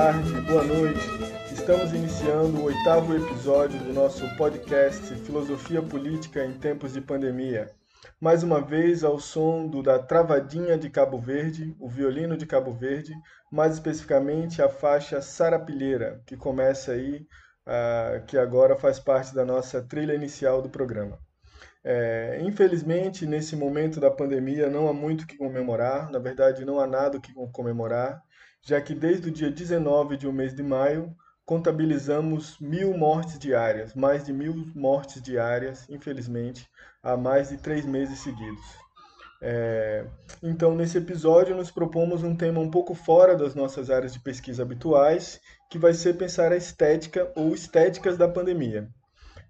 tarde, boa noite. Estamos iniciando o oitavo episódio do nosso podcast Filosofia Política em Tempos de Pandemia. Mais uma vez ao som do da Travadinha de Cabo Verde, o violino de Cabo Verde, mais especificamente a faixa Sarapilheira, que começa aí, uh, que agora faz parte da nossa trilha inicial do programa. É, infelizmente, nesse momento da pandemia, não há muito que comemorar, na verdade, não há nada que comemorar, já que desde o dia 19 de um mês de maio, contabilizamos mil mortes diárias, mais de mil mortes diárias, infelizmente, há mais de três meses seguidos. É, então, nesse episódio, nos propomos um tema um pouco fora das nossas áreas de pesquisa habituais, que vai ser pensar a estética ou estéticas da pandemia.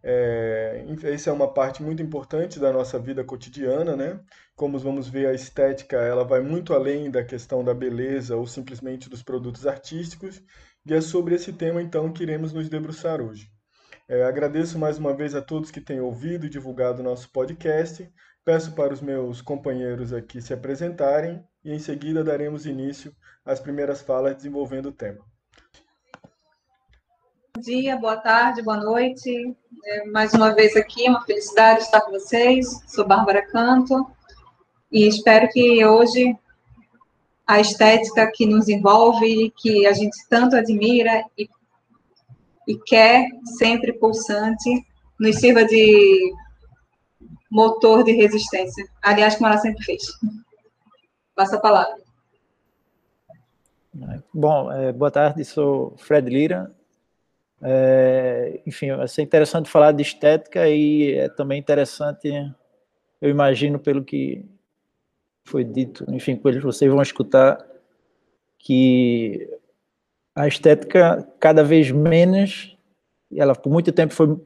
É, essa é uma parte muito importante da nossa vida cotidiana, né? Como vamos ver, a estética ela vai muito além da questão da beleza ou simplesmente dos produtos artísticos, e é sobre esse tema então que iremos nos debruçar hoje. É, agradeço mais uma vez a todos que têm ouvido e divulgado o nosso podcast. Peço para os meus companheiros aqui se apresentarem e em seguida daremos início às primeiras falas desenvolvendo o tema. Bom dia, boa tarde, boa noite. É, mais uma vez aqui, uma felicidade estar com vocês. Sou Bárbara Canto e espero que hoje a estética que nos envolve, que a gente tanto admira e, e quer sempre pulsante, nos sirva de motor de resistência. Aliás, como ela sempre fez. Passa a palavra. Bom, é, boa tarde, sou Fred Lira, é, enfim, vai ser interessante falar de estética e é também interessante, eu imagino, pelo que foi dito, enfim, coisas vocês vão escutar, que a estética cada vez menos, ela por muito tempo foi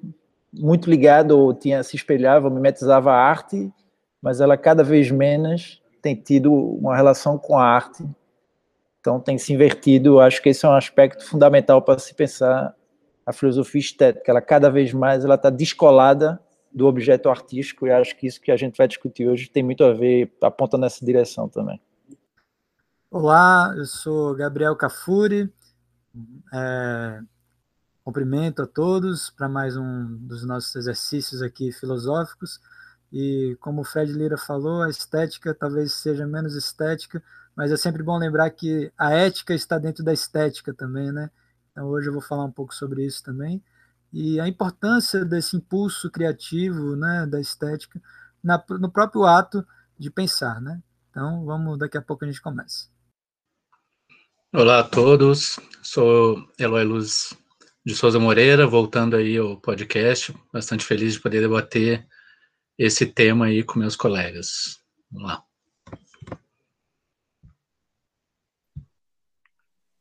muito ligada ou tinha se espelhava, mimetizava a arte, mas ela cada vez menos tem tido uma relação com a arte. Então tem se invertido, acho que esse é um aspecto fundamental para se pensar a filosofia estética, ela cada vez mais ela está descolada do objeto artístico e acho que isso que a gente vai discutir hoje tem muito a ver, aponta nessa direção também. Olá, eu sou Gabriel Cafuri, é, cumprimento a todos para mais um dos nossos exercícios aqui filosóficos e como o Fred Lira falou, a estética talvez seja menos estética, mas é sempre bom lembrar que a ética está dentro da estética também, né? Então, hoje eu vou falar um pouco sobre isso também. E a importância desse impulso criativo, né, da estética, na, no próprio ato de pensar. Né? Então, vamos, daqui a pouco a gente começa. Olá a todos, sou Eloy Luz de Souza Moreira, voltando aí ao podcast, bastante feliz de poder debater esse tema aí com meus colegas. Vamos lá.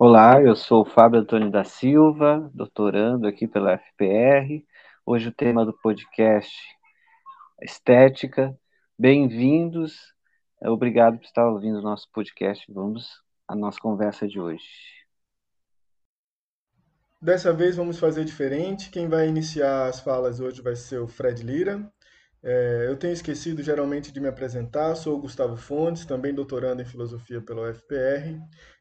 Olá, eu sou o Fábio Antônio da Silva, doutorando aqui pela FPR. Hoje o tema do podcast é estética. Bem-vindos, obrigado por estar ouvindo o nosso podcast. Vamos à nossa conversa de hoje. Dessa vez vamos fazer diferente. Quem vai iniciar as falas hoje vai ser o Fred Lira. É, eu tenho esquecido geralmente de me apresentar, sou Gustavo Fontes, também doutorando em filosofia pela UFPR,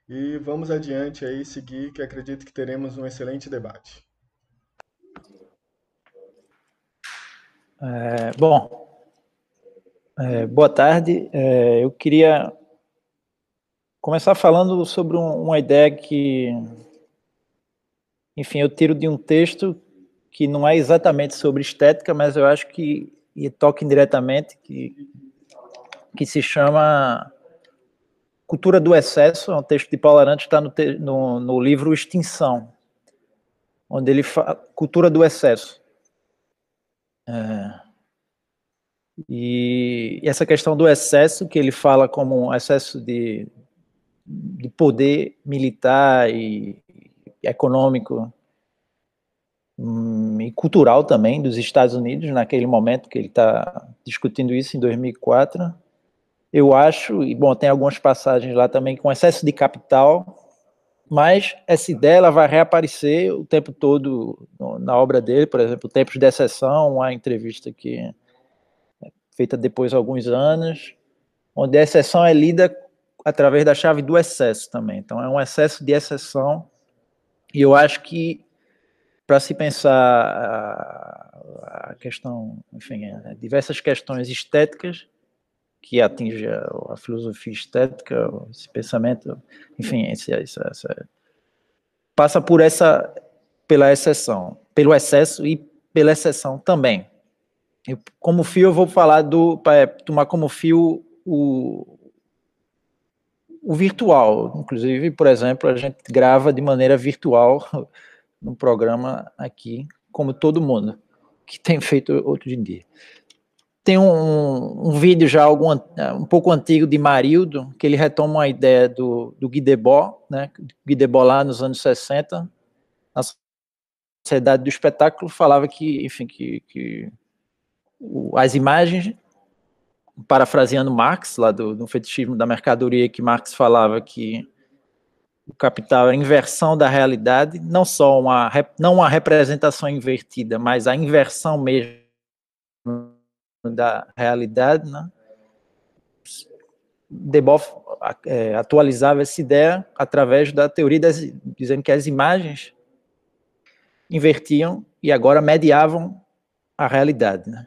e vamos adiante aí seguir, que acredito que teremos um excelente debate. É, bom, é, boa tarde. É, eu queria começar falando sobre um, uma ideia que, enfim, eu tiro de um texto que não é exatamente sobre estética, mas eu acho que e toca indiretamente, que, que se chama Cultura do Excesso, é um texto de Paulo Arantes, está no, no, no, livro Extinção, onde ele fala Cultura do Excesso. É, e, e, essa questão do excesso, que ele fala como um excesso de, de poder militar e, e econômico Hum, e cultural também dos Estados Unidos, naquele momento que ele está discutindo isso, em 2004. Eu acho, e bom, tem algumas passagens lá também com excesso de capital, mas essa ideia ela vai reaparecer o tempo todo na obra dele, por exemplo, Tempos de Exceção, uma entrevista que é feita depois de alguns anos, onde a exceção é lida através da chave do excesso também. Então, é um excesso de exceção, e eu acho que para se pensar a, a questão, enfim, é, diversas questões estéticas que atinge a, a, filosofia estética, esse pensamento, enfim, esse, essa, essa, passa por essa, pela exceção, pelo excesso e pela exceção também. Eu, como fio, eu vou falar do, para tomar como fio o, o virtual. Inclusive, por exemplo, a gente grava de maneira virtual no programa aqui, como todo mundo que tem feito outro dia. Tem um, um vídeo já algum, um pouco antigo de Marildo, que ele retoma uma ideia do, do Guy Debord, né, Guy Debord lá nos anos 60, na Sociedade do Espetáculo, falava que, enfim, que, que as imagens, parafraseando Marx, lá do, do fetichismo da mercadoria, que Marx falava que o capital é a inversão da realidade, não só uma, não uma representação invertida, mas a inversão mesmo da realidade, né? Deboff é, atualizava essa ideia através da teoria das, dizendo que as imagens invertiam e agora mediavam a realidade. Né?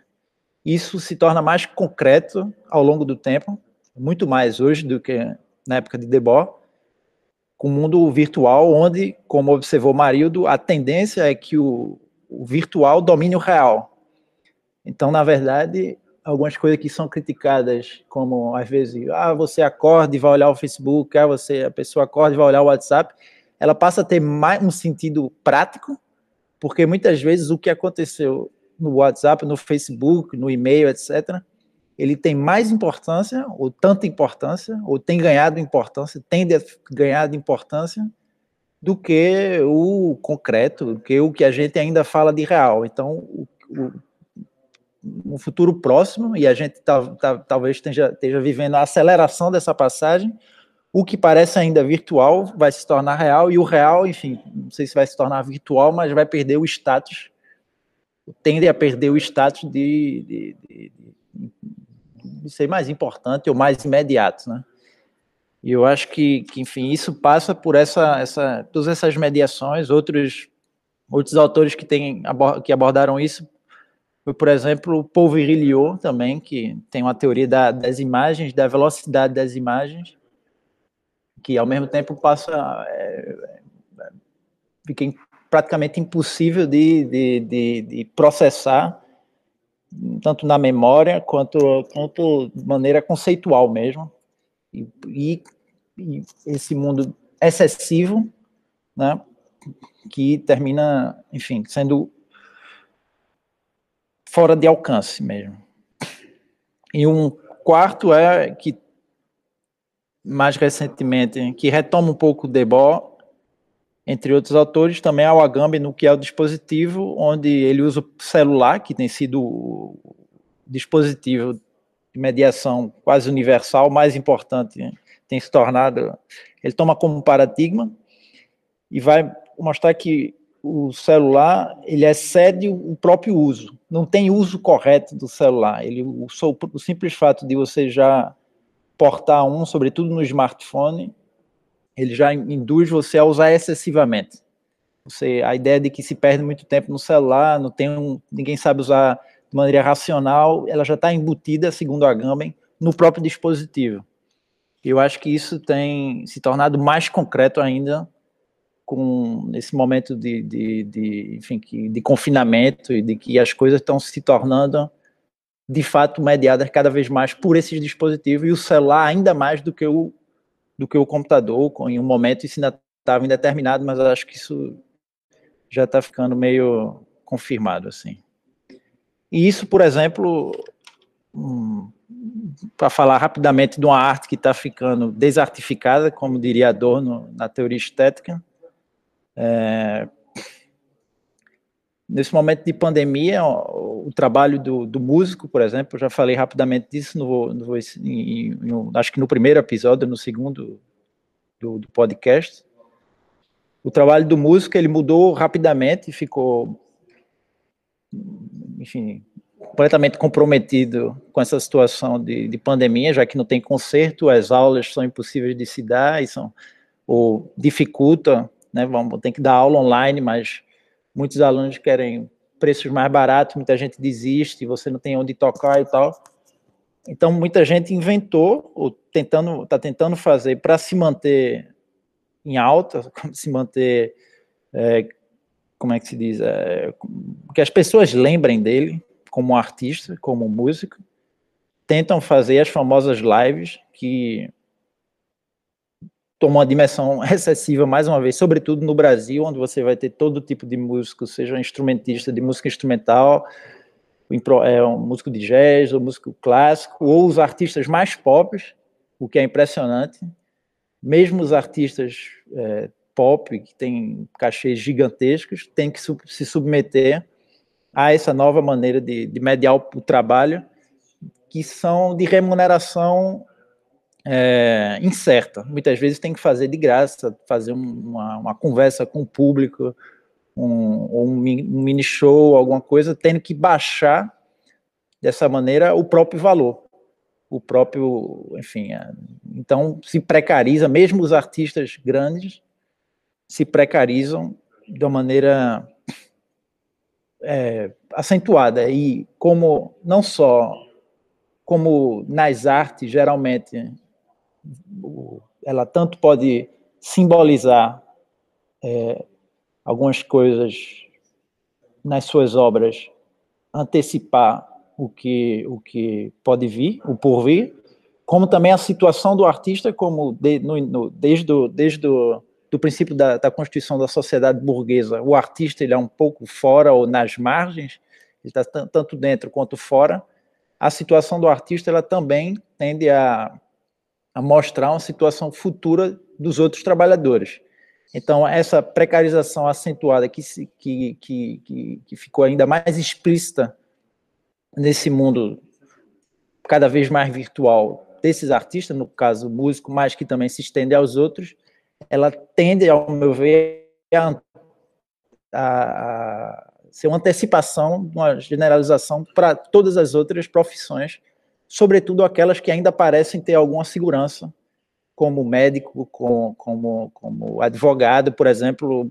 Isso se torna mais concreto ao longo do tempo, muito mais hoje do que na época de Debord, com o mundo virtual, onde, como observou Marildo, a tendência é que o, o virtual domine o real. Então, na verdade, algumas coisas que são criticadas, como às vezes, ah, você acorda e vai olhar o Facebook, ah, você, a pessoa acorda e vai olhar o WhatsApp, ela passa a ter mais um sentido prático, porque muitas vezes o que aconteceu no WhatsApp, no Facebook, no e-mail, etc., ele tem mais importância, ou tanta importância, ou tem ganhado importância, tende a ganhar importância, do que o concreto, que o que a gente ainda fala de real. Então, o, o, no futuro próximo, e a gente tá, tá, talvez esteja, esteja vivendo a aceleração dessa passagem, o que parece ainda virtual vai se tornar real, e o real, enfim, não sei se vai se tornar virtual, mas vai perder o status tende a perder o status de, de, de, de, ser mais importante ou mais imediato, né? E eu acho que, que enfim, isso passa por essa, essa, todas essas mediações. Outros, outros autores que, têm, que abordaram isso por exemplo, o Paul Virilio também, que tem uma teoria da, das imagens, da velocidade das imagens, que ao mesmo tempo passa é, é fica praticamente impossível de, de, de, de processar, tanto na memória quanto, quanto de maneira conceitual mesmo. E, e, e esse mundo excessivo, né, que termina, enfim, sendo fora de alcance mesmo. E um quarto é que mais recentemente, que retoma um pouco o Debord, entre outros autores, também há o no que é o dispositivo, onde ele usa o celular, que tem sido o dispositivo de mediação quase universal, mais importante, né? tem se tornado, ele toma como paradigma e vai mostrar que o celular, ele excede o próprio uso, não tem uso correto do celular, ele, o, o simples fato de você já portar um, sobretudo no smartphone, ele já induz você a usar excessivamente. Você, a ideia de que se perde muito tempo no celular, não tem um, ninguém sabe usar de maneira racional, ela já está embutida, segundo a Agamben, no próprio dispositivo. Eu acho que isso tem se tornado mais concreto ainda com esse momento de, de, de, enfim, de confinamento e de que as coisas estão se tornando de fato mediadas cada vez mais por esses dispositivos e o celular ainda mais do que o do que o computador, em um momento isso ainda estava indeterminado, mas acho que isso já está ficando meio confirmado, assim. E isso, por exemplo, hum, para falar rapidamente de uma arte que está ficando desartificada, como diria Adorno na teoria estética, é, nesse momento de pandemia, o, trabalho do, do, músico, por exemplo, já falei rapidamente disso, no, no, em, em, acho que no primeiro episódio, no segundo do, do, podcast. O trabalho do músico ele mudou rapidamente, ficou, enfim, completamente comprometido com essa situação de, de, pandemia, já que não tem conserto, as aulas são impossíveis de se dar e são ou dificulta, né? Vamos tem que dar aula online, mas muitos alunos querem preços mais baratos, muita gente desiste, você não tem onde tocar e tal. Então muita gente inventou ou tentando está tentando fazer para se manter em alta, se manter é, como é que se diz, é, que as pessoas lembrem dele como artista, como músico, tentam fazer as famosas lives que tomam uma dimensão excessiva, mais uma vez, sobretudo no Brasil, onde você vai ter todo tipo de músico, seja um instrumentista de música instrumental, é, um músico de jazz, ou músico clássico, ou os artistas mais pop, o que é impressionante, mesmo os artistas é, pop, que têm cachês gigantescos, têm que se submeter a essa nova maneira de, de mediar o trabalho, que são de remuneração é, incerta. Muitas vezes tem que fazer de graça, fazer uma, uma conversa com o público, um, um, mini show, alguma coisa, tendo que baixar dessa maneira o próprio valor, o próprio, enfim, é, então se precariza, mesmo os artistas grandes se precarizam de uma maneira é, acentuada e como não só como nas artes geralmente ela tanto pode simbolizar é, algumas coisas nas suas obras antecipar o que o que pode vir o porvir como também a situação do artista como de, no, no, desde o, desde o do princípio da, da, constituição da sociedade burguesa, o artista ele é um pouco fora ou nas margens, ele está tanto dentro quanto fora, a situação do artista ela também tende a, a mostrar uma situação futura dos outros trabalhadores. Então, essa precarização acentuada que, que, que, que ficou ainda mais explícita nesse mundo cada vez mais virtual desses artistas, no caso músico, mas que também se estende aos outros, ela tende, ao meu ver, a, a ser uma antecipação, uma generalização para todas as outras profissões, sobretudo aquelas que ainda parecem ter alguma segurança, como médico, como, como, como advogado, por exemplo,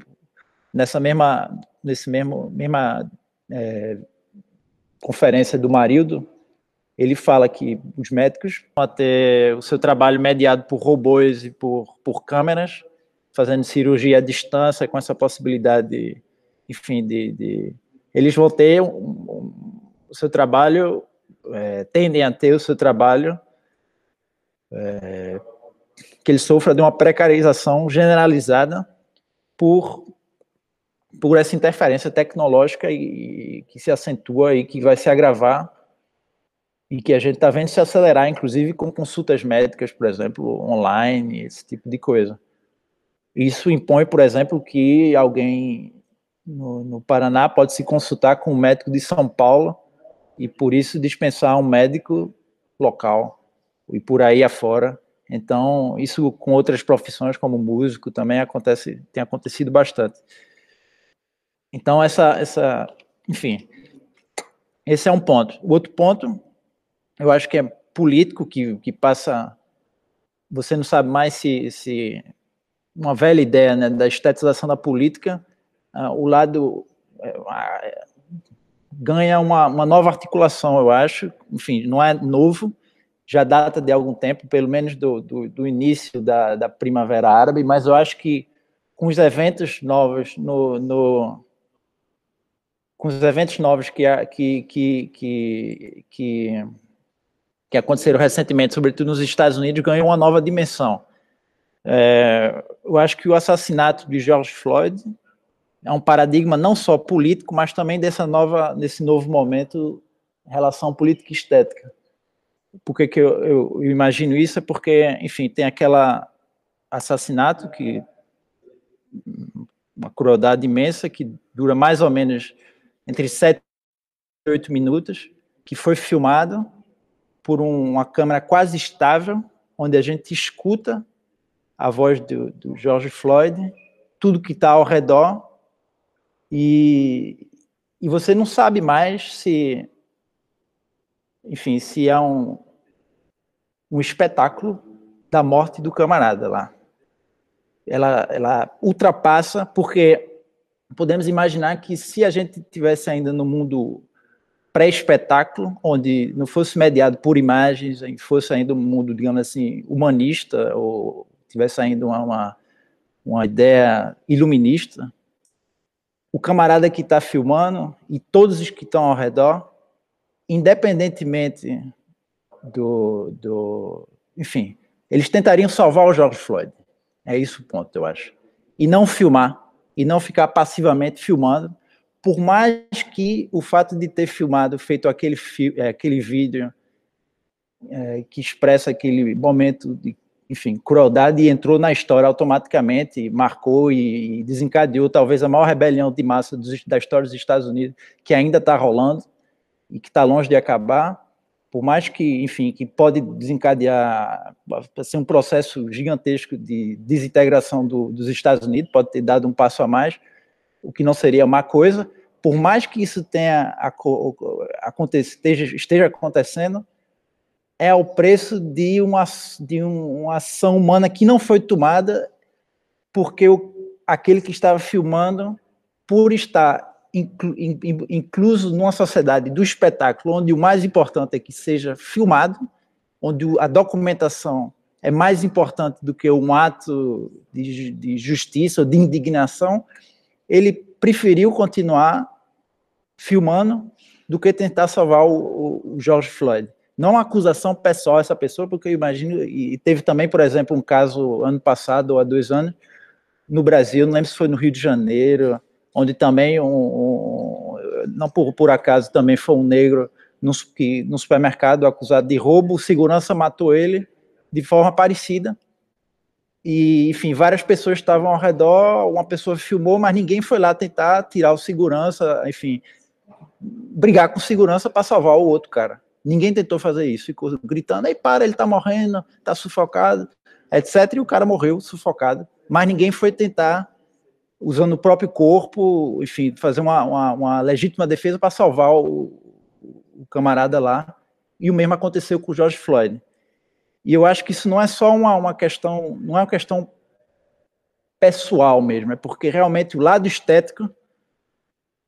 nessa mesma, nesse mesmo, mesma é, conferência do Marildo, ele fala que os médicos vão ter o seu trabalho mediado por robôs e por, por câmeras, fazendo cirurgia à distância, com essa possibilidade, de, enfim, de, de, eles vão ter um, um, o seu trabalho, é, tendem a ter o seu trabalho, é, que ele sofra de uma precarização generalizada por por essa interferência tecnológica e, e que se acentua e que vai se agravar e que a gente está vendo se acelerar, inclusive com consultas médicas, por exemplo, online, esse tipo de coisa. Isso impõe, por exemplo, que alguém no, no Paraná pode se consultar com um médico de São Paulo e por isso dispensar um médico local e por aí afora. Então, isso com outras profissões como músico também acontece, tem acontecido bastante. Então, essa, essa, enfim, esse é um ponto. O outro ponto eu acho que é político que, que passa. Você não sabe mais se, se uma velha ideia né, da estetização da política, uh, o lado uh, ganha uma, uma nova articulação, eu acho. Enfim, não é novo, já data de algum tempo, pelo menos do, do, do início da, da Primavera Árabe, mas eu acho que com os eventos novos no, no com os eventos novos que, que, que, que, que aconteceram recentemente, sobretudo nos Estados Unidos, ganhou uma nova dimensão. É, eu acho que o assassinato de George Floyd é um paradigma não só político, mas também dessa nova, desse novo momento relação política estética. Por que, que eu, eu, eu imagino isso? É porque, enfim, tem aquela assassinato que uma crueldade imensa que dura mais ou menos entre sete e oito minutos, que foi filmado por um, uma câmera quase estável, onde a gente escuta a voz do, do George Floyd, tudo que está ao redor, e, e você não sabe mais se enfim, se há um, um espetáculo da morte do camarada lá. Ela, ela ultrapassa, porque podemos imaginar que se a gente tivesse ainda no mundo pré-espetáculo, onde não fosse mediado por imagens, fosse ainda um mundo, digamos assim, humanista, ou tivesse ainda uma, uma, uma ideia iluminista, o camarada que está filmando e todos os que estão ao redor, independentemente do, do. Enfim, eles tentariam salvar o George Floyd. É isso o ponto, eu acho. E não filmar, e não ficar passivamente filmando, por mais que o fato de ter filmado, feito aquele, é, aquele vídeo é, que expressa aquele momento de enfim, crueldade entrou na história automaticamente, marcou e, desencadeou talvez a maior rebelião de massa dos, da história dos Estados Unidos, que ainda está rolando e que está longe de acabar, por mais que, enfim, que pode desencadear, ser um processo gigantesco de desintegração do, dos Estados Unidos, pode ter dado um passo a mais, o que não seria uma coisa, por mais que isso tenha esteja, esteja acontecendo, é o preço de uma, de uma ação humana que não foi tomada porque o, aquele que estava filmando, por estar inclu, incluso numa sociedade do espetáculo, onde o mais importante é que seja filmado, onde a documentação é mais importante do que um ato de, de justiça ou de indignação, ele preferiu continuar filmando do que tentar salvar o, o George Floyd não uma acusação pessoal a essa pessoa, porque eu imagino, e teve também, por exemplo, um caso ano passado ou há dois anos, no Brasil, não lembro se foi no Rio de Janeiro, onde também, um, um não por, por acaso, também foi um negro no, que, no supermercado acusado de roubo, segurança matou ele de forma parecida, e, enfim, várias pessoas estavam ao redor, uma pessoa filmou, mas ninguém foi lá tentar tirar o segurança, enfim, brigar com segurança para salvar o outro cara. Ninguém tentou fazer isso, ficou gritando, aí para, ele tá morrendo, tá sufocado, etc. E o cara morreu sufocado, mas ninguém foi tentar, usando o próprio corpo, enfim, fazer uma, uma, uma legítima defesa para salvar o, o, camarada lá. E o mesmo aconteceu com o George Floyd. E eu acho que isso não é só uma, uma questão, não é uma questão pessoal mesmo, é porque realmente o lado estético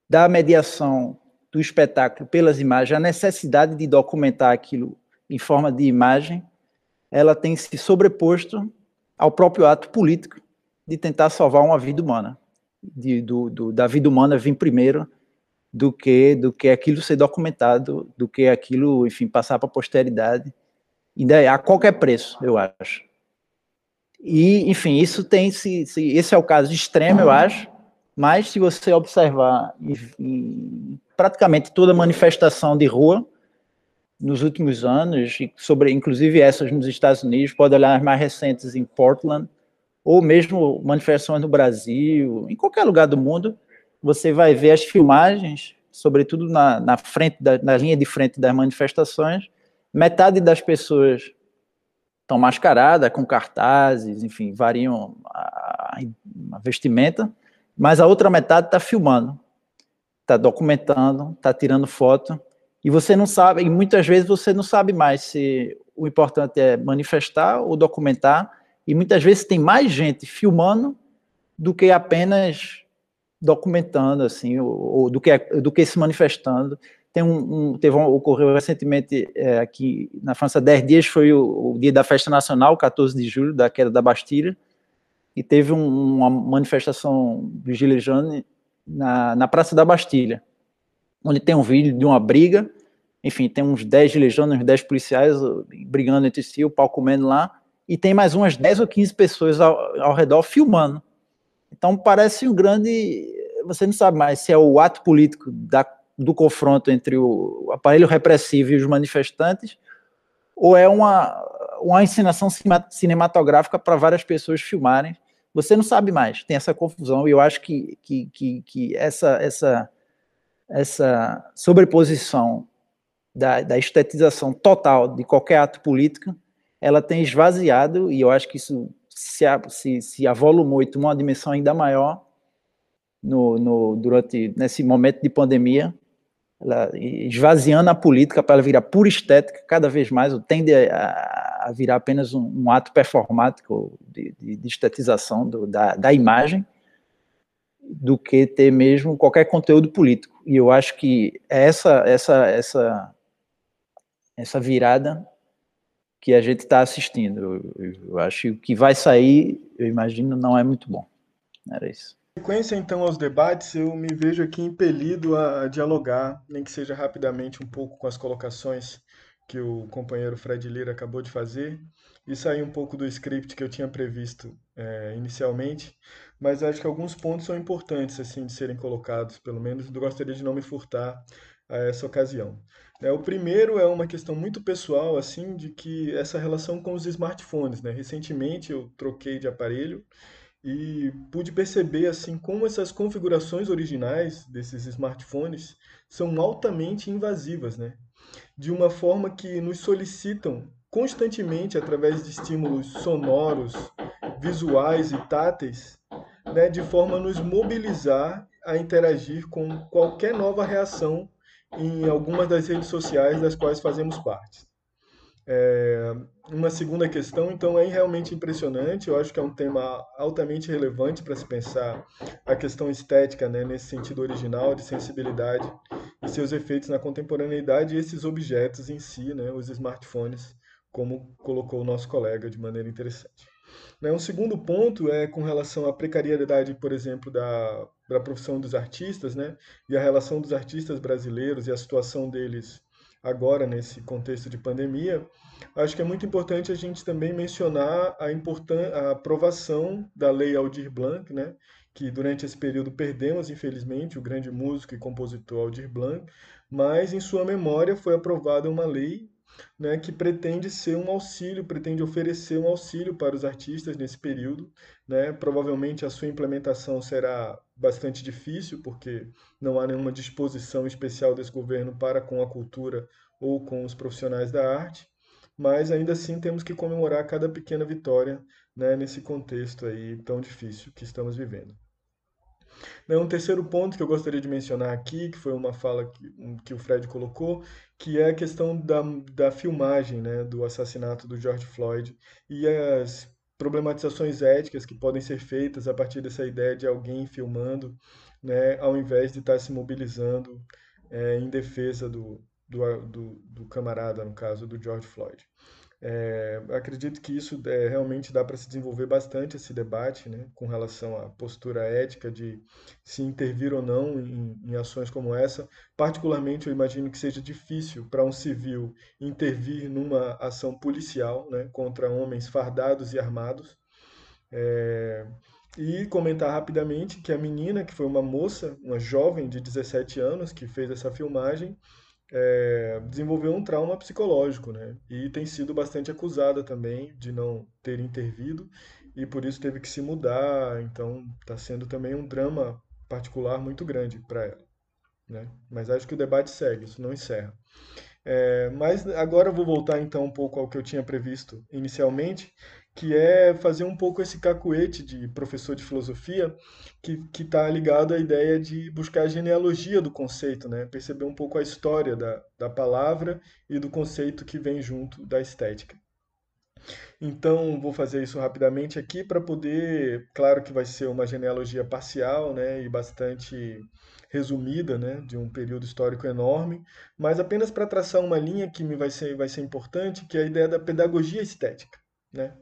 da mediação do espetáculo pelas imagens, a necessidade de documentar aquilo em forma de imagem, ela tem se sobreposto ao próprio ato político de tentar salvar uma vida humana, de, do, do, da vida humana vir primeiro do que do que aquilo ser documentado, do que aquilo, enfim, passar para a posteridade, ainda a qualquer preço, eu acho. E, enfim, isso tem se, se esse é o caso extremo, eu acho, mas se você observar e, e praticamente toda manifestação de rua nos últimos anos, sobre inclusive essas nos Estados Unidos, pode olhar as mais recentes em Portland, ou mesmo manifestações no Brasil, em qualquer lugar do mundo, você vai ver as filmagens, sobretudo na, na frente, da, na linha de frente das manifestações, metade das pessoas estão mascaradas, com cartazes, enfim, variam a, a vestimenta, mas a outra metade está filmando está documentando, está tirando foto, e você não sabe, e muitas vezes você não sabe mais se o importante é manifestar ou documentar, e muitas vezes tem mais gente filmando do que apenas documentando, assim, ou, ou do, que, do que se manifestando. Tem um, um teve um, ocorreu recentemente é, aqui na França, 10 dias foi o, o, dia da festa nacional, 14 de julho, da queda da Bastilha, e teve um, uma manifestação Jaunes na, na Praça da Bastilha, onde tem um vídeo de uma briga, enfim, tem uns 10 legiões, uns 10 policiais uh, brigando entre si, o pau comendo lá, e tem mais umas 10 ou 15 pessoas ao, ao redor filmando. Então parece um grande. Você não sabe mais se é o ato político da, do confronto entre o aparelho repressivo e os manifestantes, ou é uma, uma encenação cinematográfica para várias pessoas filmarem você não sabe mais, tem essa confusão, e eu acho que, que, que, que essa, essa, essa sobreposição da, da estetização total de qualquer ato político, ela tem esvaziado, e eu acho que isso se, se, se avolumou e tomou uma dimensão ainda maior no, no, durante nesse momento de pandemia, ela esvaziando a política para ela virar pura estética, cada vez mais tende a, a virar apenas um, um, ato performático de, de, de estetização do, da, da imagem, do que ter mesmo qualquer conteúdo político. E eu acho que essa essa essa essa virada que a gente está assistindo, eu, eu acho que o que vai sair, eu imagino, não é muito bom. Era isso sequência então aos debates, eu me vejo aqui impelido a dialogar, nem que seja rapidamente um pouco com as colocações que o companheiro Fred Lira acabou de fazer e sair um pouco do script que eu tinha previsto é, inicialmente, mas acho que alguns pontos são importantes assim de serem colocados, pelo menos gostaria de não me furtar a essa ocasião. É, o primeiro é uma questão muito pessoal, assim, de que essa relação com os smartphones, né? Recentemente eu troquei de aparelho e pude perceber assim como essas configurações originais desses smartphones são altamente invasivas, né? De uma forma que nos solicitam constantemente através de estímulos sonoros, visuais e táteis, né, de forma a nos mobilizar a interagir com qualquer nova reação em algumas das redes sociais das quais fazemos parte. É, uma segunda questão, então, é realmente impressionante. Eu acho que é um tema altamente relevante para se pensar a questão estética, né, nesse sentido original de sensibilidade e seus efeitos na contemporaneidade e esses objetos em si, né, os smartphones, como colocou o nosso colega de maneira interessante. Né, um segundo ponto é com relação à precariedade, por exemplo, da, da profissão dos artistas, né, e a relação dos artistas brasileiros e a situação deles agora nesse contexto de pandemia, acho que é muito importante a gente também mencionar a, importan a aprovação da Lei Aldir Blanc, né, que durante esse período perdemos, infelizmente, o grande músico e compositor Aldir Blanc, mas em sua memória foi aprovada uma lei né, que pretende ser um auxílio, pretende oferecer um auxílio para os artistas nesse período. Né? Provavelmente a sua implementação será bastante difícil, porque não há nenhuma disposição especial desse governo para com a cultura ou com os profissionais da arte, mas ainda assim temos que comemorar cada pequena vitória né, nesse contexto aí tão difícil que estamos vivendo. Né, um terceiro ponto que eu gostaria de mencionar aqui, que foi uma fala que, que o Fred colocou, que é a questão da, da filmagem né, do assassinato do George Floyd e as problematizações éticas que podem ser feitas a partir dessa ideia de alguém filmando, né, ao invés de estar se mobilizando é, em defesa do, do, do, do camarada, no caso do George Floyd. É, acredito que isso é, realmente dá para se desenvolver bastante esse debate né, com relação à postura ética de se intervir ou não em, em ações como essa. Particularmente, eu imagino que seja difícil para um civil intervir numa ação policial né, contra homens fardados e armados. É, e comentar rapidamente que a menina, que foi uma moça, uma jovem de 17 anos, que fez essa filmagem, é, desenvolveu um trauma psicológico, né? E tem sido bastante acusada também de não ter intervido e por isso teve que se mudar. Então está sendo também um drama particular muito grande para ela, né? Mas acho que o debate segue, isso não encerra. É, mas agora eu vou voltar então um pouco ao que eu tinha previsto inicialmente, que é fazer um pouco esse cacuete de professor de filosofia, que está ligado à ideia de buscar a genealogia do conceito, né? perceber um pouco a história da, da palavra e do conceito que vem junto da estética. Então, vou fazer isso rapidamente aqui para poder, claro que vai ser uma genealogia parcial né, e bastante resumida, né, de um período histórico enorme, mas apenas para traçar uma linha que me vai ser, vai ser importante, que é a ideia da pedagogia estética. Né?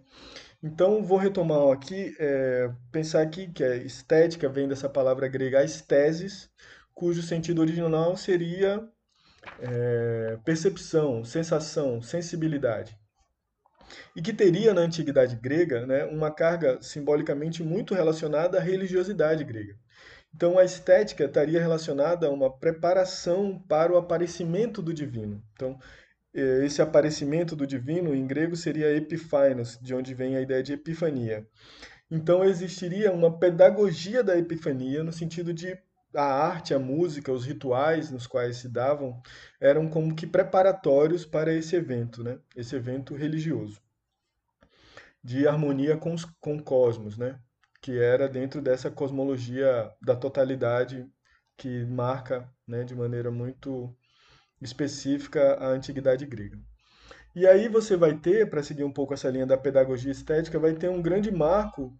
Então, vou retomar aqui, é, pensar aqui que a estética vem dessa palavra grega estesis, cujo sentido original seria é, percepção, sensação, sensibilidade. E que teria na antiguidade grega né, uma carga simbolicamente muito relacionada à religiosidade grega. Então, a estética estaria relacionada a uma preparação para o aparecimento do divino. Então, é, esse aparecimento do divino em grego seria epiphanos, de onde vem a ideia de epifania. Então existiria uma pedagogia da epifania no sentido de a arte, a música, os rituais nos quais se davam eram como que preparatórios para esse evento, né? Esse evento religioso de harmonia com, os, com o cosmos, né? Que era dentro dessa cosmologia da totalidade que marca né, de maneira muito específica a antiguidade grega. E aí você vai ter, para seguir um pouco essa linha da pedagogia estética, vai ter um grande marco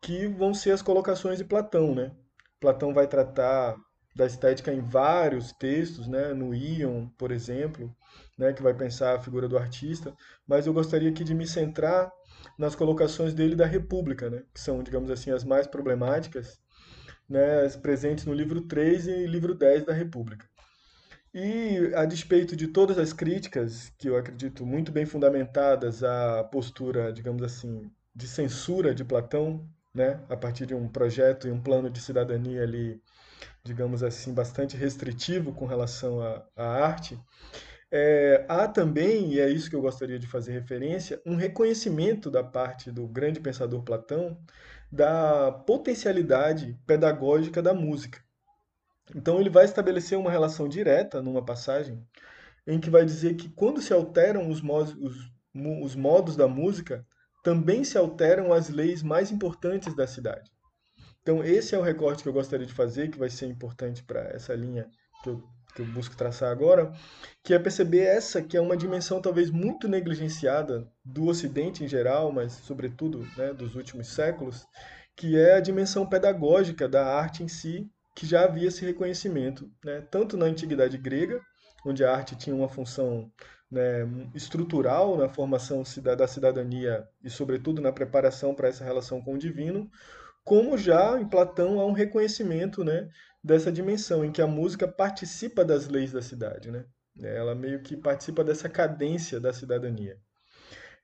que vão ser as colocações de Platão, né? Platão vai tratar da estética em vários textos, né? No Ion, por exemplo, né? Que vai pensar a figura do artista. Mas eu gostaria aqui de me centrar nas colocações dele da República, né? Que são, digamos assim, as mais problemáticas, né? Presentes no livro 3 e livro 10 da República. E, a despeito de todas as críticas, que eu acredito muito bem fundamentadas à postura, digamos assim, de censura de Platão, né, a partir de um projeto e um plano de cidadania ali, digamos assim, bastante restritivo com relação à, arte, é, há também, e é isso que eu gostaria de fazer referência, um reconhecimento da parte do grande pensador Platão da potencialidade pedagógica da música. Então ele vai estabelecer uma relação direta numa passagem em que vai dizer que quando se alteram os modos, os, os modos da música, também se alteram as leis mais importantes da cidade. Então esse é o recorte que eu gostaria de fazer, que vai ser importante para essa linha que eu, que eu busco traçar agora, que é perceber essa que é uma dimensão talvez muito negligenciada do Ocidente em geral, mas sobretudo né, dos últimos séculos, que é a dimensão pedagógica da arte em si que já havia esse reconhecimento, né? tanto na antiguidade grega, onde a arte tinha uma função né, estrutural na formação da cidadania e, sobretudo, na preparação para essa relação com o divino, como já em Platão há um reconhecimento né, dessa dimensão, em que a música participa das leis da cidade. Né? Ela meio que participa dessa cadência da cidadania.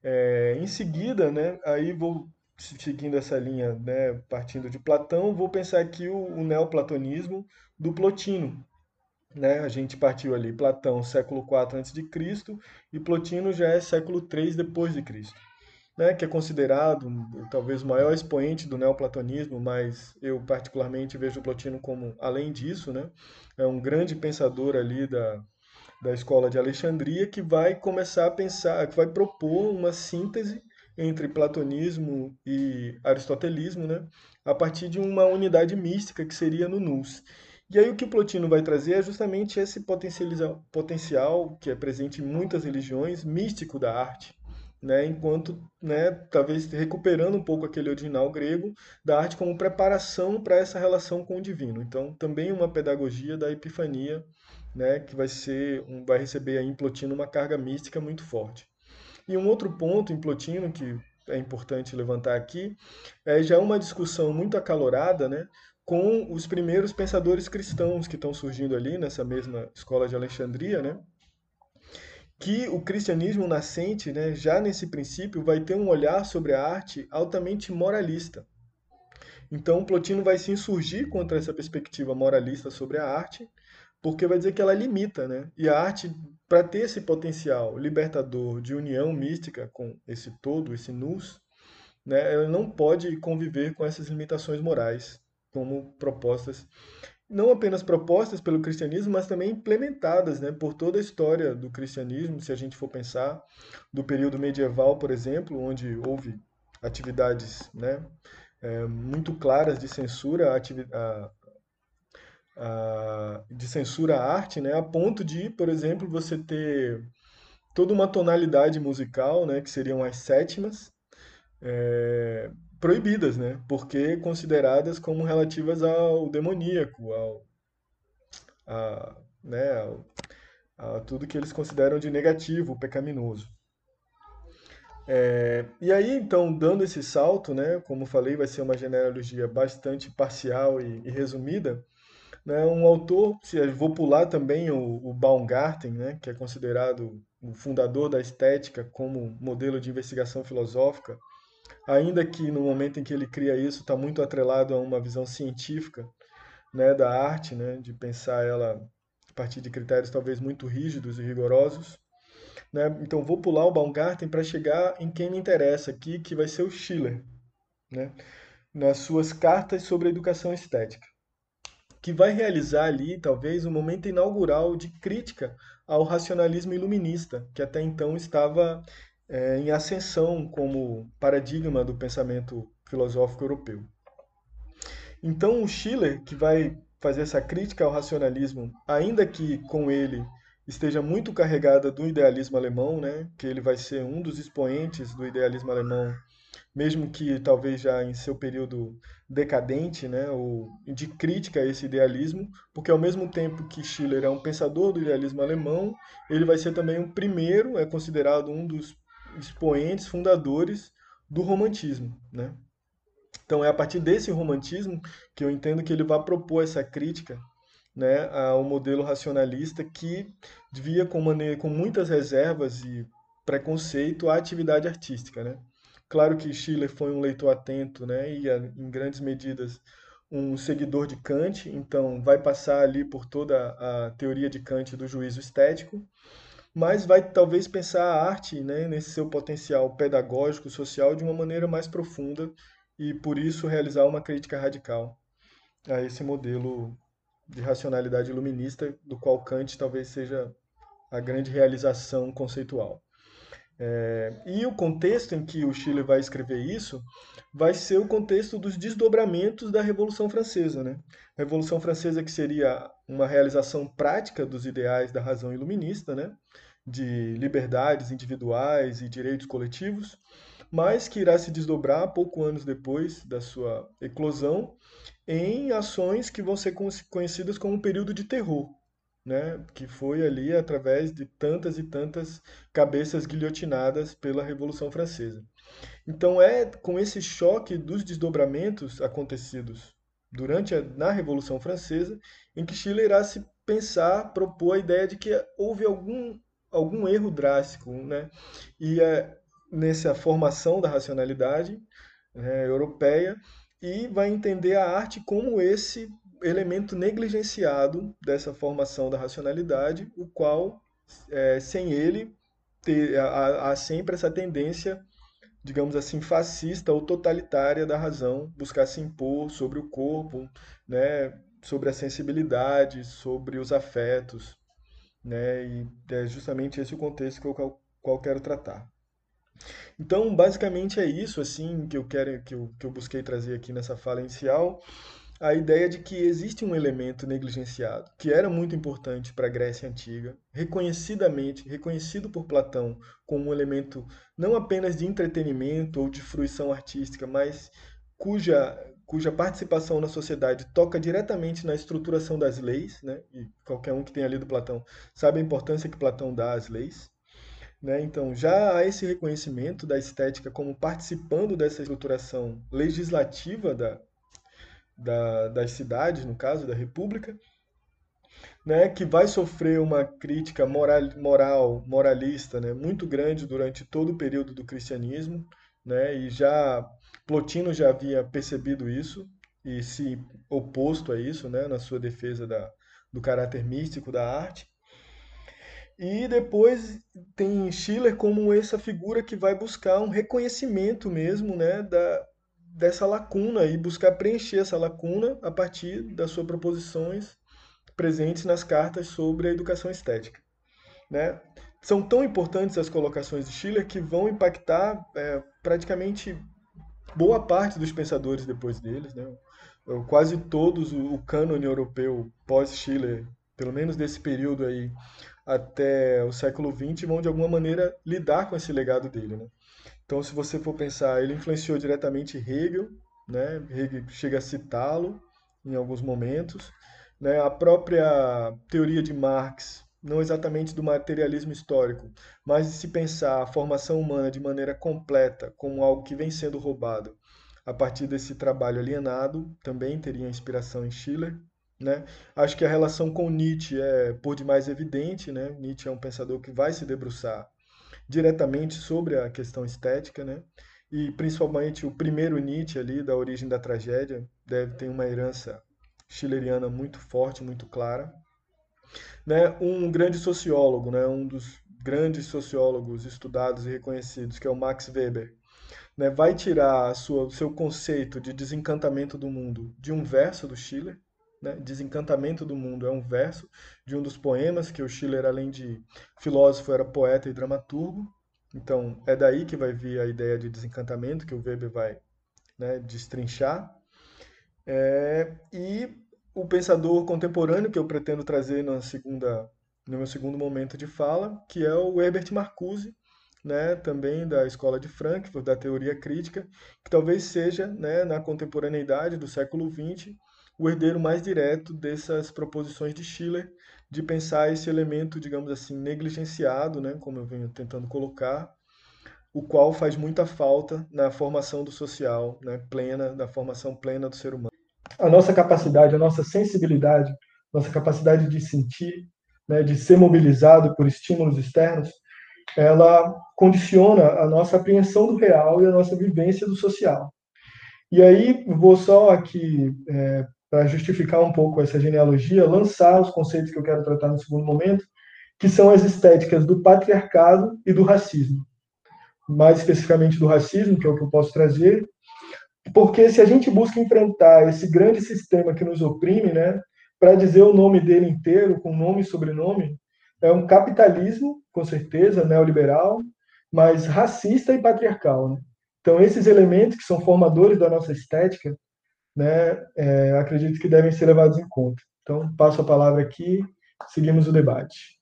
É, em seguida, né, aí vou seguindo essa linha, né, partindo de Platão, vou pensar aqui o, o neoplatonismo do Plotino. Né? A gente partiu ali, Platão, século IV a.C., e Plotino já é século III depois de Cristo. Né, que é considerado talvez o maior expoente do neoplatonismo, mas eu particularmente vejo Plotino como, além disso, né, é um grande pensador ali da, da escola de Alexandria que vai começar a pensar, que vai propor uma síntese entre platonismo e aristotelismo, né, a partir de uma unidade mística que seria no nous. E aí o que Plotino vai trazer é justamente esse potencial que é presente em muitas religiões, místico da arte, né, enquanto, né, talvez recuperando um pouco aquele original grego da arte como preparação para essa relação com o divino. Então, também uma pedagogia da epifania, né, que vai ser, um, vai receber aí em Plotino uma carga mística muito forte. E um outro ponto em Plotino que é importante levantar aqui é já uma discussão muito acalorada, né, com os primeiros pensadores cristãos que estão surgindo ali nessa mesma escola de Alexandria, né, que o cristianismo nascente, né, já nesse princípio, vai ter um olhar sobre a arte altamente moralista. Então, Plotino vai se insurgir contra essa perspectiva moralista sobre a arte, porque vai dizer que ela limita, né? E a arte, para ter esse potencial libertador de união mística com esse todo, esse nus, né? Ela não pode conviver com essas limitações morais como propostas, não apenas propostas pelo cristianismo, mas também implementadas, né? Por toda a história do cristianismo, se a gente for pensar do período medieval, por exemplo, onde houve atividades, né? É, muito claras de censura a, de censura à arte, né, a ponto de, por exemplo, você ter toda uma tonalidade musical, né, que seriam as sétimas, é, proibidas, né, porque consideradas como relativas ao demoníaco, ao, a, né, ao, a tudo que eles consideram de negativo, pecaminoso. É, e aí, então, dando esse salto, né, como falei, vai ser uma genealogia bastante parcial e, e resumida, né, um autor, se vou pular também o, o Baumgarten, né, que é considerado o fundador da estética como modelo de investigação filosófica, ainda que no momento em que ele cria isso está muito atrelado a uma visão científica né, da arte, né, de pensar ela a partir de critérios talvez muito rígidos e rigorosos. Né? Então vou pular o Baumgarten para chegar em quem me interessa aqui, que vai ser o Schiller, né? nas suas cartas sobre a educação estética que vai realizar ali, talvez, um momento inaugural de crítica ao racionalismo iluminista, que até então estava é, em ascensão como paradigma do pensamento filosófico europeu. Então, o Schiller, que vai fazer essa crítica ao racionalismo, ainda que com ele esteja muito carregada do idealismo alemão, né? Que ele vai ser um dos expoentes do idealismo alemão, mesmo que talvez já em seu período decadente, né? Ou de crítica a esse idealismo, porque ao mesmo tempo que Schiller é um pensador do idealismo alemão, ele vai ser também o primeiro, é considerado um dos expoentes fundadores do romantismo, né? Então é a partir desse romantismo que eu entendo que ele vai propor essa crítica né, ao modelo racionalista que via com, maneira, com muitas reservas e preconceito a atividade artística. Né? Claro que Schiller foi um leitor atento né, e, em grandes medidas, um seguidor de Kant, então vai passar ali por toda a teoria de Kant do juízo estético, mas vai talvez pensar a arte né, nesse seu potencial pedagógico, social, de uma maneira mais profunda e por isso realizar uma crítica radical a esse modelo de racionalidade iluminista, do qual Kant talvez seja a grande realização conceitual. É, e o contexto em que o Chile vai escrever isso vai ser o contexto dos desdobramentos da Revolução Francesa. Né? A Revolução Francesa que seria uma realização prática dos ideais da razão iluminista, né? de liberdades individuais e direitos coletivos, mas que irá se desdobrar pouco anos depois da sua eclosão em ações que vão ser conhecidas como um período de terror, né? que foi ali através de tantas e tantas cabeças guilhotinadas pela Revolução Francesa. Então é com esse choque dos desdobramentos acontecidos durante a, na Revolução Francesa em que Chile irá se pensar, propor a ideia de que houve algum algum erro drástico, né? E é, nessa formação da racionalidade né, europeia e vai entender a arte como esse elemento negligenciado dessa formação da racionalidade, o qual, é, sem ele, ter, há, há sempre essa tendência, digamos assim, fascista ou totalitária da razão, buscar se impor sobre o corpo, né, sobre a sensibilidade, sobre os afetos. Né, e é justamente esse o contexto que eu qual quero tratar. Então, basicamente é isso assim que eu quero que eu, que eu busquei trazer aqui nessa fala inicial, a ideia de que existe um elemento negligenciado, que era muito importante para a Grécia antiga, reconhecidamente, reconhecido por Platão como um elemento não apenas de entretenimento ou de fruição artística, mas cuja cuja participação na sociedade toca diretamente na estruturação das leis, né? E qualquer um que tenha lido Platão sabe a importância que Platão dá às leis. Né? Então, já há esse reconhecimento da estética como participando dessa estruturação legislativa da, da, das cidades, no caso, da República, né? que vai sofrer uma crítica moral, moral moralista né? muito grande durante todo o período do cristianismo, né? e já Plotino já havia percebido isso e se oposto a isso né? na sua defesa da, do caráter místico da arte. E depois tem Schiller como essa figura que vai buscar um reconhecimento mesmo né, da, dessa lacuna e buscar preencher essa lacuna a partir das suas proposições presentes nas cartas sobre a educação estética. Né? São tão importantes as colocações de Schiller que vão impactar é, praticamente boa parte dos pensadores depois deles. Né? Quase todos o, o cânone europeu pós-Schiller, pelo menos desse período aí, até o século XX vão de alguma maneira lidar com esse legado dele. Né? Então, se você for pensar, ele influenciou diretamente Hegel, né? Hegel chega a citá-lo em alguns momentos. Né? A própria teoria de Marx, não exatamente do materialismo histórico, mas de se pensar a formação humana de maneira completa como algo que vem sendo roubado a partir desse trabalho alienado, também teria inspiração em Schiller. Né? Acho que a relação com Nietzsche é por demais evidente. Né? Nietzsche é um pensador que vai se debruçar diretamente sobre a questão estética, né? e principalmente o primeiro Nietzsche ali, da origem da tragédia, deve ter uma herança schilleriana muito forte, muito clara. Né? Um grande sociólogo, né? um dos grandes sociólogos estudados e reconhecidos, que é o Max Weber, né? vai tirar o seu conceito de desencantamento do mundo de um verso do Schiller, né? Desencantamento do Mundo é um verso de um dos poemas que o Schiller, além de filósofo, era poeta e dramaturgo. Então, é daí que vai vir a ideia de desencantamento, que o Weber vai né, destrinchar. É, e o pensador contemporâneo que eu pretendo trazer na segunda, no meu segundo momento de fala, que é o Herbert Marcuse, né, também da Escola de Frankfurt, da teoria crítica, que talvez seja, né, na contemporaneidade do século XX, o herdeiro mais direto dessas proposições de Schiller, de pensar esse elemento, digamos assim, negligenciado, né, como eu venho tentando colocar, o qual faz muita falta na formação do social, né, plena, na formação plena do ser humano. A nossa capacidade, a nossa sensibilidade, nossa capacidade de sentir, né, de ser mobilizado por estímulos externos, ela condiciona a nossa apreensão do real e a nossa vivência do social. E aí, vou só aqui, é, para justificar um pouco essa genealogia, lançar os conceitos que eu quero tratar no segundo momento, que são as estéticas do patriarcado e do racismo. Mais especificamente do racismo, que é o que eu posso trazer, porque se a gente busca enfrentar esse grande sistema que nos oprime, né, para dizer o nome dele inteiro, com nome e sobrenome, é um capitalismo, com certeza, neoliberal, mas racista e patriarcal. Né? Então, esses elementos que são formadores da nossa estética, né, é, acredito que devem ser levados em conta. Então, passo a palavra aqui, seguimos o debate.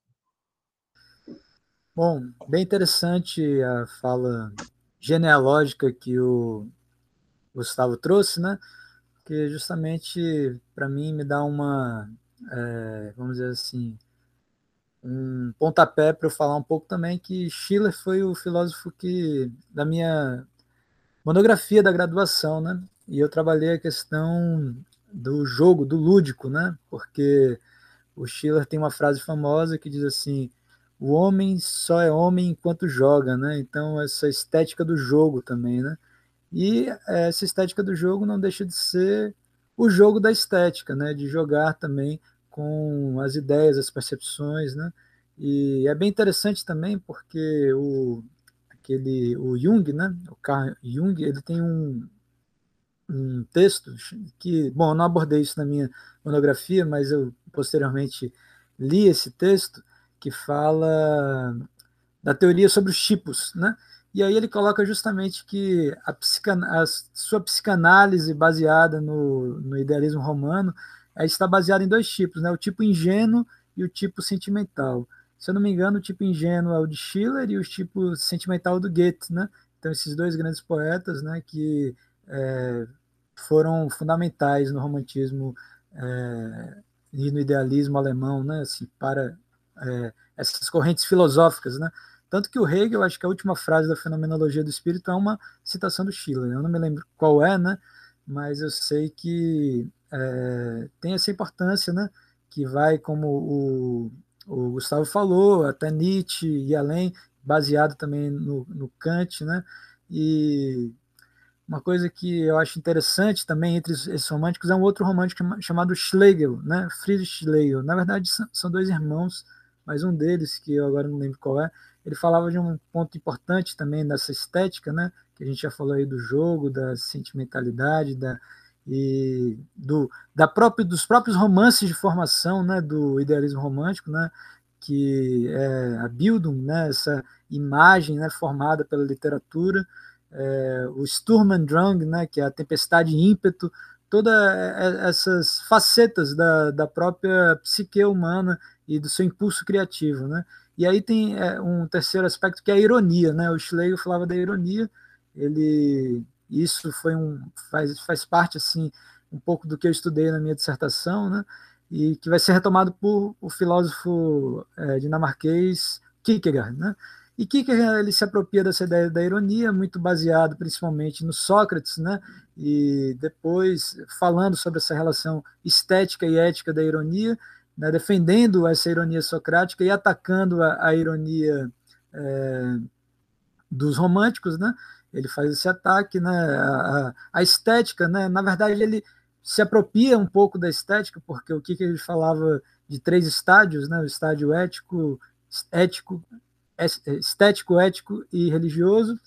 Bom, bem interessante a fala genealógica que o Gustavo trouxe, né? Que justamente para mim me dá uma, é, vamos dizer assim, um pontapé para eu falar um pouco também que Schiller foi o filósofo que da minha monografia da graduação, né? E eu trabalhei a questão do jogo, do lúdico, né? Porque o Schiller tem uma frase famosa que diz assim: o homem só é homem enquanto joga, né? Então essa estética do jogo também, né? E essa estética do jogo não deixa de ser o jogo da estética, né? De jogar também com as ideias, as percepções, né? E é bem interessante também porque o aquele o Jung, né? O Carl Jung, ele tem um um texto que, bom, eu não abordei isso na minha monografia, mas eu posteriormente li esse texto que fala da teoria sobre os tipos, né? E aí ele coloca justamente que a, psican a sua psicanálise baseada no, no idealismo romano está baseada em dois tipos, né? O tipo ingênuo e o tipo sentimental. Se eu não me engano, o tipo ingênuo é o de Schiller e o tipo sentimental do Goethe, né? Então esses dois grandes poetas, né, que é, foram fundamentais no romantismo é, e no idealismo alemão, né, assim, para é, essas correntes filosóficas, né? Tanto que o Hegel, acho que a última frase da fenomenologia do espírito é uma citação do Schiller. Eu não me lembro qual é, né? Mas eu sei que é, tem essa importância, né? Que vai, como o, o Gustavo falou, até Nietzsche e além, baseado também no, no Kant, né? E uma coisa que eu acho interessante também entre esses românticos é um outro romântico chamado Schlegel, né? Friedrich Schlegel. Na verdade, são dois irmãos, mas um deles, que eu agora não lembro qual é, ele falava de um ponto importante também dessa estética, né? Que a gente já falou aí do jogo, da sentimentalidade, da e do da próprio dos próprios romances de formação, né? Do idealismo romântico, né? Que é a Bildung, né? Essa imagem, né? Formada pela literatura, é, o Sturm und Drang, né? Que é a tempestade e ímpeto, todas essas facetas da, da própria psique humana e do seu impulso criativo, né? E aí tem é, um terceiro aspecto que é a ironia, né? O Schlegel falava da ironia, ele isso foi um faz, faz parte assim um pouco do que eu estudei na minha dissertação, né? E que vai ser retomado por o filósofo é, dinamarquês Kierkegaard, né? E Kierkegaard ele se apropria dessa ideia da ironia, muito baseado principalmente no Sócrates, né? E depois falando sobre essa relação estética e ética da ironia, né, defendendo essa ironia socrática e atacando a, a ironia é, dos românticos, né? Ele faz esse ataque, né? A, a, estética, né? Na verdade, ele se apropria um pouco da estética, porque o que, que ele falava de três estádios, né? O estádio ético, ético, estético, ético e religioso.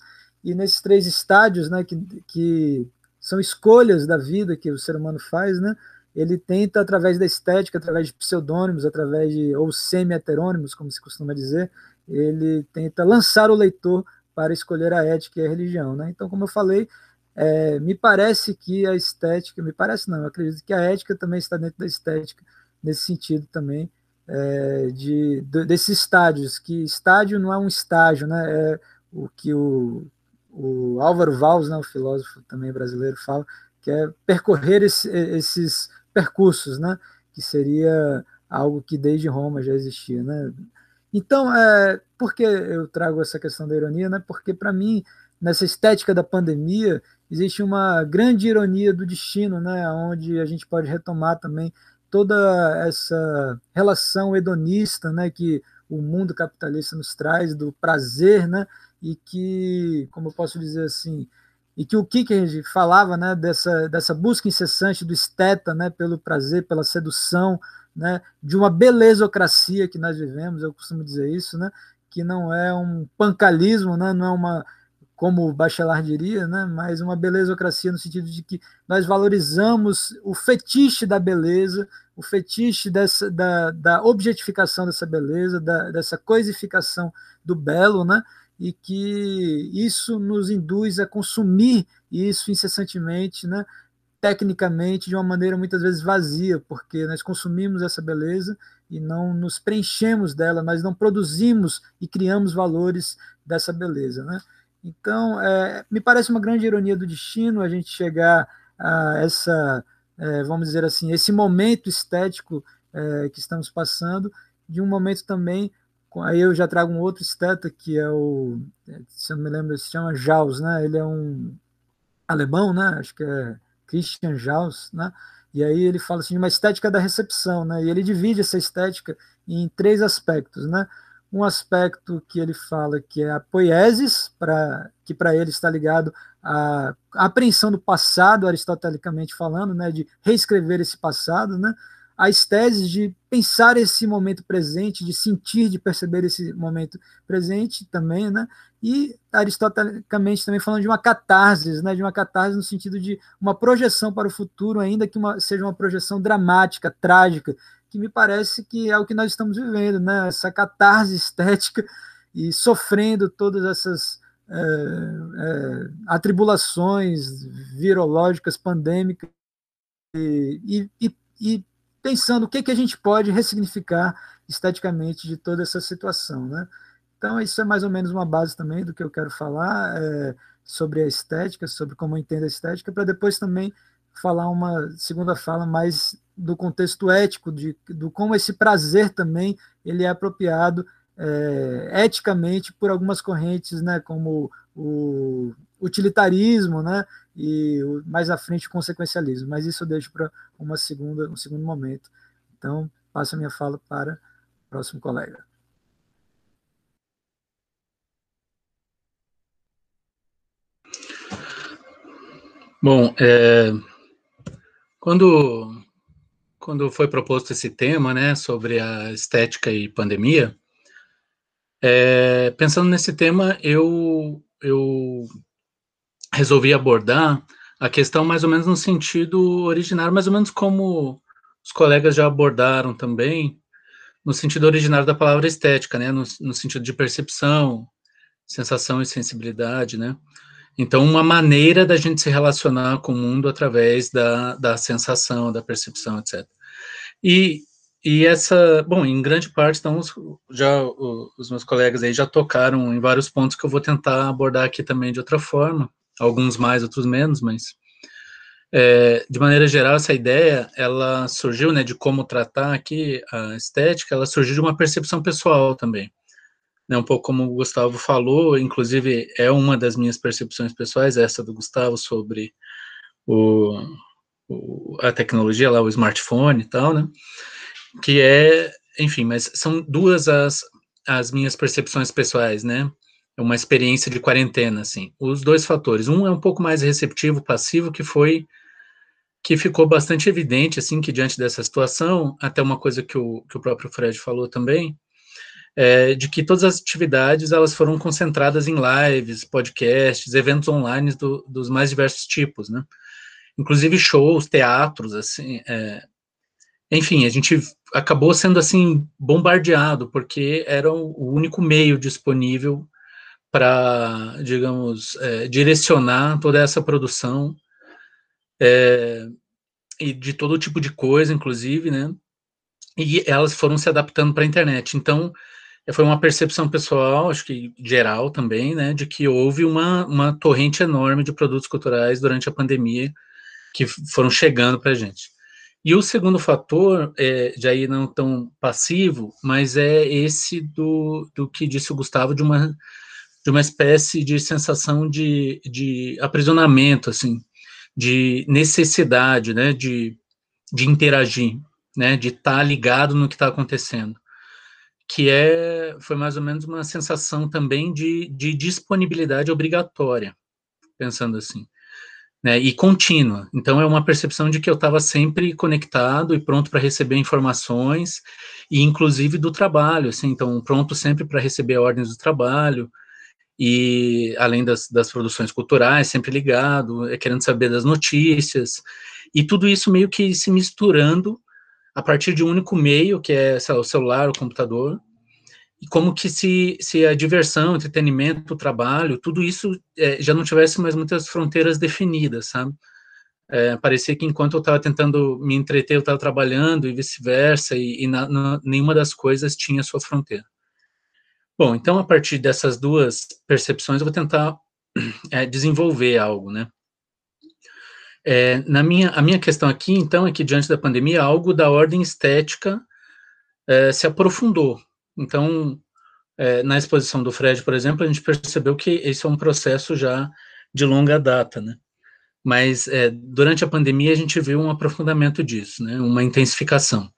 E nesses três estádios, né? Que, que são escolhas da vida que o ser humano faz, né? ele tenta, através da estética, através de pseudônimos, através de, ou semi-heterônimos, como se costuma dizer, ele tenta lançar o leitor para escolher a ética e a religião. Né? Então, como eu falei, é, me parece que a estética, me parece não, eu acredito que a ética também está dentro da estética, nesse sentido também, é, de, de, desses estádios, que estádio não é um estágio, né, é o que o, o Álvaro Valls, né, o filósofo também brasileiro, fala, que é percorrer esse, esses percursos, né, que seria algo que desde Roma já existia, né? Então, é, por que eu trago essa questão da ironia, né? Porque para mim, nessa estética da pandemia, existe uma grande ironia do destino, né? Onde a gente pode retomar também toda essa relação hedonista, né? Que o mundo capitalista nos traz do prazer, né? E que, como eu posso dizer assim, e que o Kierkegaard falava, né? Dessa dessa busca incessante do esteta, né? Pelo prazer, pela sedução, né, de uma belezocracia que nós vivemos, eu costumo dizer isso, né, que não é um pancalismo, né, não é uma, como o Bachelard diria, né, mas uma belezocracia no sentido de que nós valorizamos o fetiche da beleza, o fetiche dessa, da, da objetificação dessa beleza, da, dessa coisificação do belo, né, e que isso nos induz a consumir isso incessantemente, né, tecnicamente de uma maneira muitas vezes vazia, porque nós consumimos essa beleza e não nos preenchemos dela, nós não produzimos e criamos valores dessa beleza. Né? Então, é, me parece uma grande ironia do destino a gente chegar a essa, é, vamos dizer assim, esse momento estético é, que estamos passando, de um momento também, aí eu já trago um outro esteta que é o, se eu não me lembro, se chama Jaus, né? ele é um alemão, né? acho que é Christian Jaus, né? E aí ele fala assim uma estética da recepção, né? E ele divide essa estética em três aspectos, né? Um aspecto que ele fala que é a poiesis, para que para ele está ligado à apreensão do passado, aristotelicamente falando, né, de reescrever esse passado, né? as teses de pensar esse momento presente, de sentir, de perceber esse momento presente também, né? E aristotelicamente também falando de uma catarse, né? De uma catarse no sentido de uma projeção para o futuro, ainda que uma, seja uma projeção dramática, trágica, que me parece que é o que nós estamos vivendo, né? Essa catarse estética e sofrendo todas essas é, é, atribulações virológicas, pandêmicas e, e, e pensando o que, que a gente pode ressignificar esteticamente de toda essa situação. Né? Então, isso é mais ou menos uma base também do que eu quero falar é, sobre a estética, sobre como eu entendo a estética, para depois também falar uma segunda fala mais do contexto ético, de, do como esse prazer também ele é apropriado é, eticamente por algumas correntes, né, como o utilitarismo, né, e mais à frente o consequencialismo. Mas isso eu deixo para uma segunda, um segundo momento. Então, passo a minha fala para o próximo colega. Bom, é, quando, quando foi proposto esse tema, né, sobre a estética e pandemia, é, pensando nesse tema, eu, eu resolvi abordar a questão mais ou menos no sentido originário, mais ou menos como os colegas já abordaram também, no sentido originário da palavra estética, né, no, no sentido de percepção, sensação e sensibilidade, né, então uma maneira da gente se relacionar com o mundo através da, da sensação, da percepção, etc. E, e essa, bom, em grande parte, então, já os meus colegas aí já tocaram em vários pontos que eu vou tentar abordar aqui também de outra forma, alguns mais, outros menos, mas é, de maneira geral essa ideia ela surgiu, né, de como tratar aqui a estética, ela surgiu de uma percepção pessoal também, né, um pouco como o Gustavo falou, inclusive é uma das minhas percepções pessoais, essa do Gustavo sobre o, o a tecnologia lá, o smartphone e tal, né, que é, enfim, mas são duas as as minhas percepções pessoais, né, é uma experiência de quarentena, assim. Os dois fatores. Um é um pouco mais receptivo, passivo, que foi que ficou bastante evidente, assim, que diante dessa situação, até uma coisa que o, que o próprio Fred falou também, é, de que todas as atividades elas foram concentradas em lives, podcasts, eventos online do, dos mais diversos tipos, né? Inclusive shows, teatros, assim, é, enfim, a gente acabou sendo assim bombardeado porque era o único meio disponível para, digamos, é, direcionar toda essa produção é, e de todo tipo de coisa, inclusive, né? E elas foram se adaptando para a internet. Então, foi uma percepção pessoal, acho que geral também, né, de que houve uma, uma torrente enorme de produtos culturais durante a pandemia que foram chegando para a gente. E o segundo fator, é, de aí não tão passivo, mas é esse do, do que disse o Gustavo, de uma, de uma espécie de sensação de, de aprisionamento, assim, de necessidade, né, de, de interagir, né, de estar tá ligado no que está acontecendo, que é, foi mais ou menos uma sensação também de, de disponibilidade obrigatória, pensando assim, né, e contínua. Então é uma percepção de que eu estava sempre conectado e pronto para receber informações, e inclusive do trabalho, assim, então pronto sempre para receber ordens do trabalho, e além das, das produções culturais, sempre ligado, é, querendo saber das notícias, e tudo isso meio que se misturando a partir de um único meio, que é lá, o celular, o computador, e como que se, se a diversão, o entretenimento, o trabalho, tudo isso é, já não tivesse mais muitas fronteiras definidas, sabe? É, parecia que enquanto eu estava tentando me entreter, eu estava trabalhando e vice-versa, e, e na, na, nenhuma das coisas tinha sua fronteira. Bom, então a partir dessas duas percepções eu vou tentar é, desenvolver algo, né? É, na minha, a minha questão aqui, então, é que diante da pandemia, algo da ordem estética é, se aprofundou. Então, é, na exposição do Fred, por exemplo, a gente percebeu que esse é um processo já de longa data, né? Mas é, durante a pandemia a gente viu um aprofundamento disso, né? Uma intensificação.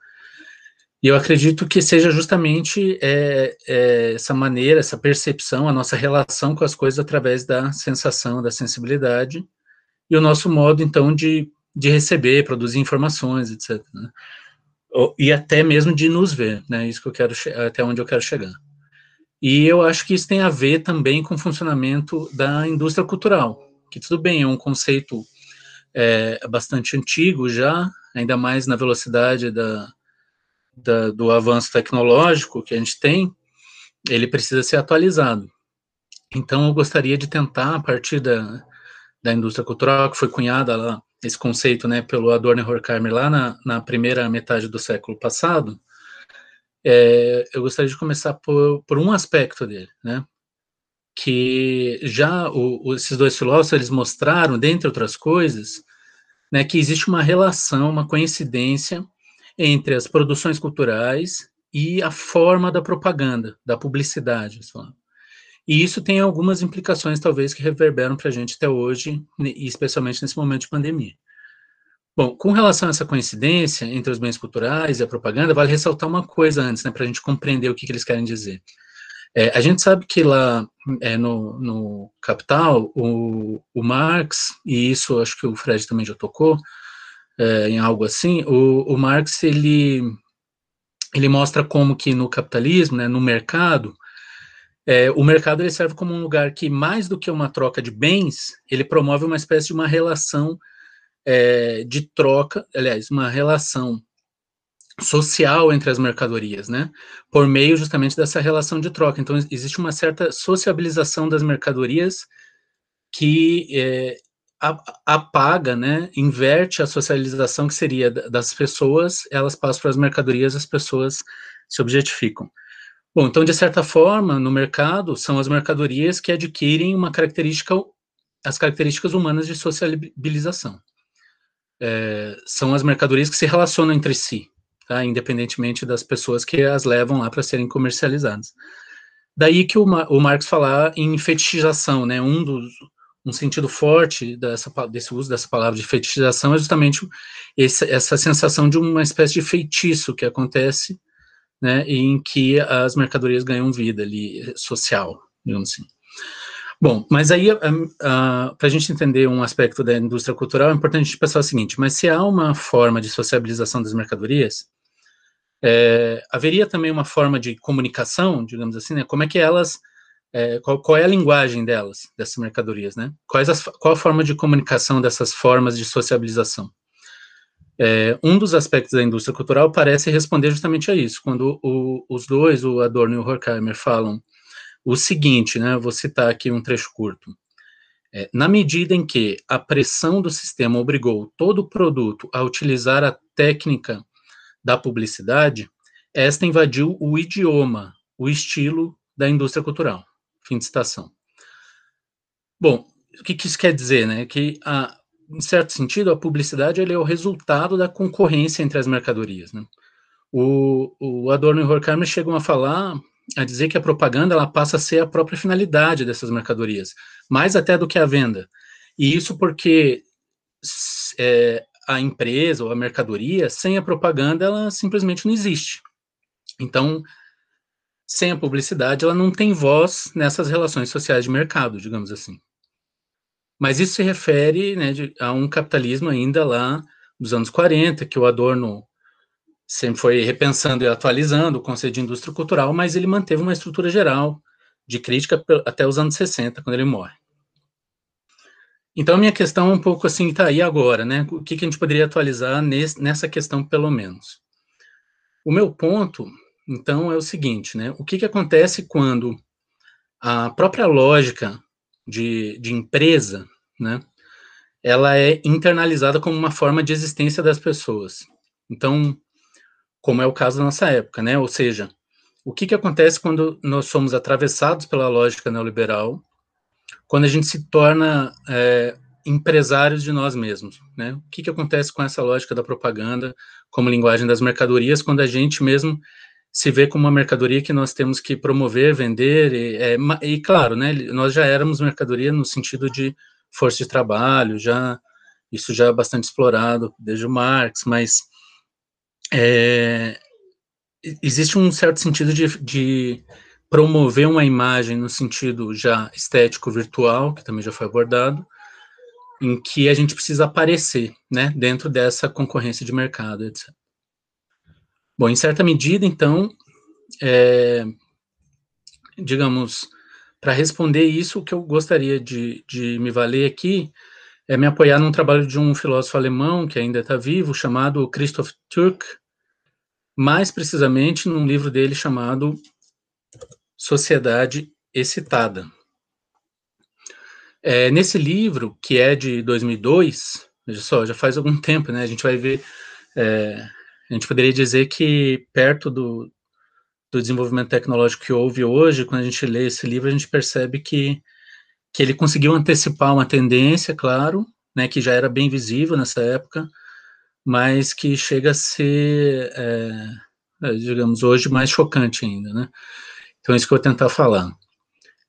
E eu acredito que seja justamente é, é, essa maneira, essa percepção, a nossa relação com as coisas através da sensação, da sensibilidade, e o nosso modo, então, de, de receber, produzir informações, etc. Né? E até mesmo de nos ver, né? Isso que eu quero, até onde eu quero chegar. E eu acho que isso tem a ver também com o funcionamento da indústria cultural, que tudo bem, é um conceito é, bastante antigo já, ainda mais na velocidade da, da, do avanço tecnológico que a gente tem, ele precisa ser atualizado. Então, eu gostaria de tentar, a partir da, da indústria cultural, que foi cunhada lá, esse conceito, né, pelo Adorno e Horkheimer lá na, na primeira metade do século passado, é, eu gostaria de começar por, por um aspecto dele, né, que já o, esses dois filósofos, eles mostraram, dentre outras coisas, né, que existe uma relação, uma coincidência entre as produções culturais e a forma da propaganda, da publicidade. E isso tem algumas implicações, talvez, que reverberam para a gente até hoje, e especialmente nesse momento de pandemia. Bom, com relação a essa coincidência entre os bens culturais e a propaganda, vale ressaltar uma coisa antes, né, para a gente compreender o que, que eles querem dizer. É, a gente sabe que lá é, no, no Capital, o, o Marx, e isso acho que o Fred também já tocou, é, em algo assim, o, o Marx ele, ele mostra como que no capitalismo, né, no mercado, é, o mercado ele serve como um lugar que, mais do que uma troca de bens, ele promove uma espécie de uma relação é, de troca, aliás, uma relação social entre as mercadorias, né? Por meio justamente dessa relação de troca. Então, existe uma certa sociabilização das mercadorias que é, apaga, né, inverte a socialização que seria das pessoas, elas passam para as mercadorias, as pessoas se objetificam. Bom, então, de certa forma, no mercado, são as mercadorias que adquirem uma característica, as características humanas de sociabilização. É, são as mercadorias que se relacionam entre si, tá, independentemente das pessoas que as levam lá para serem comercializadas. Daí que o, o Marx falar em fetichização, né, um dos, um sentido forte dessa, desse uso dessa palavra de fetichização é justamente esse, essa sensação de uma espécie de feitiço que acontece, né, em que as mercadorias ganham vida ali, social, digamos assim. Bom, mas aí, para a gente entender um aspecto da indústria cultural, é importante a gente pensar o seguinte, mas se há uma forma de sociabilização das mercadorias, é, haveria também uma forma de comunicação, digamos assim, né, como é que elas é, qual, qual, é a linguagem delas, dessas mercadorias, né? Quais as, qual a forma de comunicação dessas formas de sociabilização? É, um dos aspectos da indústria cultural parece responder justamente a isso, quando o, os dois, o Adorno e o Horkheimer, falam o seguinte, né? Vou citar aqui um trecho curto. É, na medida em que a pressão do sistema obrigou todo produto a utilizar a técnica da publicidade, esta invadiu o idioma, o estilo da indústria cultural. Fim de citação. Bom, o que, que isso quer dizer, né? Que, a, em certo sentido, a publicidade é o resultado da concorrência entre as mercadorias, né? O, o Adorno e Horkheimer chegam a falar, a dizer que a propaganda ela passa a ser a própria finalidade dessas mercadorias, mais até do que a venda. E isso porque é, a empresa ou a mercadoria, sem a propaganda, ela simplesmente não existe. Então, sem a publicidade, ela não tem voz nessas relações sociais de mercado, digamos assim. Mas isso se refere né, de, a um capitalismo ainda lá dos anos 40, que o Adorno sempre foi repensando e atualizando o conceito de indústria cultural, mas ele manteve uma estrutura geral de crítica até os anos 60, quando ele morre. Então, a minha questão é um pouco assim, está aí agora, né? O que, que a gente poderia atualizar nesse, nessa questão, pelo menos? O meu ponto, então, é o seguinte, né? O que, que acontece quando a própria lógica de, de empresa, né, ela é internalizada como uma forma de existência das pessoas. Então, como é o caso da nossa época, né, ou seja, o que, que acontece quando nós somos atravessados pela lógica neoliberal, quando a gente se torna é, empresários de nós mesmos, né? O que, que acontece com essa lógica da propaganda como linguagem das mercadorias, quando a gente mesmo se vê como uma mercadoria que nós temos que promover, vender, e, é, e, claro, né, nós já éramos mercadoria no sentido de força de trabalho, já isso já é bastante explorado desde o Marx, mas é, existe um certo sentido de, de promover uma imagem no sentido já estético virtual, que também já foi abordado, em que a gente precisa aparecer, né, dentro dessa concorrência de mercado, etc. Bom, em certa medida, então, é, digamos, para responder isso, o que eu gostaria de, de me valer aqui é me apoiar num trabalho de um filósofo alemão que ainda está vivo, chamado Christoph Türk, mais precisamente num livro dele chamado Sociedade Excitada. É, nesse livro, que é de 2002, veja só, já faz algum tempo, né? A gente vai ver é, a gente poderia dizer que perto do, do desenvolvimento tecnológico que houve hoje, quando a gente lê esse livro, a gente percebe que, que ele conseguiu antecipar uma tendência, claro, né, que já era bem visível nessa época, mas que chega a ser, é, é digamos, hoje mais chocante ainda, né? Então, é isso que eu vou tentar falar.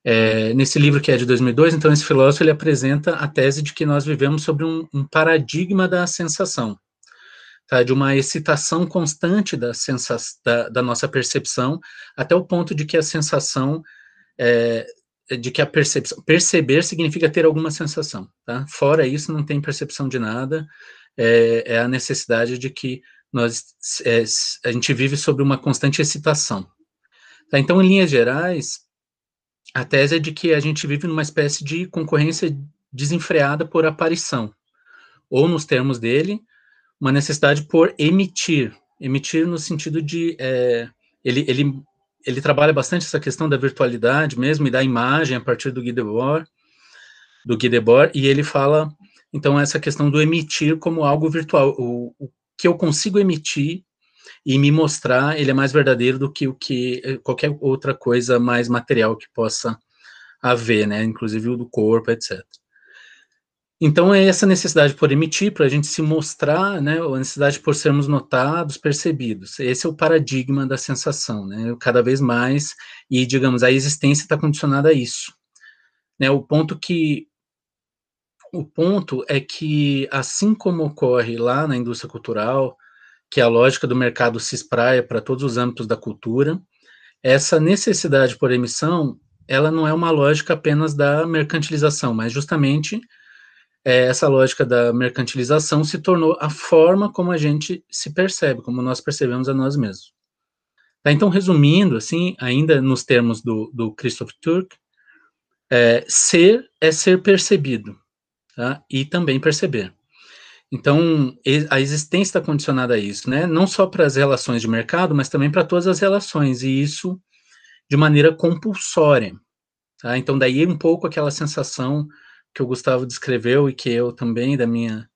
É, nesse livro que é de 2002, então, esse filósofo ele apresenta a tese de que nós vivemos sobre um, um paradigma da sensação de uma excitação constante da, sensação, da, da, nossa percepção, até o ponto de que a sensação, é, de que a percepção, perceber significa ter alguma sensação, tá? Fora isso, não tem percepção de nada, é, é a necessidade de que nós, é, a gente vive sobre uma constante excitação. Tá? Então, em linhas gerais, a tese é de que a gente vive numa espécie de concorrência desenfreada por aparição, ou nos termos dele, uma necessidade por emitir, emitir no sentido de é, ele, ele, ele trabalha bastante essa questão da virtualidade mesmo e da imagem a partir do Guy Debord, do Guy Debord, e ele fala então essa questão do emitir como algo virtual, o, o que eu consigo emitir e me mostrar, ele é mais verdadeiro do que o que qualquer outra coisa mais material que possa haver, né, inclusive o do corpo, etc. Então é essa necessidade por emitir, para a gente se mostrar, né, a necessidade por sermos notados, percebidos. Esse é o paradigma da sensação, né, cada vez mais, e digamos, a existência está condicionada a isso. Né, o ponto que o ponto é que, assim como ocorre lá na indústria cultural, que a lógica do mercado se espraia para todos os âmbitos da cultura, essa necessidade por emissão, ela não é uma lógica apenas da mercantilização, mas justamente é, essa lógica da mercantilização se tornou a forma como a gente se percebe, como nós percebemos a nós mesmos. Tá, então, resumindo, assim, ainda nos termos do, do Christoph Turk, é, ser é ser percebido, tá? e também perceber. Então, a existência está condicionada a isso, né? Não só para as relações de mercado, mas também para todas as relações. E isso, de maneira compulsória. Tá? Então, daí um pouco aquela sensação que o Gustavo descreveu e que eu também, da minha,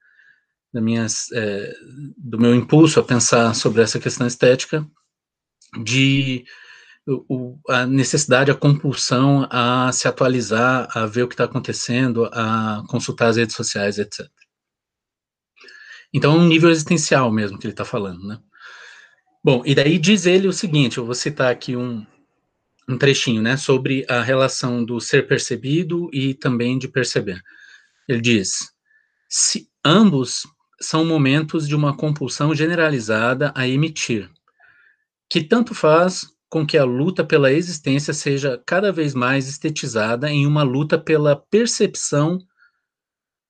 da minhas, é, do meu impulso a pensar sobre essa questão estética, de o, a necessidade, a compulsão a se atualizar, a ver o que está acontecendo, a consultar as redes sociais, etc. Então, é um nível existencial mesmo que ele está falando, né? Bom, e daí diz ele o seguinte, eu vou citar aqui um, um trechinho, né, sobre a relação do ser percebido e também de perceber. Ele diz: se ambos são momentos de uma compulsão generalizada a emitir, que tanto faz com que a luta pela existência seja cada vez mais estetizada em uma luta pela percepção,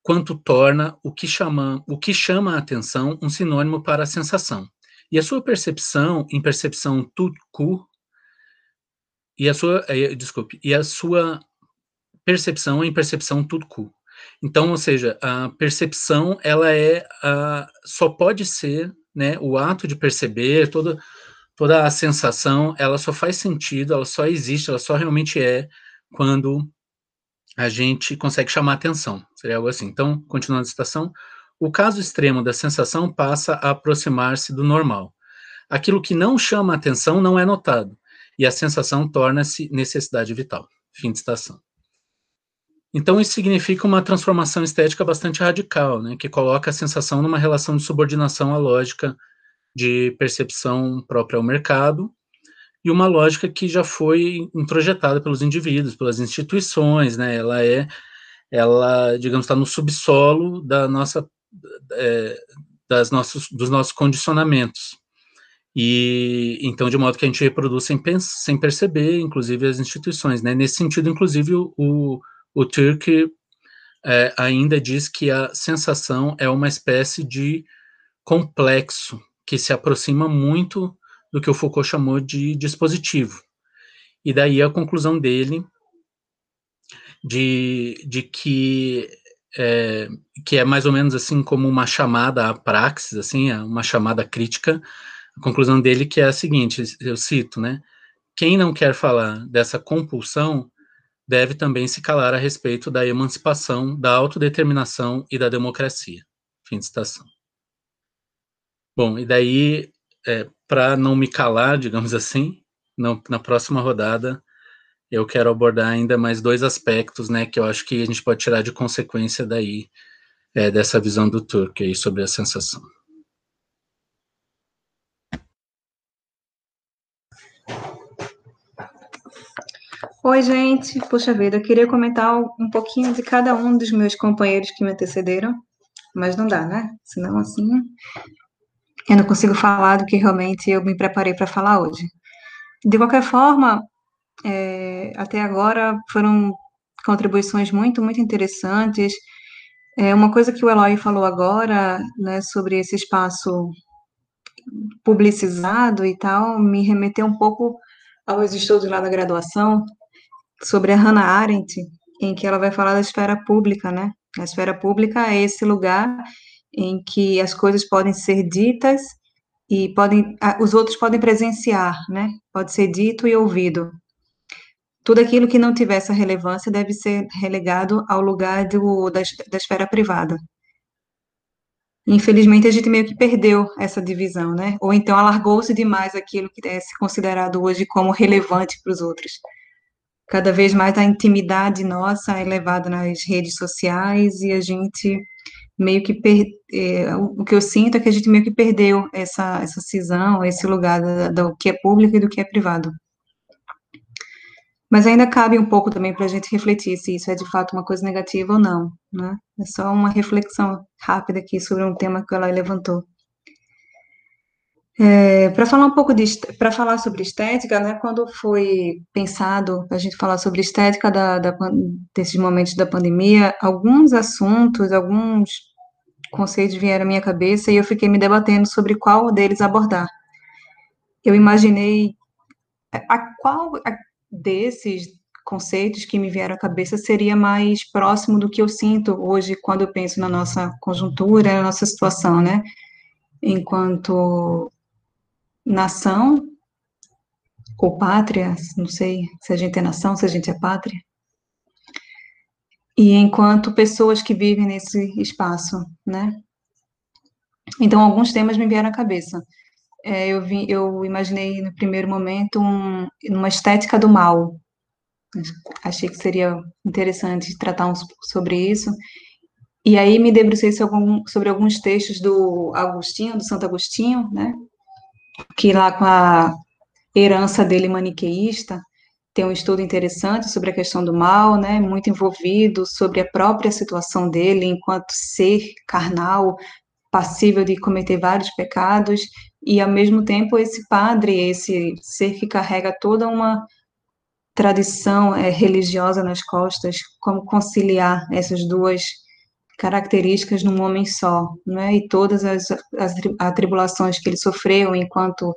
quanto torna o que chama, o que chama a atenção um sinônimo para a sensação. E a sua percepção em percepção tout court, e a sua, eh, desculpe, e a sua percepção em percepção court. Então, ou seja, a percepção, ela é, a, só pode ser, né, o ato de perceber, toda, toda a sensação, ela só faz sentido, ela só existe, ela só realmente é quando a gente consegue chamar atenção, seria algo assim. Então, continuando a citação, o caso extremo da sensação passa a aproximar-se do normal. Aquilo que não chama atenção não é notado, e a sensação torna-se necessidade vital. Fim de citação. Então, isso significa uma transformação estética bastante radical, né, que coloca a sensação numa relação de subordinação à lógica de percepção própria ao mercado e uma lógica que já foi introjetada pelos indivíduos, pelas instituições, né, ela é, ela, digamos, está no subsolo da nossa, é, das nossos, dos nossos condicionamentos. E então, de modo que a gente reproduz sem, sem perceber, inclusive as instituições, né? Nesse sentido, inclusive, o, o Turk é, ainda diz que a sensação é uma espécie de complexo que se aproxima muito do que o Foucault chamou de dispositivo. E daí a conclusão dele de, de que é, que é mais ou menos assim como uma chamada à praxis, assim, é uma chamada crítica. A conclusão dele que é a seguinte, eu cito, né? Quem não quer falar dessa compulsão deve também se calar a respeito da emancipação, da autodeterminação e da democracia. Fim de citação. Bom, e daí, é, para não me calar, digamos assim, no, na próxima rodada, eu quero abordar ainda mais dois aspectos, né, que eu acho que a gente pode tirar de consequência daí, é, dessa visão do Turk aí sobre a sensação. Oi, gente. Puxa vida, eu queria comentar um pouquinho de cada um dos meus companheiros que me antecederam, mas não dá, né? Senão, assim, eu não consigo falar do que realmente eu me preparei para falar hoje. De qualquer forma, é, até agora foram contribuições muito, muito interessantes. É, uma coisa que o Eloy falou agora, né, sobre esse espaço publicizado e tal, me remeteu um pouco aos estudos lá da graduação, sobre a Hannah Arendt, em que ela vai falar da esfera pública, né? A esfera pública é esse lugar em que as coisas podem ser ditas e podem, os outros podem presenciar, né? Pode ser dito e ouvido. Tudo aquilo que não tiver essa relevância deve ser relegado ao lugar do, da, da esfera privada. Infelizmente, a gente meio que perdeu essa divisão, né? Ou então alargou-se demais aquilo que é considerado hoje como relevante para os outros cada vez mais a intimidade nossa é levada nas redes sociais e a gente meio que per, é, o que eu sinto é que a gente meio que perdeu essa essa cisão, esse lugar do que é público e do que é privado. Mas ainda cabe um pouco também para a gente refletir se isso é de fato uma coisa negativa ou não, né? É só uma reflexão rápida aqui sobre um tema que ela levantou. É, para falar um pouco de para falar sobre estética, né? Quando foi pensado a gente falar sobre estética da, da, desses momentos da pandemia, alguns assuntos, alguns conceitos vieram à minha cabeça e eu fiquei me debatendo sobre qual deles abordar. Eu imaginei a qual desses conceitos que me vieram à cabeça seria mais próximo do que eu sinto hoje quando eu penso na nossa conjuntura, na nossa situação, né? Enquanto nação ou pátria, não sei se a gente é nação, se a gente é pátria. E enquanto pessoas que vivem nesse espaço, né? Então, alguns temas me vieram à cabeça. É, eu, vi, eu imaginei no primeiro momento um, uma estética do mal. Achei que seria interessante tratar um, sobre isso. E aí me debrucei sobre, sobre alguns textos do Agostinho, do Santo Agostinho, né? Que lá com a herança dele maniqueísta, tem um estudo interessante sobre a questão do mal, né, muito envolvido sobre a própria situação dele enquanto ser carnal, passível de cometer vários pecados, e ao mesmo tempo esse padre, esse ser que carrega toda uma tradição é, religiosa nas costas, como conciliar essas duas características num homem só, né? E todas as, as atribulações que ele sofreu enquanto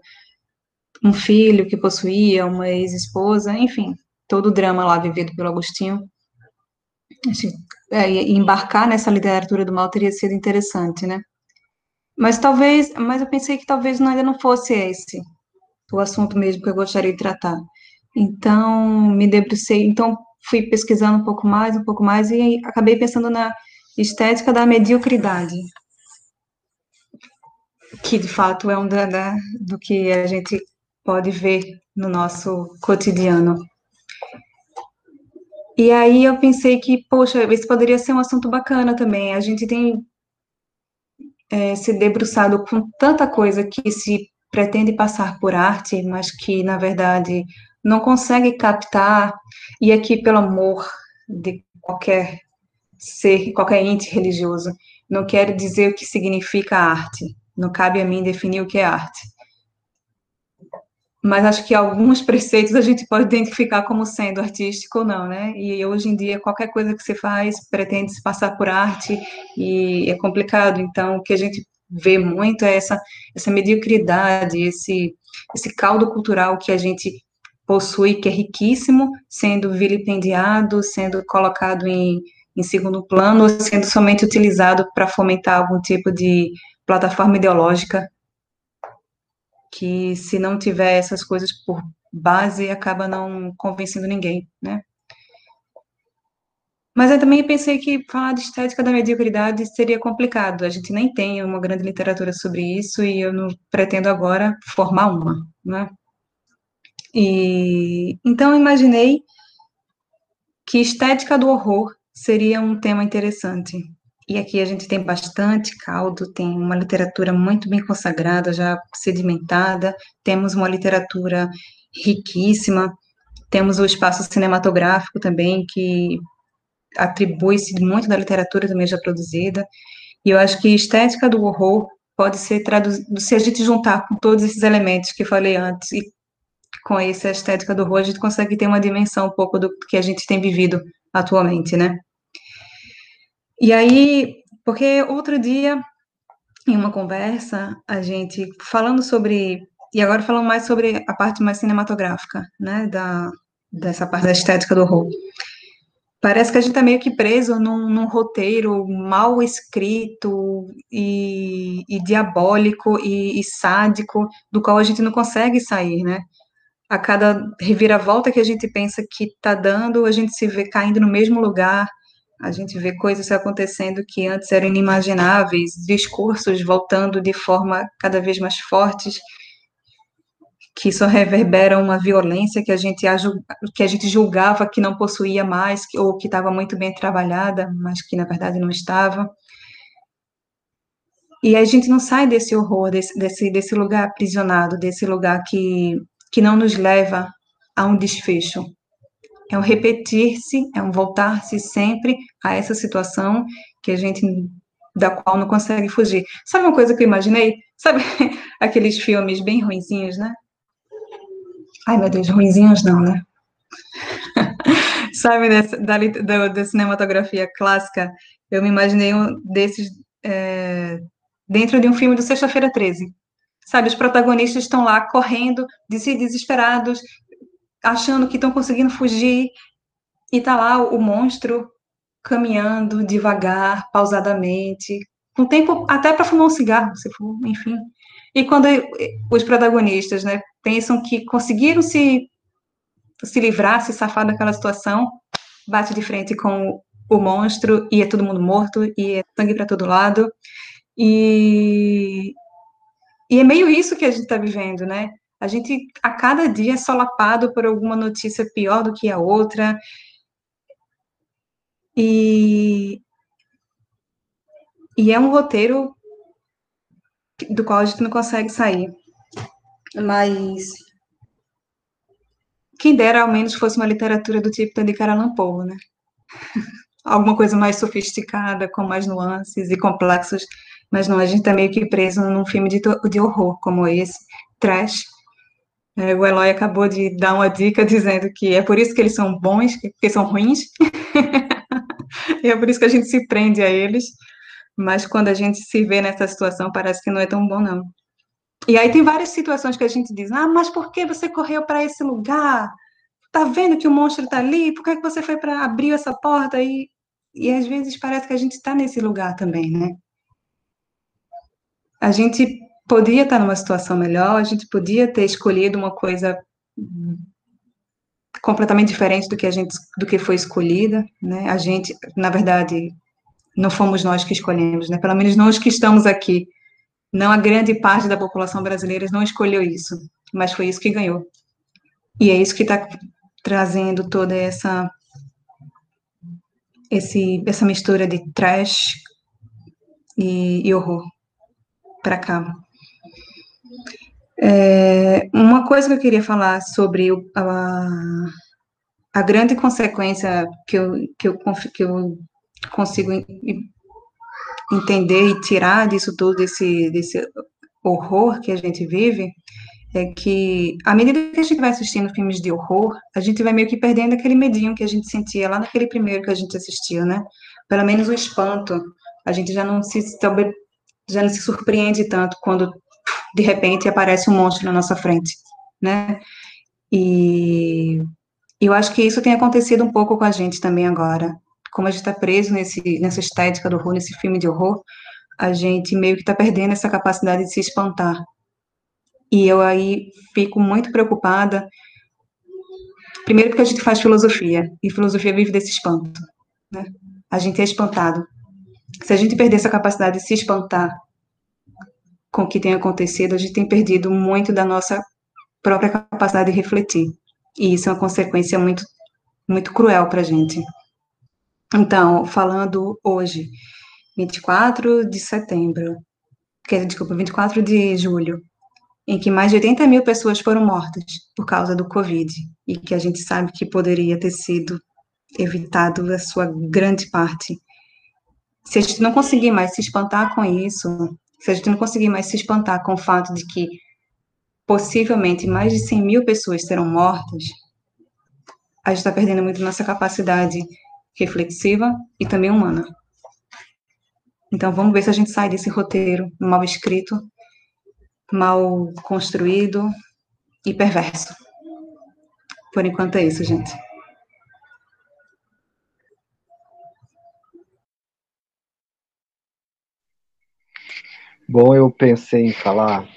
um filho que possuía, uma ex-esposa, enfim, todo o drama lá vivido pelo Agostinho. É, embarcar nessa literatura do mal teria sido interessante, né? Mas talvez, mas eu pensei que talvez ainda não fosse esse o assunto mesmo que eu gostaria de tratar. Então, me debrucei, então fui pesquisando um pouco mais, um pouco mais, e acabei pensando na estética da mediocridade, que de fato é um da, da, do que a gente pode ver no nosso cotidiano. E aí eu pensei que, poxa, esse poderia ser um assunto bacana também. A gente tem é, se debruçado com tanta coisa que se pretende passar por arte, mas que, na verdade, não consegue captar, e aqui, pelo amor de qualquer ser, qualquer ente religioso, não quero dizer o que significa arte, não cabe a mim definir o que é arte mas acho que alguns preceitos a gente pode identificar como sendo artístico ou não, né? E hoje em dia qualquer coisa que você faz pretende se passar por arte e é complicado. Então o que a gente vê muito é essa essa mediocridade, esse esse caldo cultural que a gente possui que é riquíssimo, sendo vilipendiado, sendo colocado em, em segundo plano, sendo somente utilizado para fomentar algum tipo de plataforma ideológica que se não tiver essas coisas por base, acaba não convencendo ninguém, né? Mas eu também pensei que falar de estética da mediocridade seria complicado. A gente nem tem uma grande literatura sobre isso e eu não pretendo agora formar uma, né? E então imaginei que estética do horror seria um tema interessante. E aqui a gente tem bastante caldo, tem uma literatura muito bem consagrada, já sedimentada, temos uma literatura riquíssima, temos o espaço cinematográfico também, que atribui-se muito da literatura também já produzida, e eu acho que estética do horror pode ser traduzido, se a gente juntar com todos esses elementos que falei antes, e com essa estética do horror, a gente consegue ter uma dimensão um pouco do que a gente tem vivido atualmente, né? E aí, porque outro dia, em uma conversa, a gente falando sobre, e agora falando mais sobre a parte mais cinematográfica, né, da, dessa parte da estética do horror. Parece que a gente está meio que preso num, num, roteiro mal escrito e, e diabólico e, e, sádico, do qual a gente não consegue sair, né? A cada reviravolta que a gente pensa que está dando, a gente se vê caindo no mesmo lugar, a gente vê coisas acontecendo que antes eram inimagináveis, discursos voltando de forma cada vez mais fortes, que só reverberam uma violência que a gente, que a gente julgava que não possuía mais, ou que estava muito bem trabalhada, mas que na verdade não estava. E a gente não sai desse horror, desse, desse, desse lugar aprisionado, desse lugar que, que não nos leva a um desfecho, é um repetir-se, é um voltar-se sempre a essa situação que a gente da qual não consegue fugir. Sabe uma coisa que eu imaginei? Sabe aqueles filmes bem ruinzinhos, né? Ai, meu Deus, ruinzinhos não, né? Sabe, desse, da, da, da, cinematografia clássica, eu me imaginei um desses é, dentro de um filme do Sexta-feira 13. Sabe, os protagonistas estão lá correndo, desesperados, achando que estão conseguindo fugir e tá lá o monstro caminhando devagar, pausadamente, com tempo até para fumar um cigarro, se for, enfim. E quando os protagonistas, né, pensam que conseguiram se se livrar, se safar daquela situação, bate de frente com o monstro e é todo mundo morto e é sangue para todo lado. E, e é meio isso que a gente está vivendo, né? A gente, a cada dia, é solapado por alguma notícia pior do que a outra. E, e é um roteiro do qual a gente não consegue sair. Mas quem dera ao menos fosse uma literatura do tipo de Allan Poe, né? Alguma coisa mais sofisticada, com mais nuances e complexos, mas não, a gente está meio que preso num filme de, de horror como esse, trash. É, o Eloy acabou de dar uma dica dizendo que é por isso que eles são bons, porque são ruins, e é por isso que a gente se prende a eles, mas quando a gente se vê nessa situação, parece que não é tão bom, não. E aí tem várias situações que a gente diz, ah, mas por que você correu para esse lugar? Tá vendo que o monstro tá ali? Por que, que você foi para abrir essa porta? E, e às vezes parece que a gente está nesse lugar também, né? A gente podia estar numa situação melhor, a gente podia ter escolhido uma coisa completamente diferente do que a gente do que foi escolhida, né? A gente, na verdade, não fomos nós que escolhemos, né? Pelo menos nós que estamos aqui não a grande parte da população brasileira não escolheu isso, mas foi isso que ganhou. E é isso que está trazendo toda essa esse, essa mistura de trash e, e horror para cá. É, uma coisa que eu queria falar sobre o, a, a grande consequência que eu, que eu, que eu consigo entender e tirar disso tudo, desse, desse horror que a gente vive, é que, à medida que a gente vai assistindo filmes de horror, a gente vai meio que perdendo aquele medinho que a gente sentia lá naquele primeiro que a gente assistiu, né? Pelo menos o espanto. A gente já não se, já não se surpreende tanto quando, de repente, aparece um monstro na nossa frente, né? E eu acho que isso tem acontecido um pouco com a gente também agora como a gente está preso nesse, nessa estética do horror, nesse filme de horror, a gente meio que está perdendo essa capacidade de se espantar. E eu aí fico muito preocupada, primeiro porque a gente faz filosofia, e filosofia vive desse espanto, né? A gente é espantado. Se a gente perder essa capacidade de se espantar com o que tem acontecido, a gente tem perdido muito da nossa própria capacidade de refletir. E isso é uma consequência muito, muito cruel para a gente. Então, falando hoje, 24 de setembro, que, desculpa, 24 de julho, em que mais de 80 mil pessoas foram mortas por causa do Covid, e que a gente sabe que poderia ter sido evitado a sua grande parte. Se a gente não conseguir mais se espantar com isso, se a gente não conseguir mais se espantar com o fato de que possivelmente mais de 100 mil pessoas serão mortas, a gente está perdendo muito nossa capacidade reflexiva e também humana. Então, vamos ver se a gente sai desse roteiro mal escrito, mal construído e perverso. Por enquanto é isso, gente. Bom, eu pensei em falar,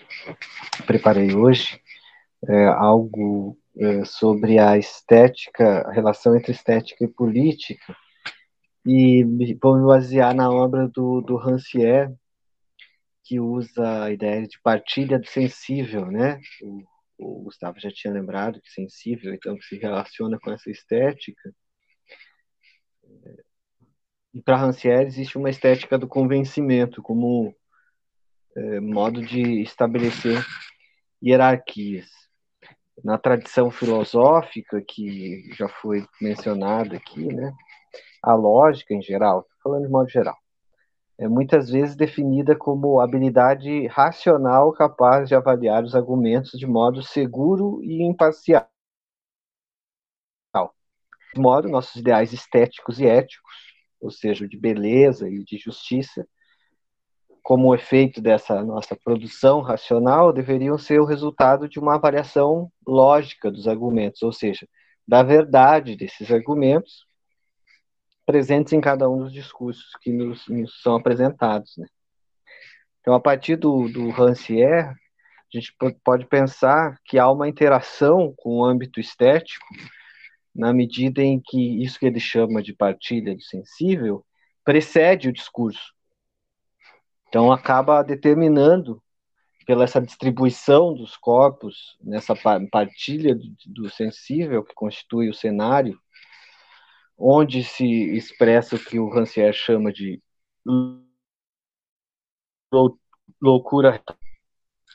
preparei hoje é, algo é, sobre a estética, a relação entre estética e política, e vou me basear na obra do, do Rancière, que usa a ideia de partilha do sensível, né? O, o Gustavo já tinha lembrado que sensível, então, que se relaciona com essa estética. E para Rancière existe uma estética do convencimento como é, modo de estabelecer hierarquias na tradição filosófica que já foi mencionada aqui, né, a lógica em geral, falando de modo geral, é muitas vezes definida como habilidade racional capaz de avaliar os argumentos de modo seguro e imparcial. De modo, nossos ideais estéticos e éticos, ou seja, de beleza e de justiça, como efeito dessa nossa produção racional, deveriam ser o resultado de uma avaliação lógica dos argumentos, ou seja, da verdade desses argumentos presentes em cada um dos discursos que nos, nos são apresentados. Né? Então, a partir do, do Rancière, a gente pode pensar que há uma interação com o âmbito estético, na medida em que isso que ele chama de partilha do sensível precede o discurso. Então, acaba determinando, pela essa distribuição dos corpos, nessa partilha do, sensível que constitui o cenário, onde se expressa o que o Rancière chama de loucura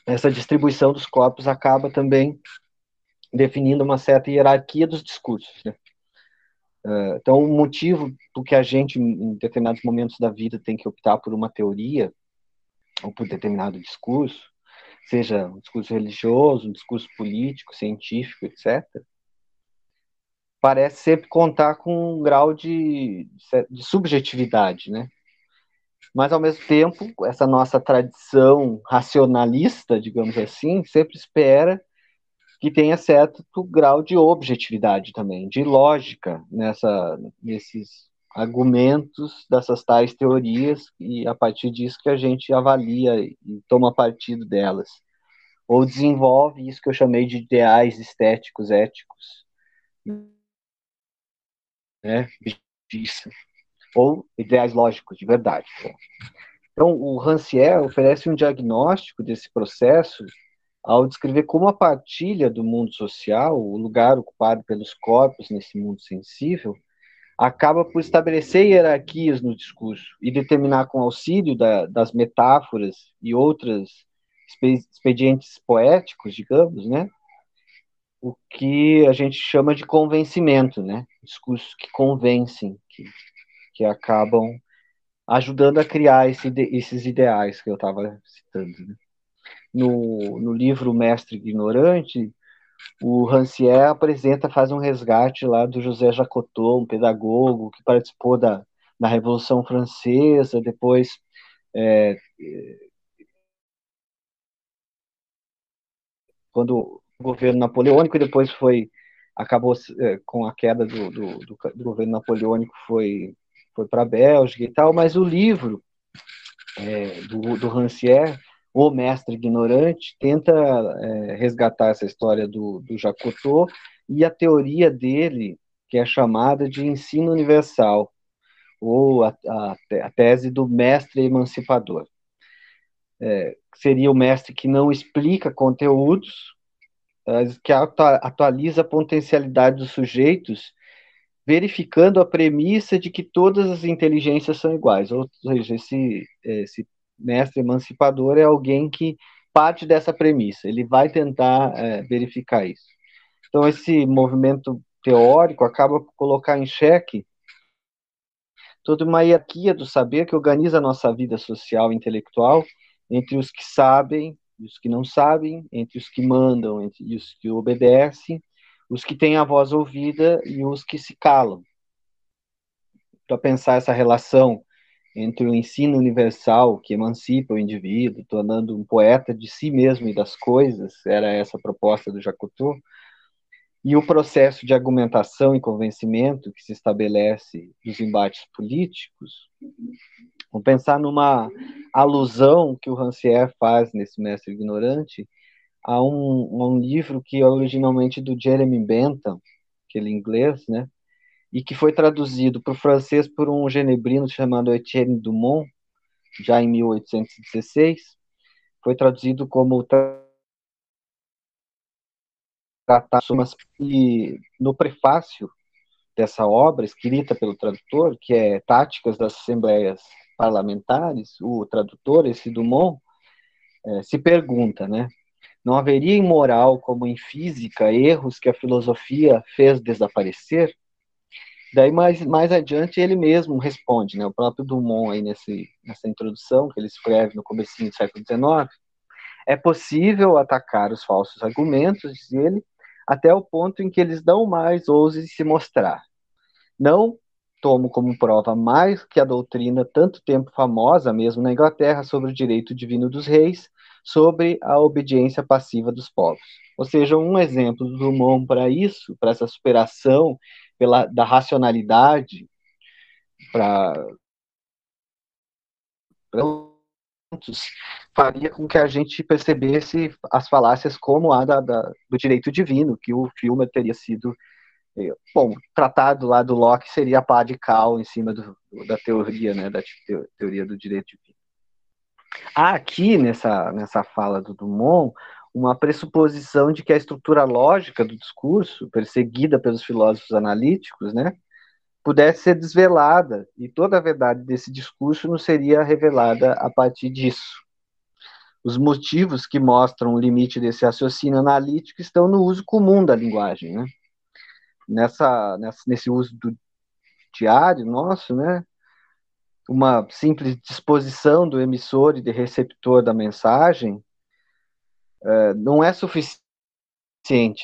essa distribuição dos corpos acaba também definindo uma certa hierarquia dos discursos. Né? Uh, então, o motivo do que a gente, em determinados momentos da vida, tem que optar por uma teoria ou por determinado discurso, seja um discurso religioso, um discurso político, científico, etc., parece sempre contar com um grau de, de subjetividade, né? mas ao mesmo tempo, essa nossa tradição racionalista, digamos assim, sempre espera que tenha certo grau de objetividade também, de lógica nessa, nesses argumentos dessas tais teorias e a partir disso que a gente avalia e toma partido delas ou desenvolve isso que eu chamei de ideais estéticos éticos, né? Isso ou ideais lógicos de verdade. Então, o Rancière oferece um diagnóstico desse processo ao descrever como a partilha do mundo social, o lugar ocupado pelos corpos nesse mundo sensível, acaba por estabelecer hierarquias no discurso e determinar com auxílio da, das metáforas e outras expedientes poéticos, digamos, né, o que a gente chama de convencimento, né, discursos que convencem, que que acabam ajudando a criar esse, esses ideais que eu estava citando. Né? No, no livro Mestre Ignorante, o Rancière apresenta, faz um resgate lá do José Jacotot, um pedagogo que participou da, da Revolução Francesa, depois é, quando o governo napoleônico e depois foi acabou é, com a queda do, do, do, do governo napoleônico foi foi para a Bélgica e tal, mas o livro é, do, do Rancière, O Mestre Ignorante, tenta é, resgatar essa história do, do Jacotot e a teoria dele, que é chamada de ensino universal, ou a, a, a tese do mestre emancipador. É, seria o mestre que não explica conteúdos, que atualiza a potencialidade dos sujeitos verificando a premissa de que todas as inteligências são iguais. Ou seja, esse, esse mestre emancipador é alguém que parte dessa premissa, ele vai tentar é, verificar isso. Então, esse movimento teórico acaba por colocar em xeque toda uma hierarquia do saber que organiza a nossa vida social e intelectual entre os que sabem e os que não sabem, entre os que mandam entre os que obedecem, os que têm a voz ouvida e os que se calam. Para pensar essa relação entre o ensino universal que emancipa o indivíduo, tornando um poeta de si mesmo e das coisas, era essa a proposta do Jacotot, e o processo de argumentação e convencimento que se estabelece nos embates políticos, vamos pensar numa alusão que o Rancière faz nesse Mestre Ignorante, a um, um livro que é originalmente do Jeremy Bentham, aquele inglês, né? E que foi traduzido para o francês por um genebrino chamado Etienne Dumont, já em 1816. Foi traduzido como Tratado e no prefácio dessa obra, escrita pelo tradutor, que é Táticas das Assembleias Parlamentares, o tradutor, esse Dumont, é, se pergunta, né? Não haveria em moral, como em física, erros que a filosofia fez desaparecer? Daí, mais, mais adiante, ele mesmo responde, né? o próprio Dumont, aí nesse, nessa introdução que ele escreve no começo do século XIX, é possível atacar os falsos argumentos, diz ele, até o ponto em que eles não mais ousem se mostrar. Não tomo como prova mais que a doutrina tanto tempo famosa, mesmo na Inglaterra, sobre o direito divino dos reis, sobre a obediência passiva dos povos. Ou seja, um exemplo do Drummond para isso, para essa superação pela, da racionalidade, para faria com que a gente percebesse as falácias como a da, da, do direito divino, que o filme teria sido é, bom, tratado lá do Locke seria a pá de cal em cima do, da teoria, né, da teoria do direito divino. Aqui, nessa, nessa fala do Dumont, uma pressuposição de que a estrutura lógica do discurso, perseguida pelos filósofos analíticos, né, pudesse ser desvelada, e toda a verdade desse discurso não seria revelada a partir disso. Os motivos que mostram o limite desse raciocínio analítico estão no uso comum da linguagem, né? nessa, nessa, nesse uso do diário nosso, né? Uma simples disposição do emissor e do receptor da mensagem é, não é suficiente,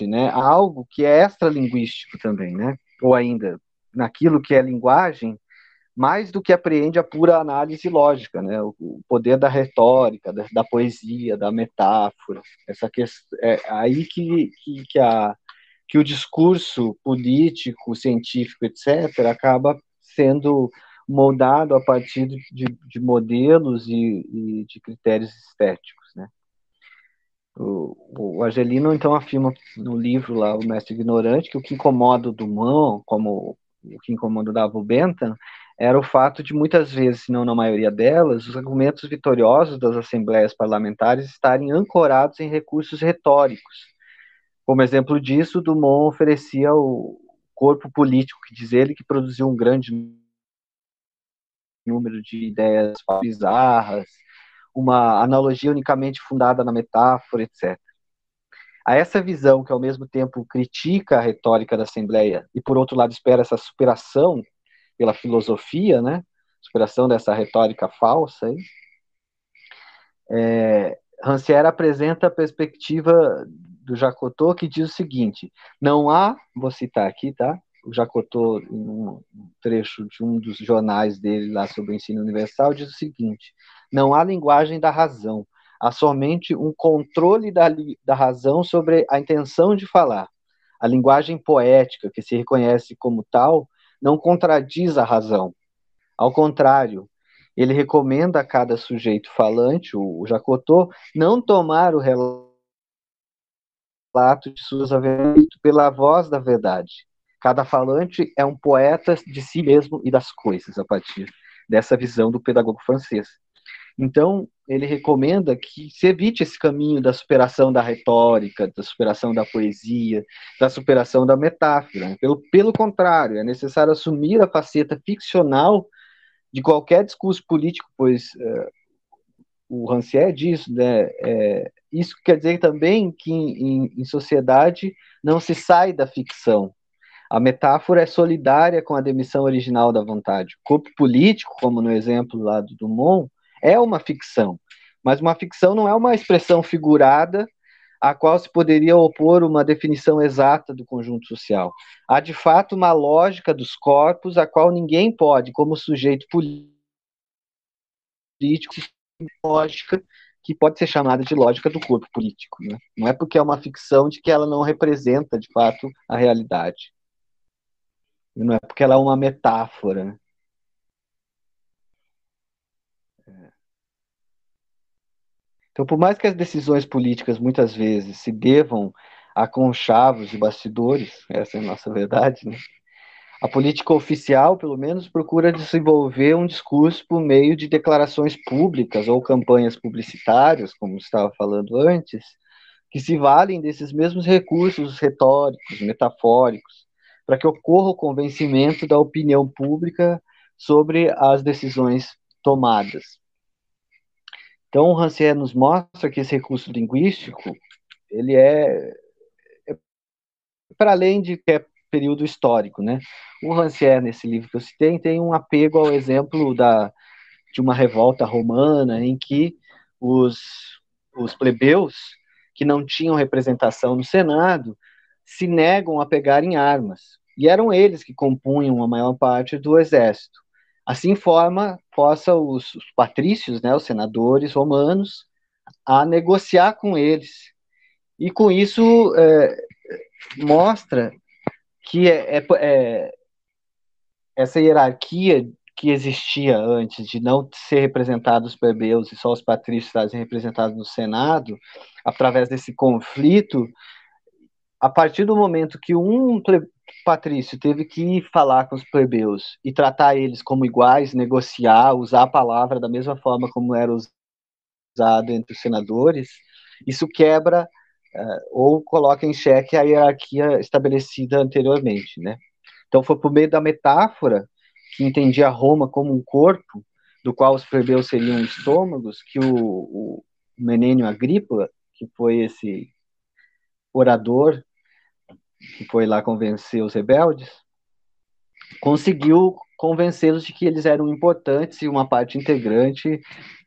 né? Há algo que é extralinguístico também, né? Ou ainda, naquilo que é linguagem, mais do que apreende a pura análise lógica, né? O, poder da retórica, da, da poesia, da metáfora, essa questão, é aí que, que, que a que o discurso político, científico, etc., acaba sendo moldado a partir de, de modelos e, e, de critérios estéticos? O, o Argelino, então, afirma no livro lá, O Mestre Ignorante, que o que incomoda o Dumont, como o que incomodava o Bentham, era o fato de muitas vezes, se não na maioria delas, os argumentos vitoriosos das assembleias parlamentares estarem ancorados em recursos retóricos, como exemplo disso, Dumont oferecia o corpo político, que diz ele, que produziu um grande número de ideias bizarras, uma analogia unicamente fundada na metáfora, etc. A essa visão, que ao mesmo tempo critica a retórica da Assembleia e, por outro lado, espera essa superação pela filosofia, né? superação dessa retórica falsa, aí, é, Rancière apresenta a perspectiva do Jacotô que diz o seguinte: não há, vou citar aqui, tá? O Jacotô, em um trecho de um dos jornais dele lá sobre o ensino universal, diz o seguinte: não há linguagem da razão, há somente um controle da, da razão sobre a intenção de falar. A linguagem poética, que se reconhece como tal, não contradiz a razão. Ao contrário, ele recomenda a cada sujeito falante, o Jacotô, não tomar o relato de suas aventuras pela voz da verdade. Cada falante é um poeta de si mesmo e das coisas, a partir dessa visão do pedagogo francês. Então, ele recomenda que se evite esse caminho da superação da retórica, da superação da poesia, da superação da metáfora. Pelo, pelo contrário, é necessário assumir a faceta ficcional de qualquer discurso político, pois uh, o Rancière diz, né, é, isso quer dizer também que em, em sociedade não se sai da ficção. A metáfora é solidária com a demissão original da vontade. O corpo político, como no exemplo lá do Dumont, é uma ficção, mas uma ficção não é uma expressão figurada a qual se poderia opor uma definição exata do conjunto social. Há de fato uma lógica dos corpos a qual ninguém pode, como sujeito político, lógica que pode ser chamada de lógica do corpo político. Né? Não é porque é uma ficção de que ela não representa, de fato, a realidade. Não é porque ela é uma metáfora. É. Então, por mais que as decisões políticas muitas vezes se devam a conchavos e bastidores, essa é a nossa verdade, né? A política oficial, pelo menos, procura desenvolver um discurso por meio de declarações públicas ou campanhas publicitárias, como estava falando antes, que se valem desses mesmos recursos retóricos, metafóricos, para que ocorra o convencimento da opinião pública sobre as decisões tomadas. Então, o Rancière nos mostra que esse recurso linguístico, ele é, é para além de que é período histórico, né? O Rancière, nesse livro que eu citei, tem um apego ao exemplo da, de uma revolta romana em que os, os plebeus, que não tinham representação no Senado, se negam a pegar em armas. E eram eles que compunham a maior parte do exército. Assim forma, possa os, os patrícios, né, os senadores romanos, a negociar com eles. E com isso é, mostra que é, é, é essa hierarquia que existia antes de não ser representados os plebeus e só os patrícios estarem representados no Senado, através desse conflito, a partir do momento que um patrício teve que falar com os plebeus e tratar eles como iguais, negociar, usar a palavra da mesma forma como era usado entre os senadores, isso quebra uh, ou coloca em xeque a hierarquia estabelecida anteriormente, né? Então foi por meio da metáfora que entendia Roma como um corpo, do qual os plebeus seriam estômagos, que o, o Menênio Agrícola, que foi esse orador que foi lá convencer os rebeldes, conseguiu convencê-los de que eles eram importantes e uma parte integrante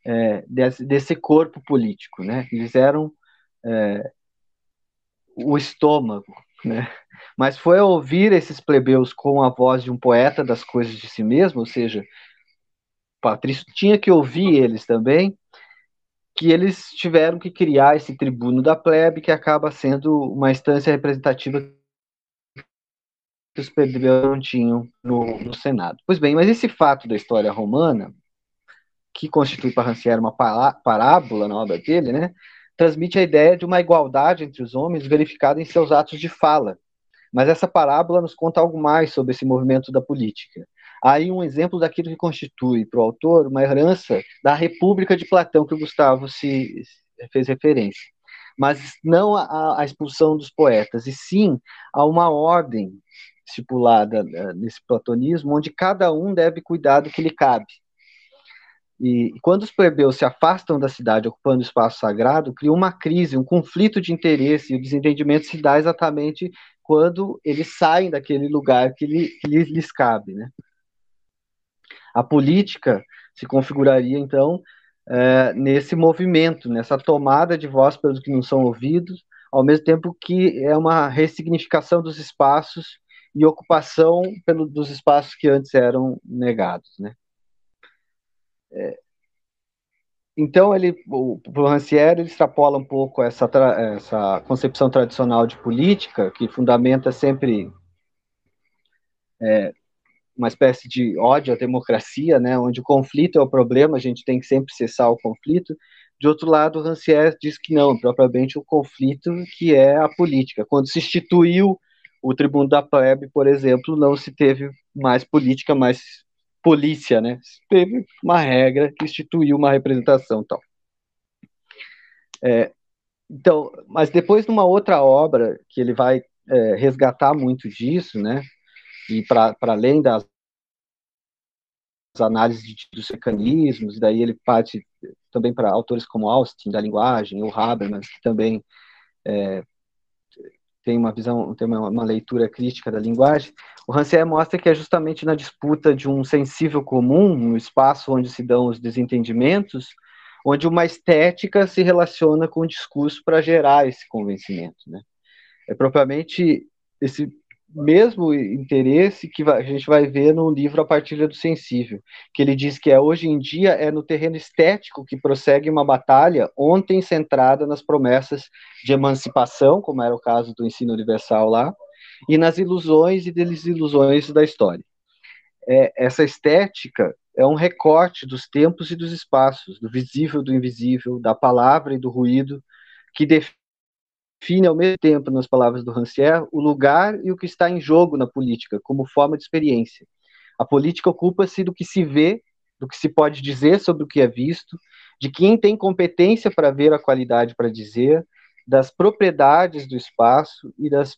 é, desse, desse, corpo político, né? Eles eram é, o estômago, né? Mas foi ouvir esses plebeus com a voz de um poeta das coisas de si mesmo, ou seja, Patrício tinha que ouvir eles também, que eles tiveram que criar esse tribuno da plebe, que acaba sendo uma instância representativa que os não tinham no, no, Senado. Pois bem, mas esse fato da história romana, que constitui para Rancière uma parábola na obra dele, né, transmite a ideia de uma igualdade entre os homens verificada em seus atos de fala. Mas essa parábola nos conta algo mais sobre esse movimento da política. Aí um exemplo daquilo que constitui para o autor uma herança da República de Platão que o Gustavo se fez referência. Mas não a expulsão dos poetas, e sim a uma ordem estipulada eh, nesse platonismo, onde cada um deve cuidar do que lhe cabe. E, quando os plebeus se afastam da cidade, ocupando o espaço sagrado, cria uma crise, um conflito de interesse, e o desentendimento se dá exatamente quando eles saem daquele lugar que, lhe, que lhes cabe. Né? A política se configuraria, então, é, nesse movimento, nessa tomada de voz pelos que não são ouvidos, ao mesmo tempo que é uma ressignificação dos espaços e ocupação pelo, dos espaços que antes eram negados, né? É, então ele, o, o Rancière ele extrapola um pouco essa, essa concepção tradicional de política que fundamenta sempre é, uma espécie de ódio à democracia, né, onde o conflito é o problema, a gente tem que sempre cessar o conflito. De outro lado, Rancière diz que não, propriamente o conflito que é a política. Quando se instituiu o tribuno da plebe, por exemplo, não se teve mais política, mais polícia, né? Se teve uma regra que instituiu uma representação tal. É, então, mas depois numa outra obra que ele vai é, resgatar muito disso, né? E para além das análises de, dos mecanismos, daí ele parte também para autores como Austin da linguagem, ou Habermas, que também é, tem uma visão, tem uma, uma, leitura crítica da linguagem, o Rancière mostra que é justamente na disputa de um sensível comum, no espaço onde se dão os desentendimentos, onde uma estética se relaciona com o discurso para gerar esse convencimento, né? É propriamente esse mesmo interesse que a gente vai ver no livro A Partilha do Sensível, que ele diz que é hoje em dia é no terreno estético que prossegue uma batalha ontem centrada nas promessas de emancipação, como era o caso do ensino universal lá, e nas ilusões e desilusões da história. É, essa estética é um recorte dos tempos e dos espaços, do visível do invisível, da palavra e do ruído, que define define ao mesmo tempo, nas palavras do Rancière, o lugar e o que está em jogo na política, como forma de experiência. A política ocupa-se do que se vê, do que se pode dizer sobre o que é visto, de quem tem competência para ver a qualidade para dizer, das propriedades do espaço e, das,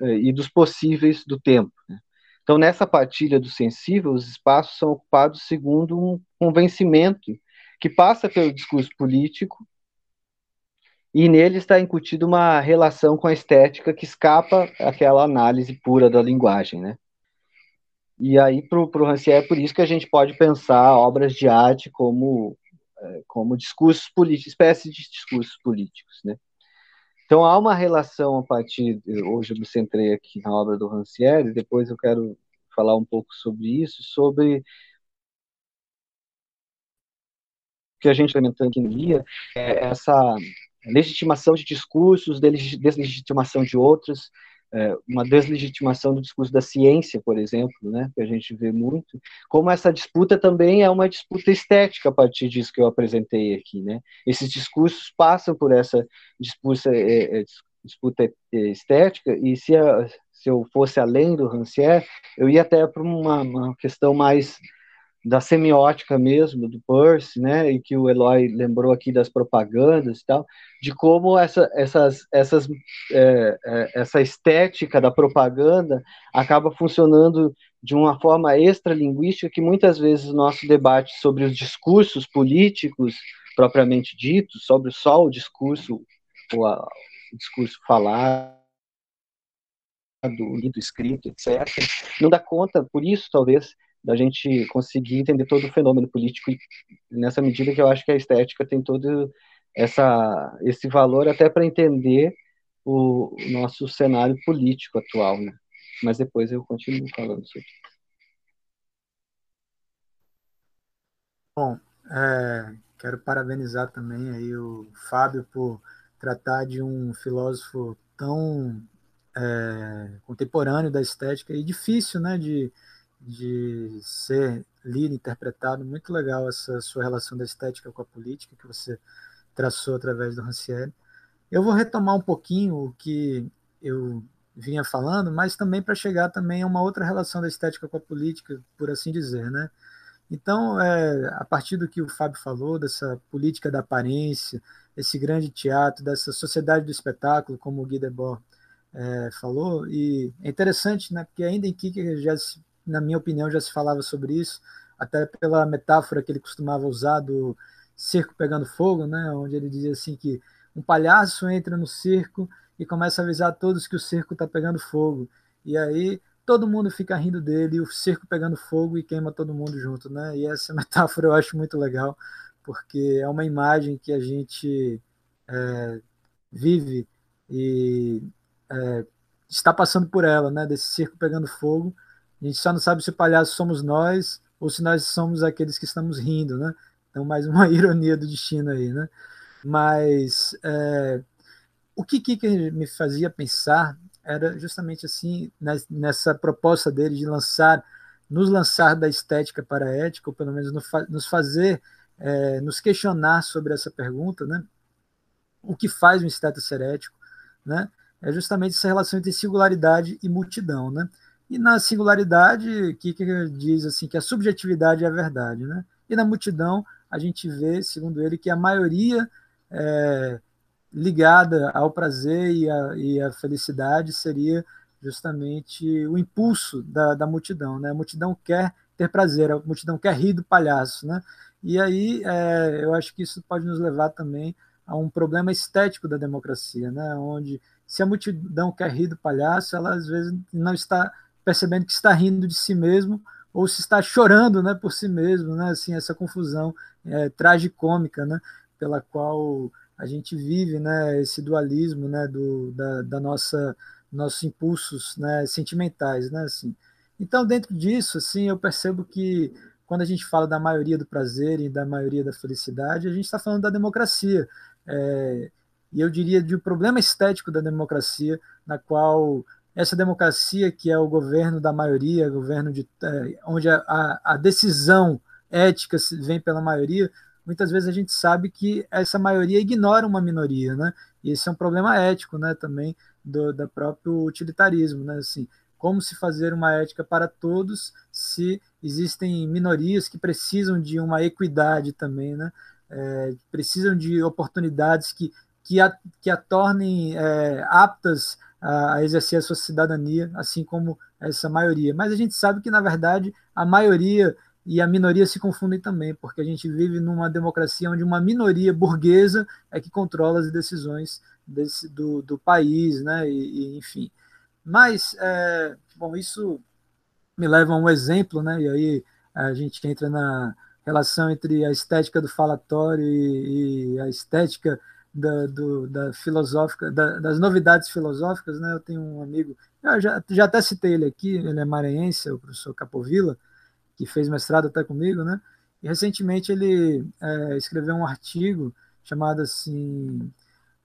eh, e dos possíveis do tempo. Né? Então, nessa partilha do sensível, os espaços são ocupados segundo um convencimento que passa pelo discurso político e nele está incutida uma relação com a estética que escapa aquela análise pura da linguagem, né? E aí, para o Rancière, é por isso que a gente pode pensar obras de arte como, é, como discursos políticos, espécie de discursos políticos, né? Então, há uma relação a partir, hoje eu me centrei aqui na obra do Rancière, depois eu quero falar um pouco sobre isso, sobre o que a gente implementando aqui no guia, é essa legitimação de discursos, deslegitimação de outros, é, uma deslegitimação do discurso da ciência, por exemplo, né, que a gente vê muito, como essa disputa também é uma disputa estética a partir disso que eu apresentei aqui, né? Esses discursos passam por essa disputa, é, é, disputa estética e se, a, se eu fosse além do Rancière, eu ia até para uma, uma questão mais da semiótica mesmo, do Peirce, né, e que o Eloy lembrou aqui das propagandas e tal, de como essa, essas, essas, é, é, essa estética da propaganda acaba funcionando de uma forma extralinguística que muitas vezes nosso debate sobre os discursos políticos propriamente ditos, sobre só o discurso, o, a, o discurso falado, lido, escrito, etc., não dá conta, por isso, talvez, da gente conseguir entender todo o fenômeno político nessa medida que eu acho que a estética tem todo essa esse valor até para entender o, nosso cenário político atual, né? Mas depois eu continuo falando sobre Bom, é, quero parabenizar também aí o Fábio por tratar de um filósofo tão é, contemporâneo da estética e difícil, né, de de ser lido, interpretado. Muito legal essa sua relação da estética com a política que você traçou através do Rancière. Eu vou retomar um pouquinho o que eu vinha falando, mas também para chegar também a uma outra relação da estética com a política, por assim dizer, né? Então, é, a partir do que o Fábio falou, dessa política da aparência, esse grande teatro, dessa sociedade do espetáculo, como o Guy Debord é, falou, e é interessante, né, porque ainda em Kierkegaard já se na minha opinião, já se falava sobre isso, até pela metáfora que ele costumava usar do circo pegando fogo, né, onde ele dizia assim que um palhaço entra no circo e começa a avisar a todos que o circo está pegando fogo. E aí todo mundo fica rindo dele, o circo pegando fogo e queima todo mundo junto, né? E essa metáfora eu acho muito legal, porque é uma imagem que a gente é, vive e é, está passando por ela, né? Desse circo pegando fogo a gente só não sabe se o palhaço somos nós ou se nós somos aqueles que estamos rindo, né? Então, mais uma ironia do destino aí, né? Mas é, o que, que me fazia pensar era justamente assim, nessa proposta dele de lançar, nos lançar da estética para a ética, ou pelo menos nos fazer, é, nos questionar sobre essa pergunta, né? O que faz um esteta ser ético, né? É justamente essa relação entre singularidade e multidão, né? E na singularidade, que diz assim que a subjetividade é a verdade, né? E na multidão a gente vê, segundo ele, que a maioria é, ligada ao prazer e à, e felicidade seria justamente o impulso da, da multidão, né? A multidão quer ter prazer, a multidão quer rir do palhaço, né? E aí é, eu acho que isso pode nos levar também a um problema estético da democracia, né? Onde se a multidão quer rir do palhaço, ela às vezes não está percebendo que está rindo de si mesmo ou se está chorando né, por si mesmo, né, assim, essa confusão é, tragicômica né, pela qual a gente vive né, esse dualismo né, do, da, da nossa nossos impulsos né, sentimentais. Né, assim. Então, dentro disso, assim, eu percebo que quando a gente fala da maioria do prazer e da maioria da felicidade, a gente está falando da democracia. É, e eu diria de um problema estético da democracia, na qual essa democracia que é o governo da maioria, governo de, é, onde a, a, decisão ética vem pela maioria, muitas vezes a gente sabe que essa maioria ignora uma minoria, né? E esse é um problema ético, né? Também do, do próprio utilitarismo, né? Assim, como se fazer uma ética para todos se existem minorias que precisam de uma equidade também, né? É, precisam de oportunidades que, que, a, que a tornem é, aptas a exercer a sua cidadania, assim como essa maioria. Mas a gente sabe que, na verdade, a maioria e a minoria se confundem também, porque a gente vive numa democracia onde uma minoria burguesa é que controla as decisões desse, do, do país, né? E, e enfim. Mas, é, bom, isso me leva a um exemplo, né? E aí a gente entra na relação entre a estética do falatório e, e a estética da, do, da filosófica, da, das novidades filosóficas, né? Eu tenho um amigo, eu já, já até citei ele aqui, ele é maranhense, o professor Capovilla, que fez mestrado até comigo, né? E recentemente ele é, escreveu um artigo chamado assim: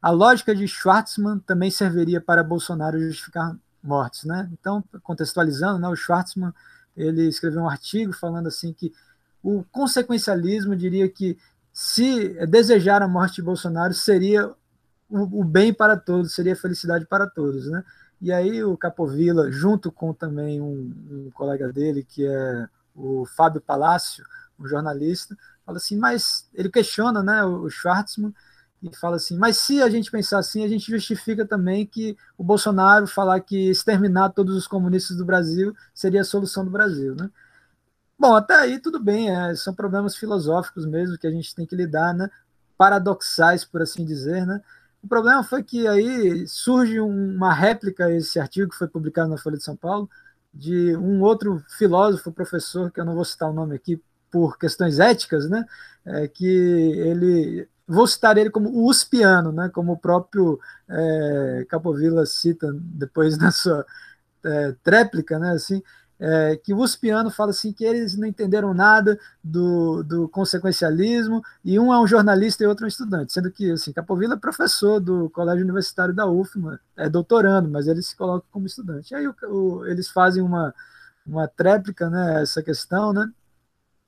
A lógica de Schwartzman também serviria para Bolsonaro justificar mortes, né? Então, contextualizando, né, o Schwartzman ele escreveu um artigo falando assim que o consequencialismo diria que se desejar a morte de Bolsonaro seria o, o bem para todos, seria felicidade para todos, né? E aí o Capovilla, junto com também um, um colega dele, que é o Fábio Palácio, um jornalista, fala assim, mas ele questiona né, o Schwartzman e fala assim, mas se a gente pensar assim, a gente justifica também que o Bolsonaro falar que exterminar todos os comunistas do Brasil seria a solução do Brasil, né? Bom, até aí tudo bem, é, são problemas filosóficos mesmo que a gente tem que lidar, né? Paradoxais, por assim dizer, né? O problema foi que aí surge uma réplica a esse artigo que foi publicado na Folha de São Paulo, de um outro filósofo, professor, que eu não vou citar o nome aqui por questões éticas, né? É, que ele vou citar ele como uspiano, né? Como o próprio é, Capovilla cita depois na sua é, tréplica, né? Assim, é, que o Uspiano fala assim que eles não entenderam nada do, do consequencialismo, e um é um jornalista e outro é um estudante, sendo que assim, Capovilla é professor do Colégio Universitário da UFMA, é doutorando, mas ele se coloca como estudante. Aí o, o, eles fazem uma, uma tréplica, né, essa questão, né,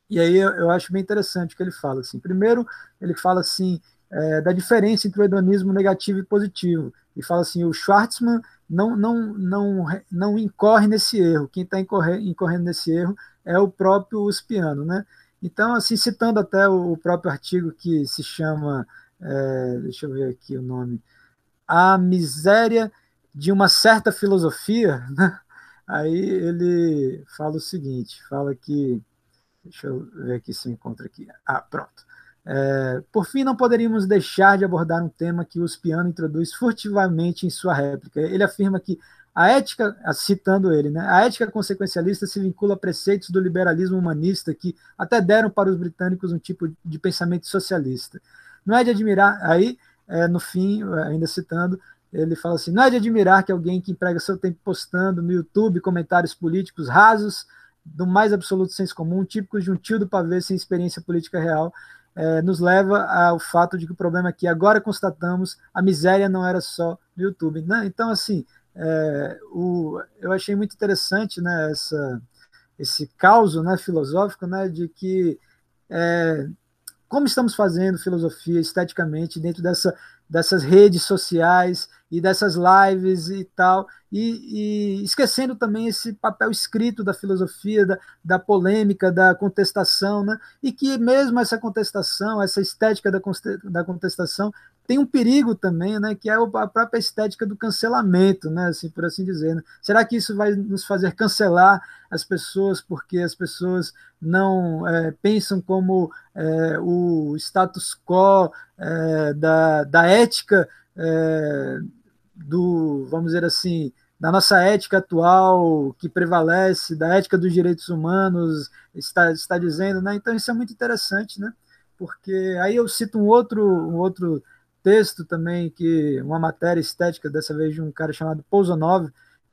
e aí eu, eu acho bem interessante o que ele fala. Assim. Primeiro, ele fala assim é, da diferença entre o hedonismo negativo e positivo, e fala assim, o Schwartzman não, não, não, não incorre nesse erro. Quem está incorrendo nesse erro é o próprio Uspiano, né? Então, assim, citando até o próprio artigo que se chama, é, deixa eu ver aqui o nome, A Miséria de uma Certa Filosofia, né? aí ele fala o seguinte, fala que, deixa eu ver aqui se encontra aqui, ah, pronto. É, por fim, não poderíamos deixar de abordar um tema que o Spiano introduz furtivamente em sua réplica. Ele afirma que a ética, citando ele, né, a ética consequencialista se vincula a preceitos do liberalismo humanista que até deram para os britânicos um tipo de pensamento socialista. Não é de admirar, aí, é, no fim, ainda citando, ele fala assim: não é de admirar que alguém que emprega seu tempo postando no YouTube comentários políticos rasos, do mais absoluto senso comum, típicos de um tio do pavê sem experiência política real, é, nos leva ao fato de que o problema é que agora constatamos a miséria não era só no YouTube. Né? Então, assim, é, o, eu achei muito interessante né, essa, esse caos né, filosófico né, de que é, como estamos fazendo filosofia esteticamente dentro dessa, dessas redes sociais e dessas lives e tal, e, e, esquecendo também esse papel escrito da filosofia, da, da, polêmica, da contestação, né? e que mesmo essa contestação, essa estética da, da contestação, tem um perigo também, né, que é a própria estética do cancelamento, né, assim, por assim dizer. Né? Será que isso vai nos fazer cancelar as pessoas porque as pessoas não é, pensam como é, o status quo é, da, da ética é, do, vamos dizer assim, da nossa ética atual que prevalece, da ética dos direitos humanos, está, está dizendo, né? Então isso é muito interessante, né? Porque aí eu cito um outro, um outro texto também, que uma matéria estética, dessa vez de um cara chamado Pouzonov,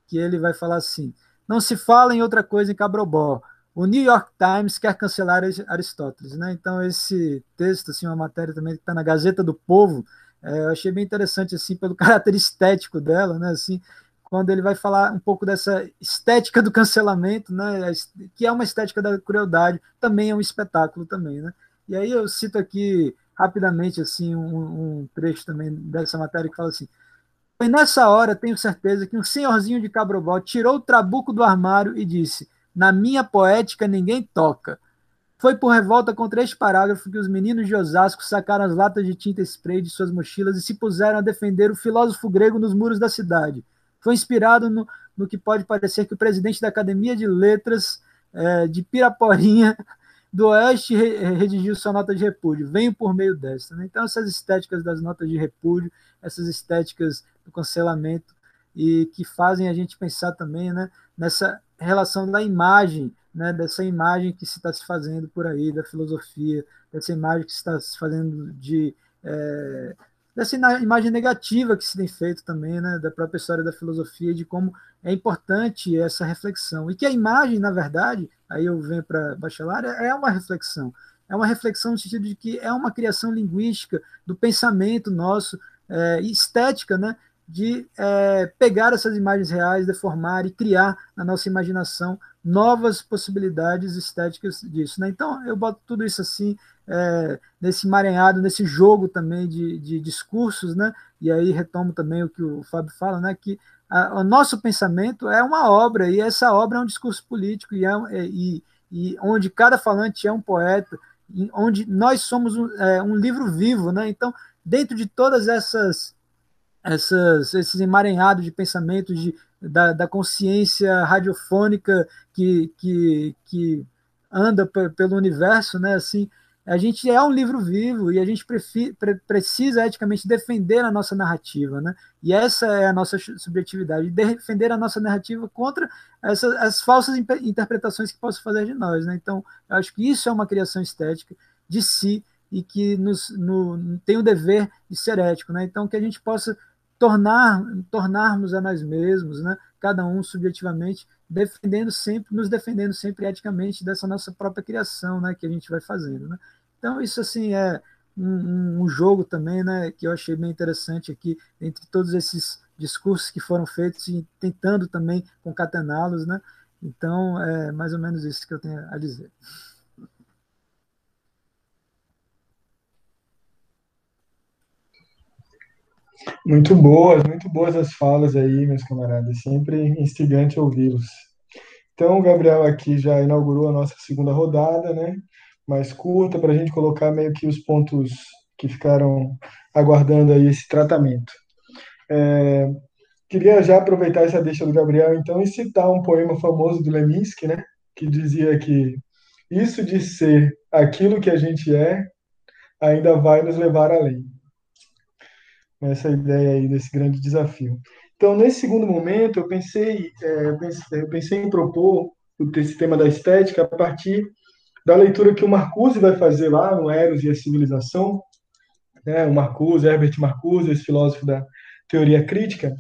que ele vai falar assim: não se fala em outra coisa em Cabrobó. O New York Times quer cancelar Aristóteles, né? Então esse texto, assim, uma matéria também que está na Gazeta do Povo, é, eu achei bem interessante assim pelo caráter estético dela, né? Assim, quando ele vai falar um pouco dessa estética do cancelamento, né? Que é uma estética da crueldade, também é um espetáculo também, né? E aí eu cito aqui rapidamente assim um, um trecho também dessa matéria que fala assim: foi nessa hora, tenho certeza, que um senhorzinho de Cabrobó tirou o trabuco do armário e disse: Na minha poética ninguém toca. Foi por revolta contra este parágrafo que os meninos de Osasco sacaram as latas de tinta spray de suas mochilas e se puseram a defender o filósofo grego nos muros da cidade. Foi inspirado no, no que pode parecer que o presidente da Academia de Letras é, de Piraporinha do Oeste redigiu sua nota de repúdio, venho por meio desta. Né? Então, essas estéticas das notas de repúdio, essas estéticas do cancelamento, e que fazem a gente pensar também né, nessa relação da imagem, né, dessa imagem que se está se fazendo por aí, da filosofia, dessa imagem que se está se fazendo de. É, dessa imagem negativa que se tem feito também, né, da própria história da filosofia, de como é importante essa reflexão. E que a imagem, na verdade, aí eu venho para Bachelar, é uma reflexão. É uma reflexão no sentido de que é uma criação linguística do pensamento nosso, é, estética, né, de é, pegar essas imagens reais, deformar e criar na nossa imaginação novas possibilidades estéticas disso. Né? Então, eu boto tudo isso assim, é, nesse emaranhado, nesse jogo também de, de, discursos, né? e aí retomo também o que o Fábio fala, né? que a, o nosso pensamento é uma obra, e essa obra é um discurso político, e, é, e, e onde cada falante é um poeta, onde nós somos um, é, um livro vivo. Né? Então, dentro de todas essas essas, esses emaranhados de pensamentos de, da, da consciência radiofônica que, que, que anda pelo universo, né? Assim, a gente é um livro vivo e a gente precisa eticamente defender a nossa narrativa, né? E essa é a nossa subjetividade, defender a nossa narrativa contra essas as falsas interpretações que possam fazer de nós, né? Então, eu acho que isso é uma criação estética de si e que nos no, tem o dever de ser ético, né? Então, que a gente possa tornar, tornarmos a nós mesmos, né, cada um subjetivamente, defendendo sempre, nos defendendo sempre eticamente dessa nossa própria criação, né, que a gente vai fazendo, né. Então isso assim é um, um jogo também, né, que eu achei bem interessante aqui entre todos esses discursos que foram feitos e tentando também concatená-los, né. Então é mais ou menos isso que eu tenho a dizer. Muito boas, muito boas as falas aí, meus camaradas. Sempre instigante ouvi-los. Então, o Gabriel aqui já inaugurou a nossa segunda rodada, né? Mais curta, para a gente colocar meio que os pontos que ficaram aguardando aí esse tratamento. É, queria já aproveitar essa deixa do Gabriel, então, e citar um poema famoso do Leminski, né? Que dizia que isso de ser aquilo que a gente é ainda vai nos levar além essa ideia aí desse grande desafio. Então, nesse segundo momento, eu pensei, é, pensei, eu pensei em propor esse tema da estética a partir da leitura que o Marcuse vai fazer lá no Eros e a Civilização, né, o Marcuse, Herbert Marcuse, esse filósofo da teoria crítica,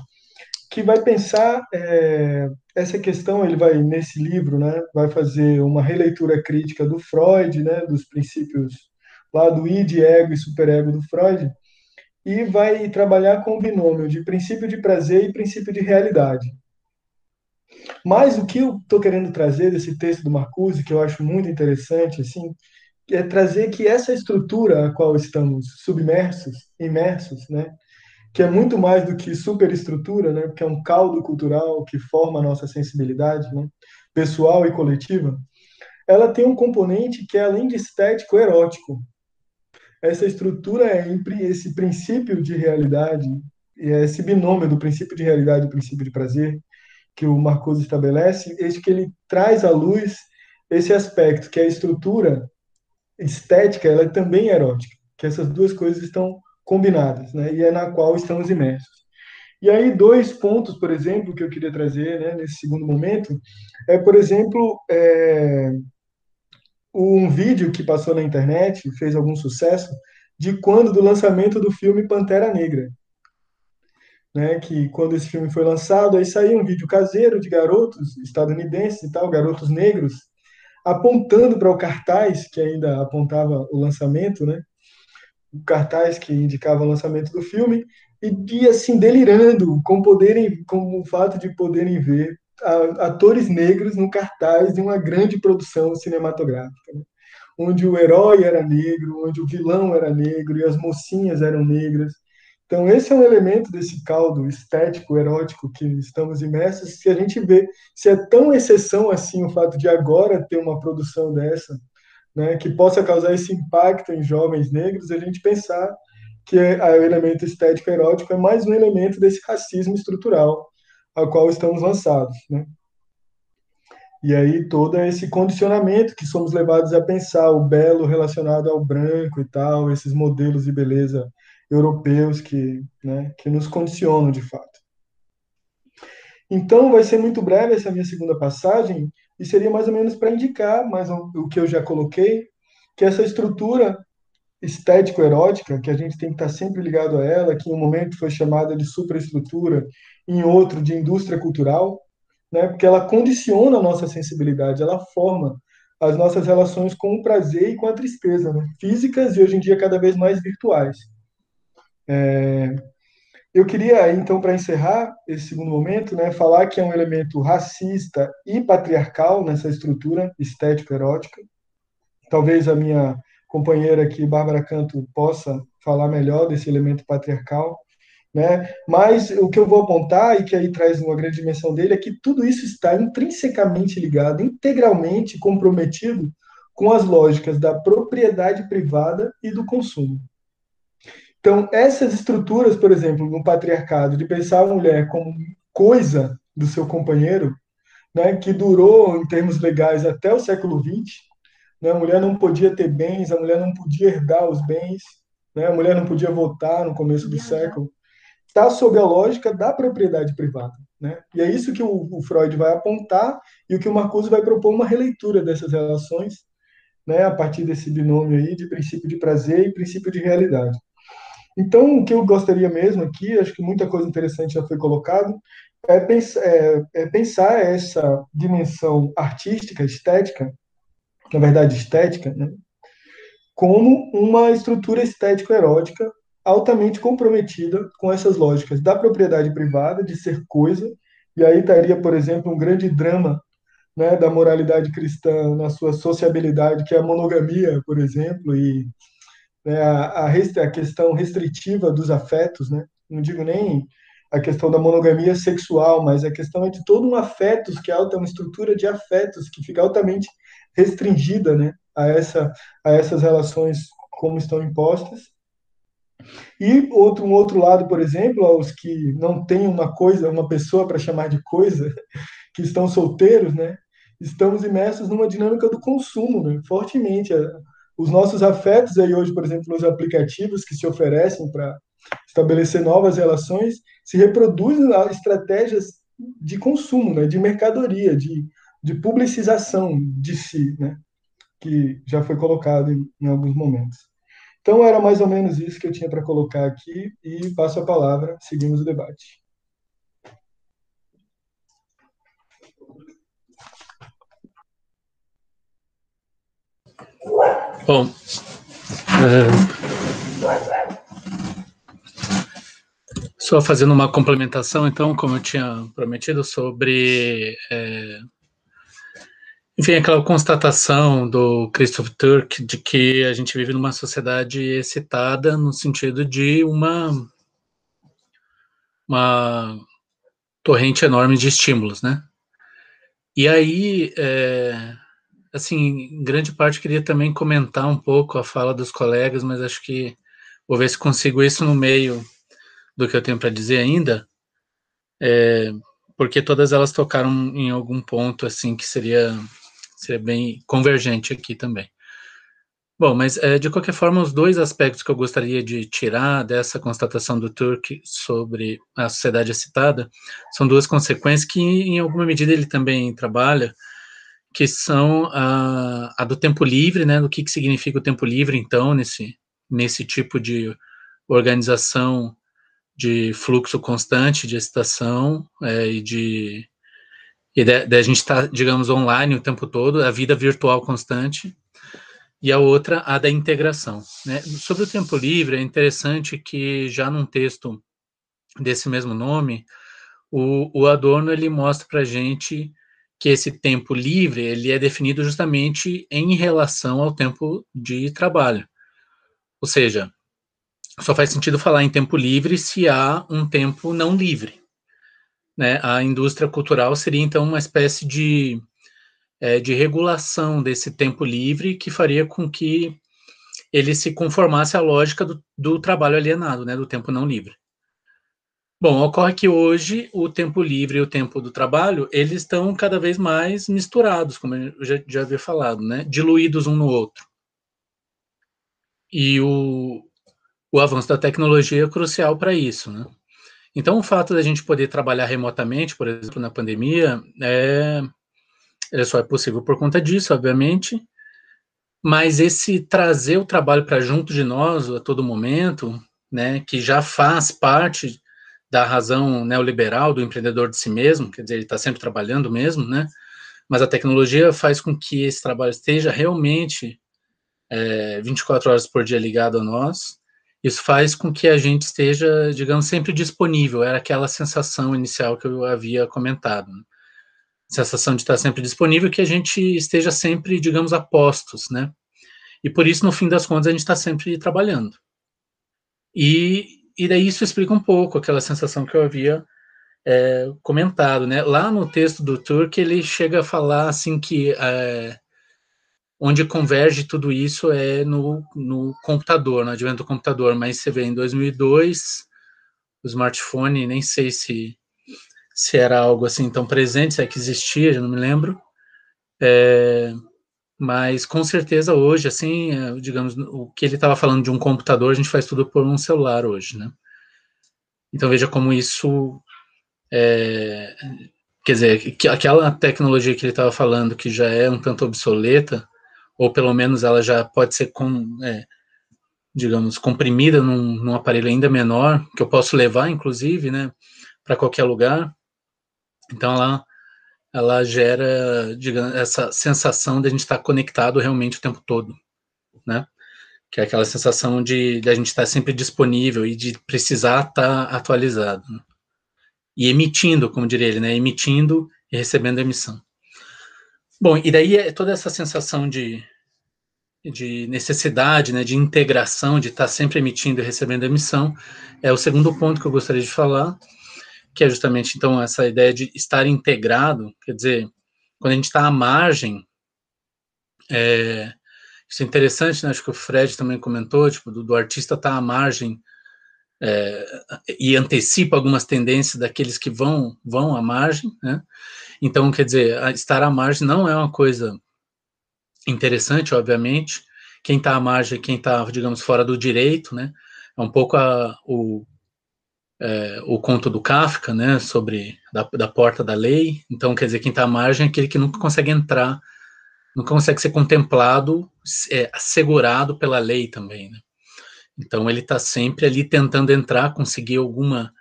que vai pensar é, essa questão, ele vai, nesse livro, né, vai fazer uma releitura crítica do Freud, né, dos princípios lá do id, ego e superego do Freud, e vai trabalhar com o binômio de princípio de prazer e princípio de realidade. Mas o que eu estou querendo trazer desse texto do Marcuse, que eu acho muito interessante, assim, é trazer que essa estrutura a qual estamos submersos, imersos, né, que é muito mais do que superestrutura, né, porque é um caldo cultural que forma a nossa sensibilidade, né, pessoal e coletiva, ela tem um componente que é além de estético, erótico, essa estrutura é esse princípio de realidade, esse binômio do princípio de realidade e princípio de prazer que o Marcuse estabelece, esse que ele traz à luz esse aspecto que a estrutura estética ela é também erótica, que essas duas coisas estão combinadas, né? E é na qual estamos imersos. E aí dois pontos, por exemplo, que eu queria trazer, né, nesse segundo momento, é, por exemplo, é, um vídeo que passou na internet, fez algum sucesso, de quando do lançamento do filme Pantera Negra. Né, que quando esse filme foi lançado, aí saiu um vídeo caseiro de garotos estadunidenses e tal, garotos negros, apontando para o cartaz que ainda apontava o lançamento, né? O cartaz que indicava o lançamento do filme e, e assim delirando com poderem, com o fato de poderem ver atores negros no cartaz de uma grande produção cinematográfica, né? onde o herói era negro, onde o vilão era negro e as mocinhas eram negras. Então, esse é um elemento desse caldo estético, erótico que estamos imersos, que a gente vê se é tão exceção assim o fato de agora ter uma produção dessa, né, que possa causar esse impacto em jovens negros, a gente pensar que é, o elemento estético erótico é mais um elemento desse racismo estrutural a qual estamos lançados, né? E aí todo esse condicionamento que somos levados a pensar, o belo relacionado ao branco e tal, esses modelos de beleza europeus que, né, que nos condicionam de fato. Então vai ser muito breve essa minha segunda passagem e seria mais ou menos para indicar mais o que eu já coloquei, que essa estrutura estético-erótica, que a gente tem que estar sempre ligado a ela, que em um momento foi chamada de superestrutura, em outro de indústria cultural, né? porque ela condiciona a nossa sensibilidade, ela forma as nossas relações com o prazer e com a tristeza, né? físicas e hoje em dia cada vez mais virtuais. É... eu queria, então, para encerrar esse segundo momento, né, falar que é um elemento racista e patriarcal nessa estrutura estético-erótica. Talvez a minha companheira aqui, Bárbara Canto, possa falar melhor desse elemento patriarcal. Né? Mas o que eu vou apontar, e que aí traz uma grande dimensão dele, é que tudo isso está intrinsecamente ligado, integralmente comprometido com as lógicas da propriedade privada e do consumo. Então, essas estruturas, por exemplo, no patriarcado, de pensar a mulher como coisa do seu companheiro, né, que durou, em termos legais, até o século XX, né, a mulher não podia ter bens, a mulher não podia herdar os bens, né, a mulher não podia votar no começo do século, está sob a lógica da propriedade privada. Né? E é isso que o, o, Freud vai apontar e o que o Marcuse vai propor uma releitura dessas relações, né, a partir desse binômio aí de princípio de prazer e princípio de realidade. Então, o que eu gostaria mesmo aqui, acho que muita coisa interessante já foi colocado, é pensar, é, é pensar essa dimensão artística, estética, na verdade estética, né, como uma estrutura estético-erótica altamente comprometida com essas lógicas da propriedade privada, de ser coisa, e aí estaria, por exemplo, um grande drama né, da moralidade cristã na sua sociabilidade, que é a monogamia, por exemplo, e né, a, a, questão restritiva dos afetos, né? não digo nem a questão da monogamia sexual, mas a questão é de todo um afetos, que é uma estrutura de afetos que fica altamente restringida né, a, essa, a essas relações como estão impostas. E outro, um outro lado, por exemplo, aos que não têm uma coisa, uma pessoa para chamar de coisa, que estão solteiros, né? Estamos imersos numa dinâmica do consumo, né? Fortemente. Os nossos afetos aí hoje, por exemplo, nos aplicativos que se oferecem para estabelecer novas relações, se reproduzem estratégias de consumo, né? De mercadoria, de, de publicização de si, né? Que já foi colocado em, em alguns momentos. Então, era mais ou menos isso que eu tinha para colocar aqui e passo a palavra, seguimos o debate. Bom, é, só fazendo uma complementação, então, como eu tinha prometido, sobre é, enfim, aquela constatação do Christoph Turk de que a gente vive numa sociedade excitada no sentido de uma uma torrente enorme de estímulos, né? E aí, é, assim, em grande parte queria também comentar um pouco a fala dos colegas, mas acho que vou ver se consigo isso no meio do que eu tenho para dizer ainda, é, porque todas elas tocaram em algum ponto assim que seria seria bem convergente aqui também. Bom, mas é, de qualquer forma, os dois aspectos que eu gostaria de tirar dessa constatação do Turk sobre a sociedade excitada são duas consequências que, em alguma medida, ele também trabalha, que são a, a do tempo livre, né, do que, que significa o tempo livre, então, nesse, nesse tipo de organização de fluxo constante de excitação é, e de e da gente estar, tá, digamos, online o tempo todo, a vida virtual constante, e a outra, a da integração. Né? Sobre o tempo livre, é interessante que já num texto desse mesmo nome, o, o Adorno ele mostra para a gente que esse tempo livre ele é definido justamente em relação ao tempo de trabalho. Ou seja, só faz sentido falar em tempo livre se há um tempo não livre. Né? A indústria cultural seria, então, uma espécie de, é, de regulação desse tempo livre que faria com que ele se conformasse à lógica do, do trabalho alienado, né? do tempo não livre. Bom, ocorre que hoje o tempo livre e o tempo do trabalho, eles estão cada vez mais misturados, como eu já, já havia falado, né? diluídos um no outro. E o, o avanço da tecnologia é crucial para isso, né? Então, o fato da gente poder trabalhar remotamente, por exemplo, na pandemia, é, é só é possível por conta disso, obviamente, mas esse trazer o trabalho para junto de nós a todo momento, né, que já faz parte da razão neoliberal do empreendedor de si mesmo, quer dizer, ele está sempre trabalhando mesmo, né, mas a tecnologia faz com que esse trabalho esteja realmente é, 24 horas por dia ligado a nós, isso faz com que a gente esteja, digamos, sempre disponível. Era aquela sensação inicial que eu havia comentado. Né? Sensação de estar sempre disponível, que a gente esteja sempre, digamos, a postos, né? E por isso, no fim das contas, a gente está sempre trabalhando. E, e daí isso explica um pouco aquela sensação que eu havia é, comentado, né? Lá no texto do Turk, ele chega a falar, assim, que é, onde converge tudo isso é no, no computador, no advento do computador, mas você vê em 2002, o smartphone, nem sei se, se era algo assim tão presente, se é que existia, já não me lembro, é, mas com certeza hoje, assim, é, digamos, o que ele estava falando de um computador, a gente faz tudo por um celular hoje, né? Então veja como isso, é, quer dizer, que aquela tecnologia que ele estava falando, que já é um tanto obsoleta, ou pelo menos ela já pode ser, com, é, digamos, comprimida num, num, aparelho ainda menor, que eu posso levar, inclusive, né, para qualquer lugar. Então, ela, ela gera, digamos, essa sensação de a gente estar conectado realmente o tempo todo, né? Que é aquela sensação de, de a gente estar sempre disponível e de precisar estar atualizado. Né? E emitindo, como diria ele, né? Emitindo e recebendo emissão. Bom, e daí é toda essa sensação de, de necessidade, né, de integração, de estar sempre emitindo e recebendo emissão, é o segundo ponto que eu gostaria de falar, que é justamente, então, essa ideia de estar integrado, quer dizer, quando a gente está à margem, é, isso é interessante, né, acho que o Fred também comentou, tipo, do, do artista estar tá à margem é, e antecipa algumas tendências daqueles que vão, vão à margem, né, então, quer dizer, estar à margem não é uma coisa interessante, obviamente. Quem está à margem, quem está, digamos, fora do direito, né? É um pouco a, o, é, o conto do Kafka, né? Sobre da, da porta da lei. Então, quer dizer, quem está à margem é aquele que nunca consegue entrar, nunca consegue ser contemplado, é, assegurado pela lei também, né? Então, ele está sempre ali tentando entrar, conseguir alguma,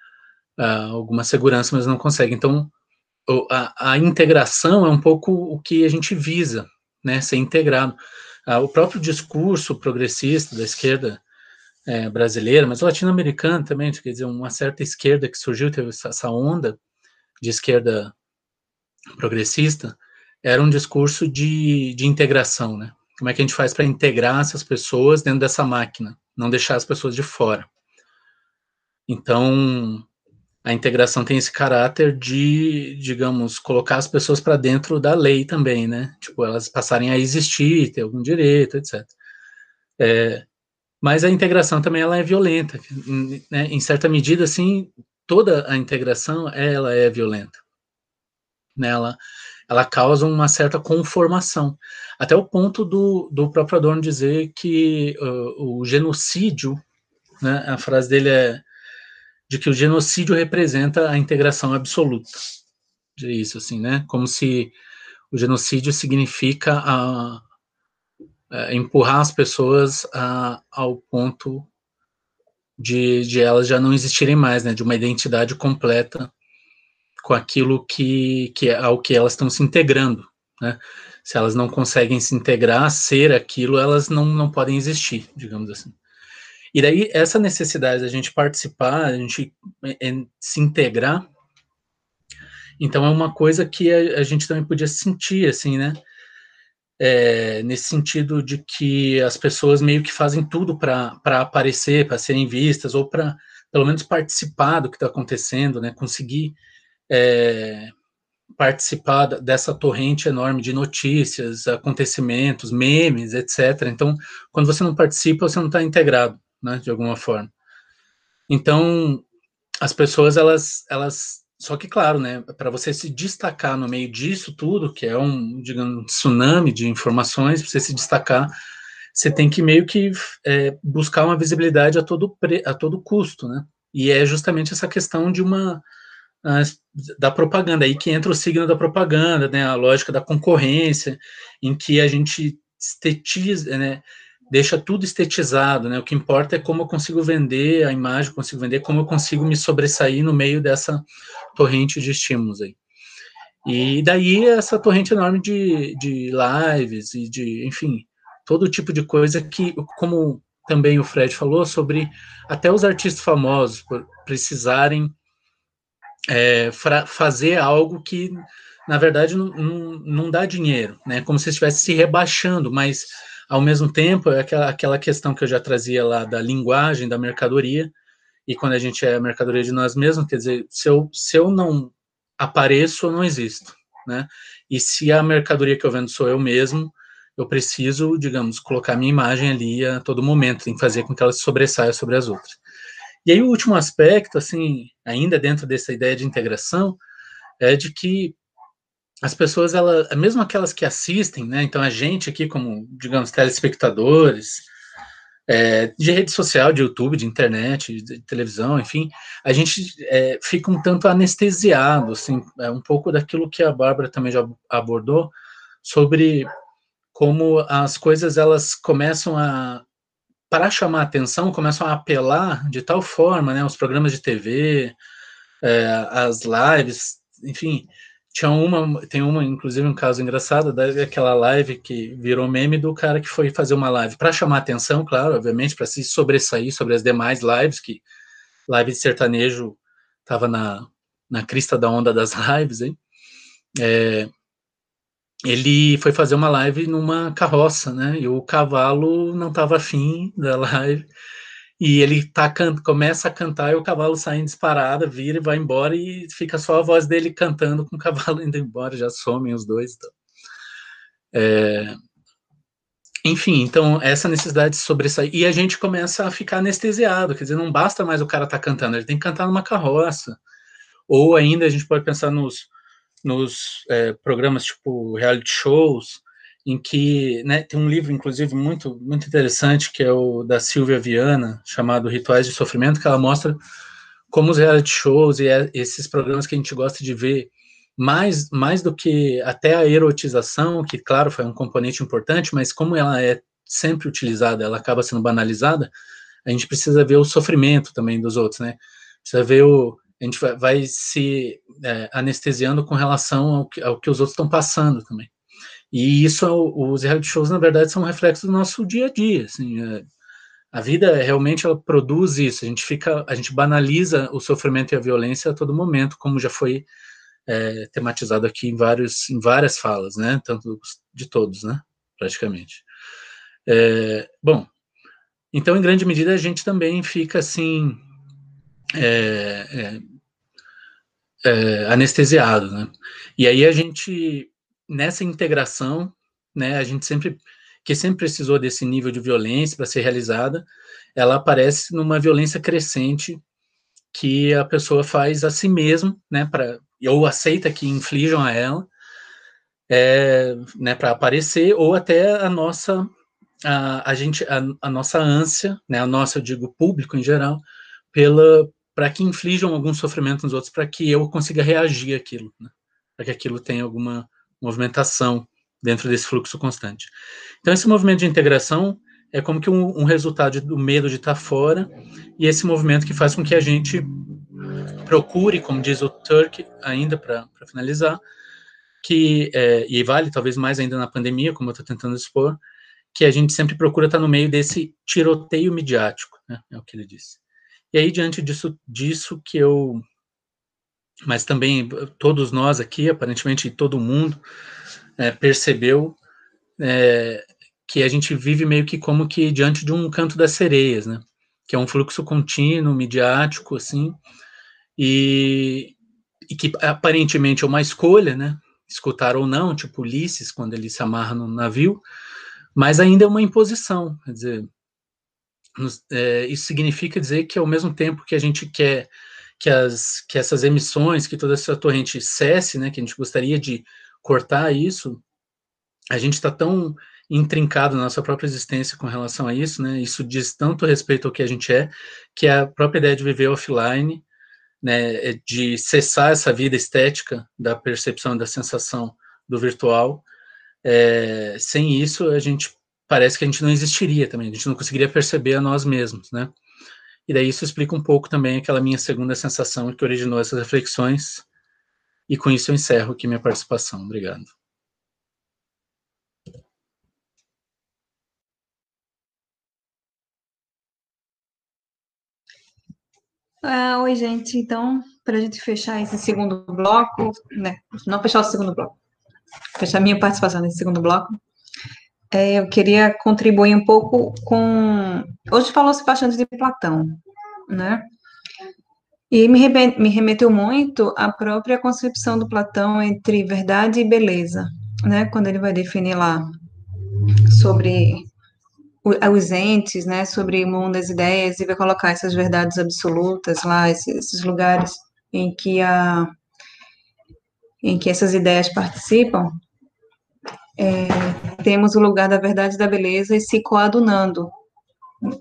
uh, alguma segurança, mas não consegue. Então, a, a, integração é um pouco o que a gente visa, né, ser integrado. Ah, o próprio discurso progressista da esquerda é, brasileira, mas latino-americana também, quer dizer, uma certa esquerda que surgiu, teve essa onda de esquerda progressista, era um discurso de, de integração, né? Como é que a gente faz para integrar essas pessoas dentro dessa máquina, não deixar as pessoas de fora. Então, a integração tem esse caráter de, digamos, colocar as pessoas para dentro da lei também, né? Tipo, elas passarem a existir, ter algum direito, etc. É, mas a integração também ela é violenta, né? Em certa medida, assim, toda a integração ela é violenta. Né? Ela, ela causa uma certa conformação, até o ponto do, do próprio Adorno dizer que uh, o genocídio, né? A frase dele é de que o genocídio representa a integração absoluta. De isso, assim, né? Como se o genocídio significa a, a empurrar as pessoas a, ao ponto de, de elas já não existirem mais, né? De uma identidade completa com aquilo que, que é ao que elas estão se integrando, né? Se elas não conseguem se integrar, ser aquilo, elas não, não podem existir, digamos assim. E daí, essa necessidade da gente participar, a gente é, é, se integrar, então é uma coisa que a, a gente também podia sentir, assim, né? É, nesse sentido de que as pessoas meio que fazem tudo para aparecer, para serem vistas, ou para, pelo menos, participar do que está acontecendo, né? Conseguir é, participar dessa torrente enorme de notícias, acontecimentos, memes, etc. Então, quando você não participa, você não está integrado né, de alguma forma. Então, as pessoas, elas, elas, só que claro, né, para você se destacar no meio disso tudo, que é um, digamos, um tsunami de informações, para você se destacar, você tem que meio que é, buscar uma visibilidade a todo, a todo custo, né, e é justamente essa questão de uma, da propaganda, aí que entra o signo da propaganda, né, a lógica da concorrência, em que a gente estetiza, né, deixa tudo estetizado, né? O que importa é como eu consigo vender a imagem, consigo vender, como eu consigo me sobressair no meio dessa torrente de estímulos aí. E daí essa torrente enorme de, de lives e de, enfim, todo tipo de coisa que, como também o Fred falou sobre até os artistas famosos precisarem é, fazer algo que, na verdade, não, não, não, dá dinheiro, né? Como se estivesse se rebaixando, mas, ao mesmo tempo, é aquela, aquela questão que eu já trazia lá da linguagem, da mercadoria, e quando a gente é a mercadoria de nós mesmos, quer dizer, se eu, se eu não apareço, eu não existo, né? E se a mercadoria que eu vendo sou eu mesmo, eu preciso, digamos, colocar minha imagem ali a todo momento, que fazer com que ela sobressaia sobre as outras. E aí o último aspecto, assim, ainda dentro dessa ideia de integração, é de que as pessoas, ela, mesmo aquelas que assistem, né, então a gente aqui como, digamos, telespectadores, é, de rede social, de YouTube, de internet, de televisão, enfim, a gente é, fica um tanto anestesiado, assim, é um pouco daquilo que a Bárbara também já abordou, sobre como as coisas elas começam a para chamar atenção começam a apelar de tal forma, né, os programas de TV, é, as lives, enfim, tinha uma, tem uma, inclusive um caso engraçado daquela live que virou meme do cara que foi fazer uma live para chamar atenção, claro, obviamente, para se sobressair sobre as demais lives, que live de sertanejo estava na, na crista da onda das lives, hein? É, ele foi fazer uma live numa carroça, né? E o cavalo não estava afim da live. E ele tá, começa a cantar e o cavalo sai em disparada, vira e vai embora e fica só a voz dele cantando com o cavalo indo embora, já somem os dois. Então. É... Enfim, então essa necessidade de sobressair. E a gente começa a ficar anestesiado, quer dizer, não basta mais o cara estar tá cantando, ele tem que cantar numa carroça. Ou ainda a gente pode pensar nos nos é, programas tipo reality shows, em que né, tem um livro, inclusive, muito, muito interessante, que é o da Silvia Viana, chamado Rituais de Sofrimento, que ela mostra como os reality shows e é, esses programas que a gente gosta de ver, mais, mais do que até a erotização, que, claro, foi um componente importante, mas como ela é sempre utilizada, ela acaba sendo banalizada, a gente precisa ver o sofrimento também dos outros, né? Precisa ver o, a gente vai, vai se é, anestesiando com relação ao que, ao que os outros estão passando também. E isso, é os reality shows, na verdade, são um reflexo do nosso dia a dia. Assim, é, a vida realmente ela produz isso. A gente fica, a gente banaliza o sofrimento e a violência a todo momento, como já foi é, tematizado aqui em vários, em várias falas, né? Tanto de todos, né? Praticamente. É, bom, então, em grande medida, a gente também fica assim é, é, é, anestesiado, né? E aí a gente, nessa integração, né, a gente sempre, que sempre precisou desse nível de violência para ser realizada, ela aparece numa violência crescente que a pessoa faz a si mesmo, né, para ou aceita que inflijam a ela, é, né, para aparecer, ou até a nossa a, a gente a, a, nossa ânsia, né, a nossa, eu digo, público em geral, pela para que inflijam algum sofrimento nos outros, para que eu consiga reagir àquilo, né? para que aquilo tenha alguma movimentação dentro desse fluxo constante. Então, esse movimento de integração é como que um, um resultado do medo de estar fora, e esse movimento que faz com que a gente procure, como diz o Turk, ainda para finalizar, que, é, e vale talvez mais ainda na pandemia, como eu estou tentando expor, que a gente sempre procura estar no meio desse tiroteio midiático, né, é o que ele disse. E aí, diante disso, disso que eu. Mas também todos nós aqui, aparentemente todo mundo, é, percebeu é, que a gente vive meio que como que diante de um canto das sereias, né? Que é um fluxo contínuo, midiático, assim, e, e que aparentemente é uma escolha, né? Escutar ou não, tipo Ulisses, quando ele se amarra no navio, mas ainda é uma imposição, quer dizer, é, isso significa dizer que ao mesmo tempo que a gente quer que, as, que essas emissões, que toda essa torrente cesse, né, que a gente gostaria de cortar isso, a gente está tão intrincado na nossa própria existência com relação a isso, né, isso diz tanto respeito ao que a gente é, que a própria ideia de viver offline, né, é de cessar essa vida estética da percepção da sensação do virtual, é, sem isso a gente parece que a gente não existiria também, a gente não conseguiria perceber a nós mesmos, né? E daí isso explica um pouco também aquela minha segunda sensação que originou essas reflexões. E com isso eu encerro aqui minha participação. Obrigado. Ah, oi, gente. Então, para a gente fechar esse segundo bloco, né? Não fechar o segundo bloco, fechar minha participação nesse segundo bloco é, eu queria contribuir um pouco com. Hoje falou-se bastante de Platão, né? E me, me remeteu muito à própria concepção do Platão entre verdade e beleza, né? Quando ele vai definir lá sobre os entes, né? Sobre o mundo das ideias e vai colocar essas verdades absolutas lá, esses, esses lugares em que a em que essas ideias participam, é, temos o lugar da verdade e da beleza e se coadunando.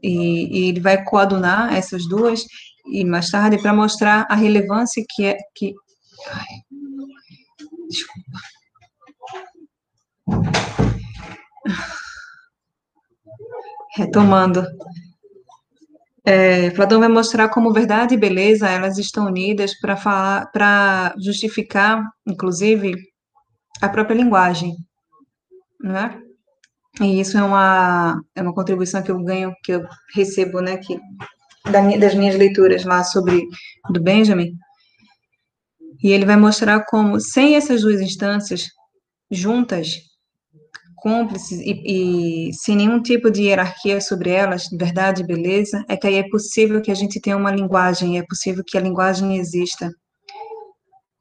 E, e ele vai coadunar essas duas e mais tarde para mostrar a relevância que é que ai, desculpa. Retomando. É, Platão vai mostrar como verdade e beleza elas estão unidas para falar para justificar inclusive a própria linguagem não é e isso é uma é uma contribuição que eu ganho que eu recebo né que das minhas leituras lá sobre do Benjamin, e ele vai mostrar como, sem essas duas instâncias juntas, cúmplices e, e, sem nenhum tipo de hierarquia sobre elas, verdade e beleza, é que aí é possível que a gente tenha uma linguagem, é possível que a linguagem exista.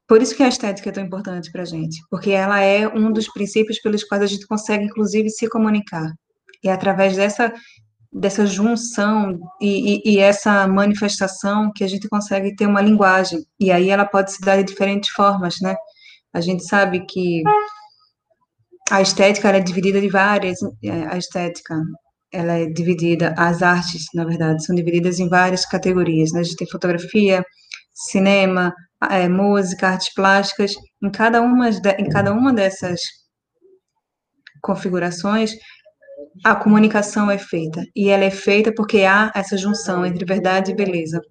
Por isso que a estética é tão importante para a gente, porque ela é um dos princípios pelos quais a gente consegue, inclusive, se comunicar. E é através dessa dessa junção e, e, e, essa manifestação que a gente consegue ter uma linguagem. E aí ela pode se dar de diferentes formas, né? A gente sabe que a estética é dividida de várias, é, a estética ela é dividida, as artes, na verdade, são divididas em várias categorias, né? A gente tem fotografia, cinema, é, música, artes plásticas, em cada uma, de, em cada uma dessas configurações, a comunicação é feita. E ela é feita porque há essa junção entre verdade e beleza.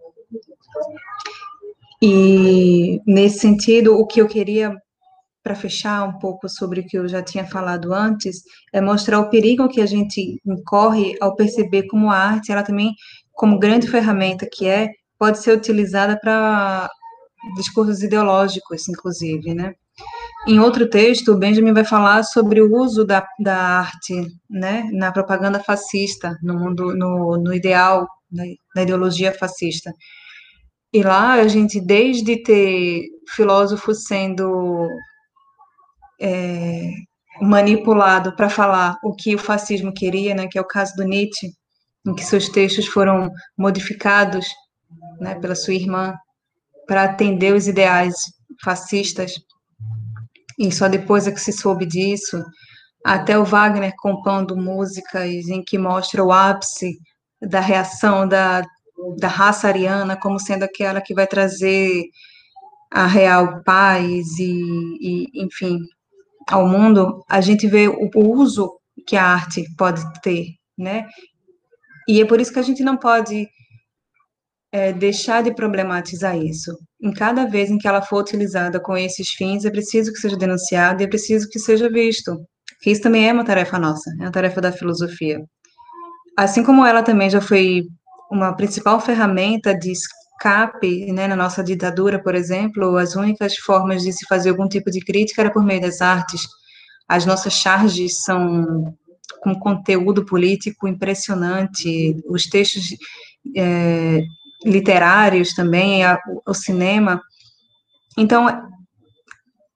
E, nesse sentido, o que eu queria, para fechar um pouco sobre o que eu já tinha falado antes, é mostrar o perigo que a gente incorre ao perceber como a arte, ela também, como grande ferramenta que é, pode ser utilizada para discursos ideológicos, inclusive, né? Em outro texto, o Benjamin vai falar sobre o uso da, da arte né, na propaganda fascista, no mundo, no, no ideal da, da ideologia fascista. E lá a gente, desde ter filósofos sendo é, manipulado para falar o que o fascismo queria, né, que é o caso do Nietzsche, em que seus textos foram modificados né, pela sua irmã para atender os ideais fascistas. E só depois é que se soube disso, até o Wagner compondo músicas em que mostra o ápice da reação da, da raça ariana como sendo aquela que vai trazer a real paz e, e enfim, ao mundo, a gente vê o, uso que a arte pode ter, né? E é por isso que a gente não pode é, deixar de problematizar isso. Em cada vez em que ela for utilizada com esses fins, é preciso que seja denunciado e é preciso que seja visto. Que isso também é uma tarefa nossa, é uma tarefa da filosofia. Assim como ela também já foi uma principal ferramenta de escape né, na nossa ditadura, por exemplo, as únicas formas de se fazer algum tipo de crítica era por meio das artes. As nossas charges são com conteúdo político impressionante, os textos é, literários também, a, o cinema. Então,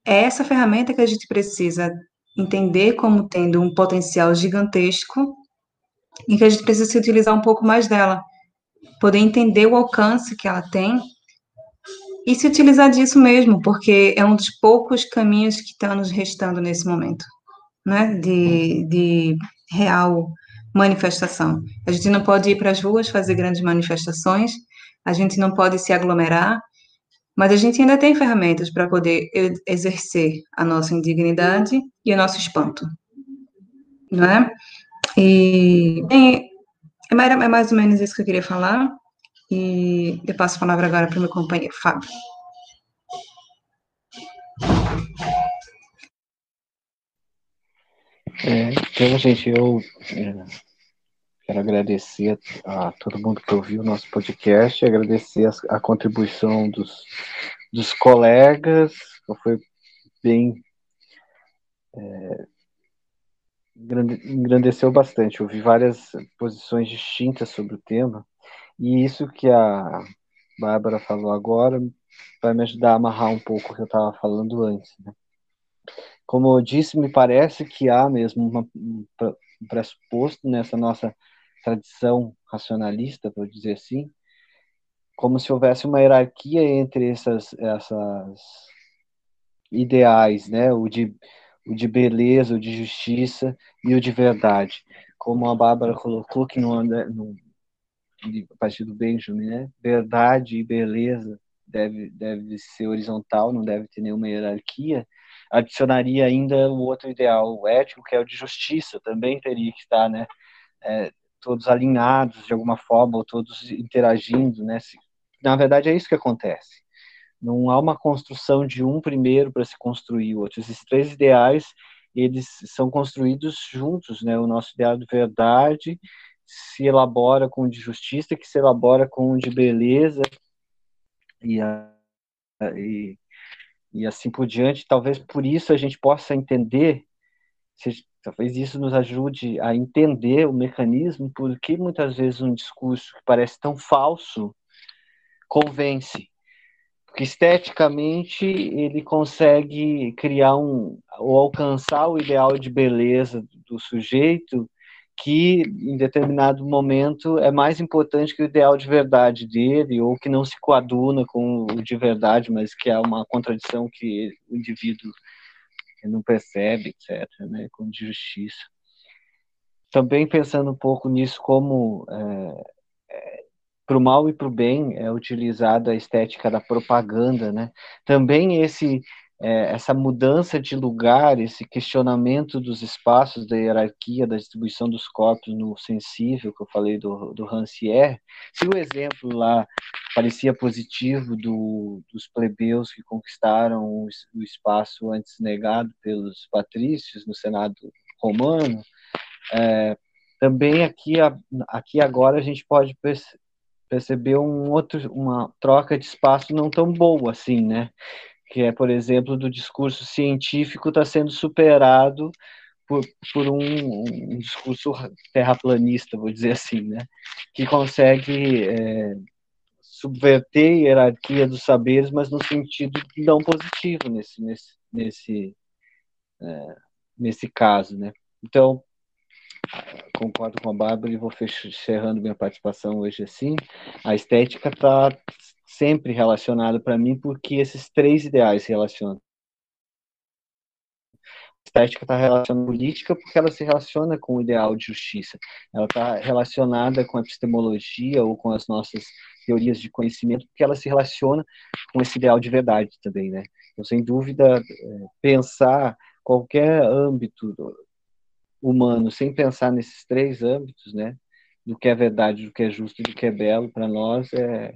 é essa ferramenta que a gente precisa entender como tendo um potencial gigantesco e que a gente precisa se utilizar um pouco mais dela, poder entender o alcance que ela tem e se utilizar disso mesmo, porque é um dos poucos caminhos que está nos restando nesse momento, né, de, de real manifestação. A gente não pode ir para as ruas fazer grandes manifestações, a gente não pode se aglomerar, mas a gente ainda tem ferramentas para poder exercer a nossa indignidade e o nosso espanto, não é? E bem, é, é mais ou menos isso que eu queria falar, e eu passo a palavra agora para o meu companheiro, Fábio. É, então, gente, eu é, Quero agradecer a todo mundo que ouviu o nosso podcast, agradecer a, a contribuição dos, dos colegas, foi bem. É, engrandeceu bastante. Eu vi várias posições distintas sobre o tema, e isso que a Bárbara falou agora vai me ajudar a amarrar um pouco o que eu estava falando antes. Né? Como eu disse, me parece que há mesmo uma, um pressuposto nessa nossa tradição racionalista, vou dizer assim, como se houvesse uma hierarquia entre essas, essas ideais, né? O de, o de beleza, o de justiça e o de verdade. Como a Bárbara colocou que no, no a partir do Benjamin, né? Verdade e beleza deve, deve ser horizontal, não deve ter nenhuma hierarquia. Adicionaria ainda o outro ideal ético, que é o de justiça, também teria que estar, né? É, todos alinhados de alguma forma, ou todos interagindo, né? Na verdade, é isso que acontece. Não há uma construção de um primeiro para se construir o outro. Esses três ideais, eles são construídos juntos, né? O nosso ideal de verdade se elabora com o de justiça, que se elabora com o de beleza, e, a, e, e assim por diante. Talvez por isso a gente possa entender, se, talvez isso nos ajude a entender o mecanismo, porque muitas vezes um discurso que parece tão falso convence. Porque esteticamente ele consegue criar um, ou alcançar o ideal de beleza do sujeito que em determinado momento é mais importante que o ideal de verdade dele, ou que não se coaduna com o de verdade, mas que é uma contradição que o indivíduo não percebe, etc., né, como de justiça. Também pensando um pouco nisso como é, é, para o mal e para o bem é utilizada a estética da propaganda, né? Também esse é, essa mudança de lugar, esse questionamento dos espaços, da hierarquia, da distribuição dos corpos no sensível, que eu falei do, do Rancière, se o exemplo lá parecia positivo do, dos plebeus que conquistaram o, o espaço antes negado pelos patrícios no Senado romano, é, também aqui, aqui agora a gente pode perceber um outro, uma troca de espaço não tão boa assim, né? Que é, por exemplo, do discurso científico está sendo superado por, por um, um, discurso terraplanista, vou dizer assim, né? que consegue é, subverter a hierarquia dos saberes, mas no sentido não positivo nesse, nesse, nesse, é, nesse caso. Né? Então, concordo com a Bárbara e vou encerrando minha participação hoje assim. A estética está sempre relacionado para mim, porque esses três ideais se relacionam. A estética está relacionada a política porque ela se relaciona com o ideal de justiça. Ela está relacionada com a epistemologia ou com as nossas teorias de conhecimento porque ela se relaciona com esse ideal de verdade também, né? Então, sem dúvida, é, pensar qualquer âmbito humano sem pensar nesses três âmbitos, né? Do que é verdade, do que é justo do que é belo, para nós é,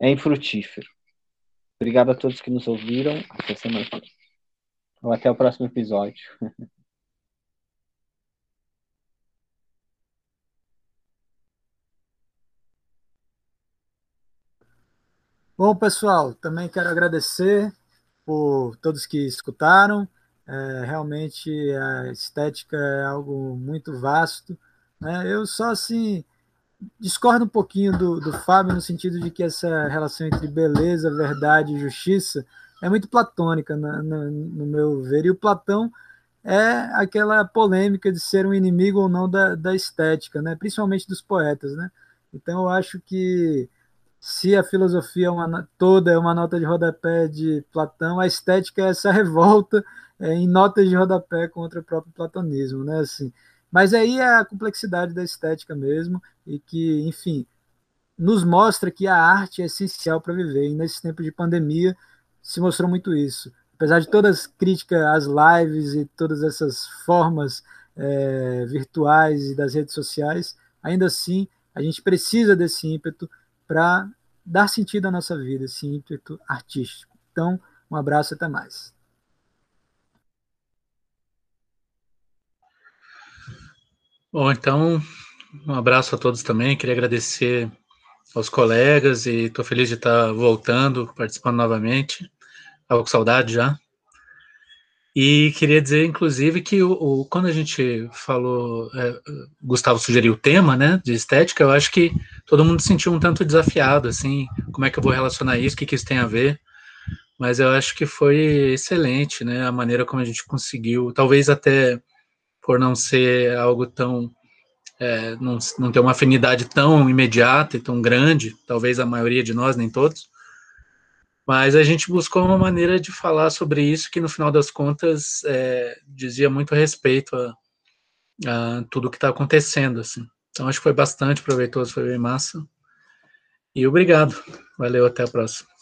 é infrutífero. Obrigado a todos que nos ouviram. Até semana que vem. Ou até o próximo episódio. Bom, pessoal, também quero agradecer por todos que escutaram. É, realmente a estética é algo muito vasto. Né? Eu só assim discordo um pouquinho do, do Fábio no sentido de que essa relação entre beleza, verdade e justiça é muito platônica, na, na, no meu ver. E o Platão é aquela polêmica de ser um inimigo ou não da, da estética, né? principalmente dos poetas. Né? Então, eu acho que se a filosofia é uma, toda é uma nota de rodapé de Platão, a estética é essa revolta é, em notas de rodapé contra o próprio platonismo. Né? Assim, mas aí é a complexidade da estética mesmo, e que, enfim, nos mostra que a arte é essencial para viver. E nesse tempo de pandemia se mostrou muito isso. Apesar de todas as críticas às lives e todas essas formas é, virtuais e das redes sociais, ainda assim a gente precisa desse ímpeto para dar sentido à nossa vida, esse ímpeto artístico. Então, um abraço e até mais. Bom, então Um abraço a todos também. Queria agradecer aos colegas e estou feliz de estar voltando, participando novamente. Estava com saudade já. E queria dizer, inclusive, que o, o quando a gente falou, é, Gustavo sugeriu o tema, né, de estética, eu acho que todo mundo se sentiu um tanto desafiado, assim, como é que eu vou relacionar isso, o que, que isso tem a ver. Mas eu acho que foi excelente, né, a maneira como a gente conseguiu, talvez até por não ser algo tão é, não, não ter uma afinidade tão imediata e tão grande, talvez a maioria de nós, nem todos, mas a gente buscou uma maneira de falar sobre isso que, no final das contas, é, dizia muito respeito a, a tudo que está acontecendo, assim. Então, acho que foi bastante proveitoso, foi bem massa. E obrigado. Valeu, até a próxima.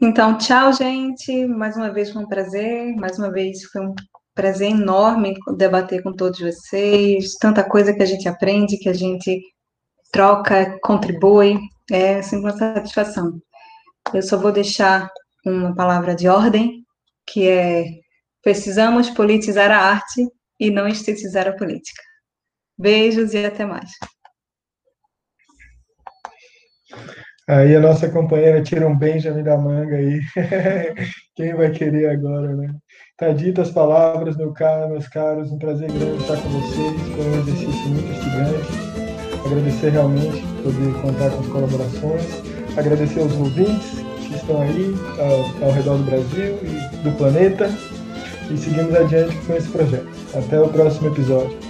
Então, tchau, gente. Mais uma vez foi um prazer. Mais uma vez foi um prazer enorme debater com todos vocês. Tanta coisa que a gente aprende, que a gente troca, contribui. É sempre uma satisfação. Eu só vou deixar uma palavra de ordem, que é precisamos politizar a arte e não estetizar a política. Beijos e até mais. Aí a nossa companheira tira um Benjamin da manga aí. Quem vai querer agora, né? Tá dito as palavras, meu caro, meus caros, um prazer grande estar com vocês. Foi um exercício muito instigante. Agradecer realmente poder contar com as colaborações. Agradecer aos ouvintes que estão aí ao, ao redor do Brasil e do planeta. E seguimos adiante com esse projeto. Até o próximo episódio.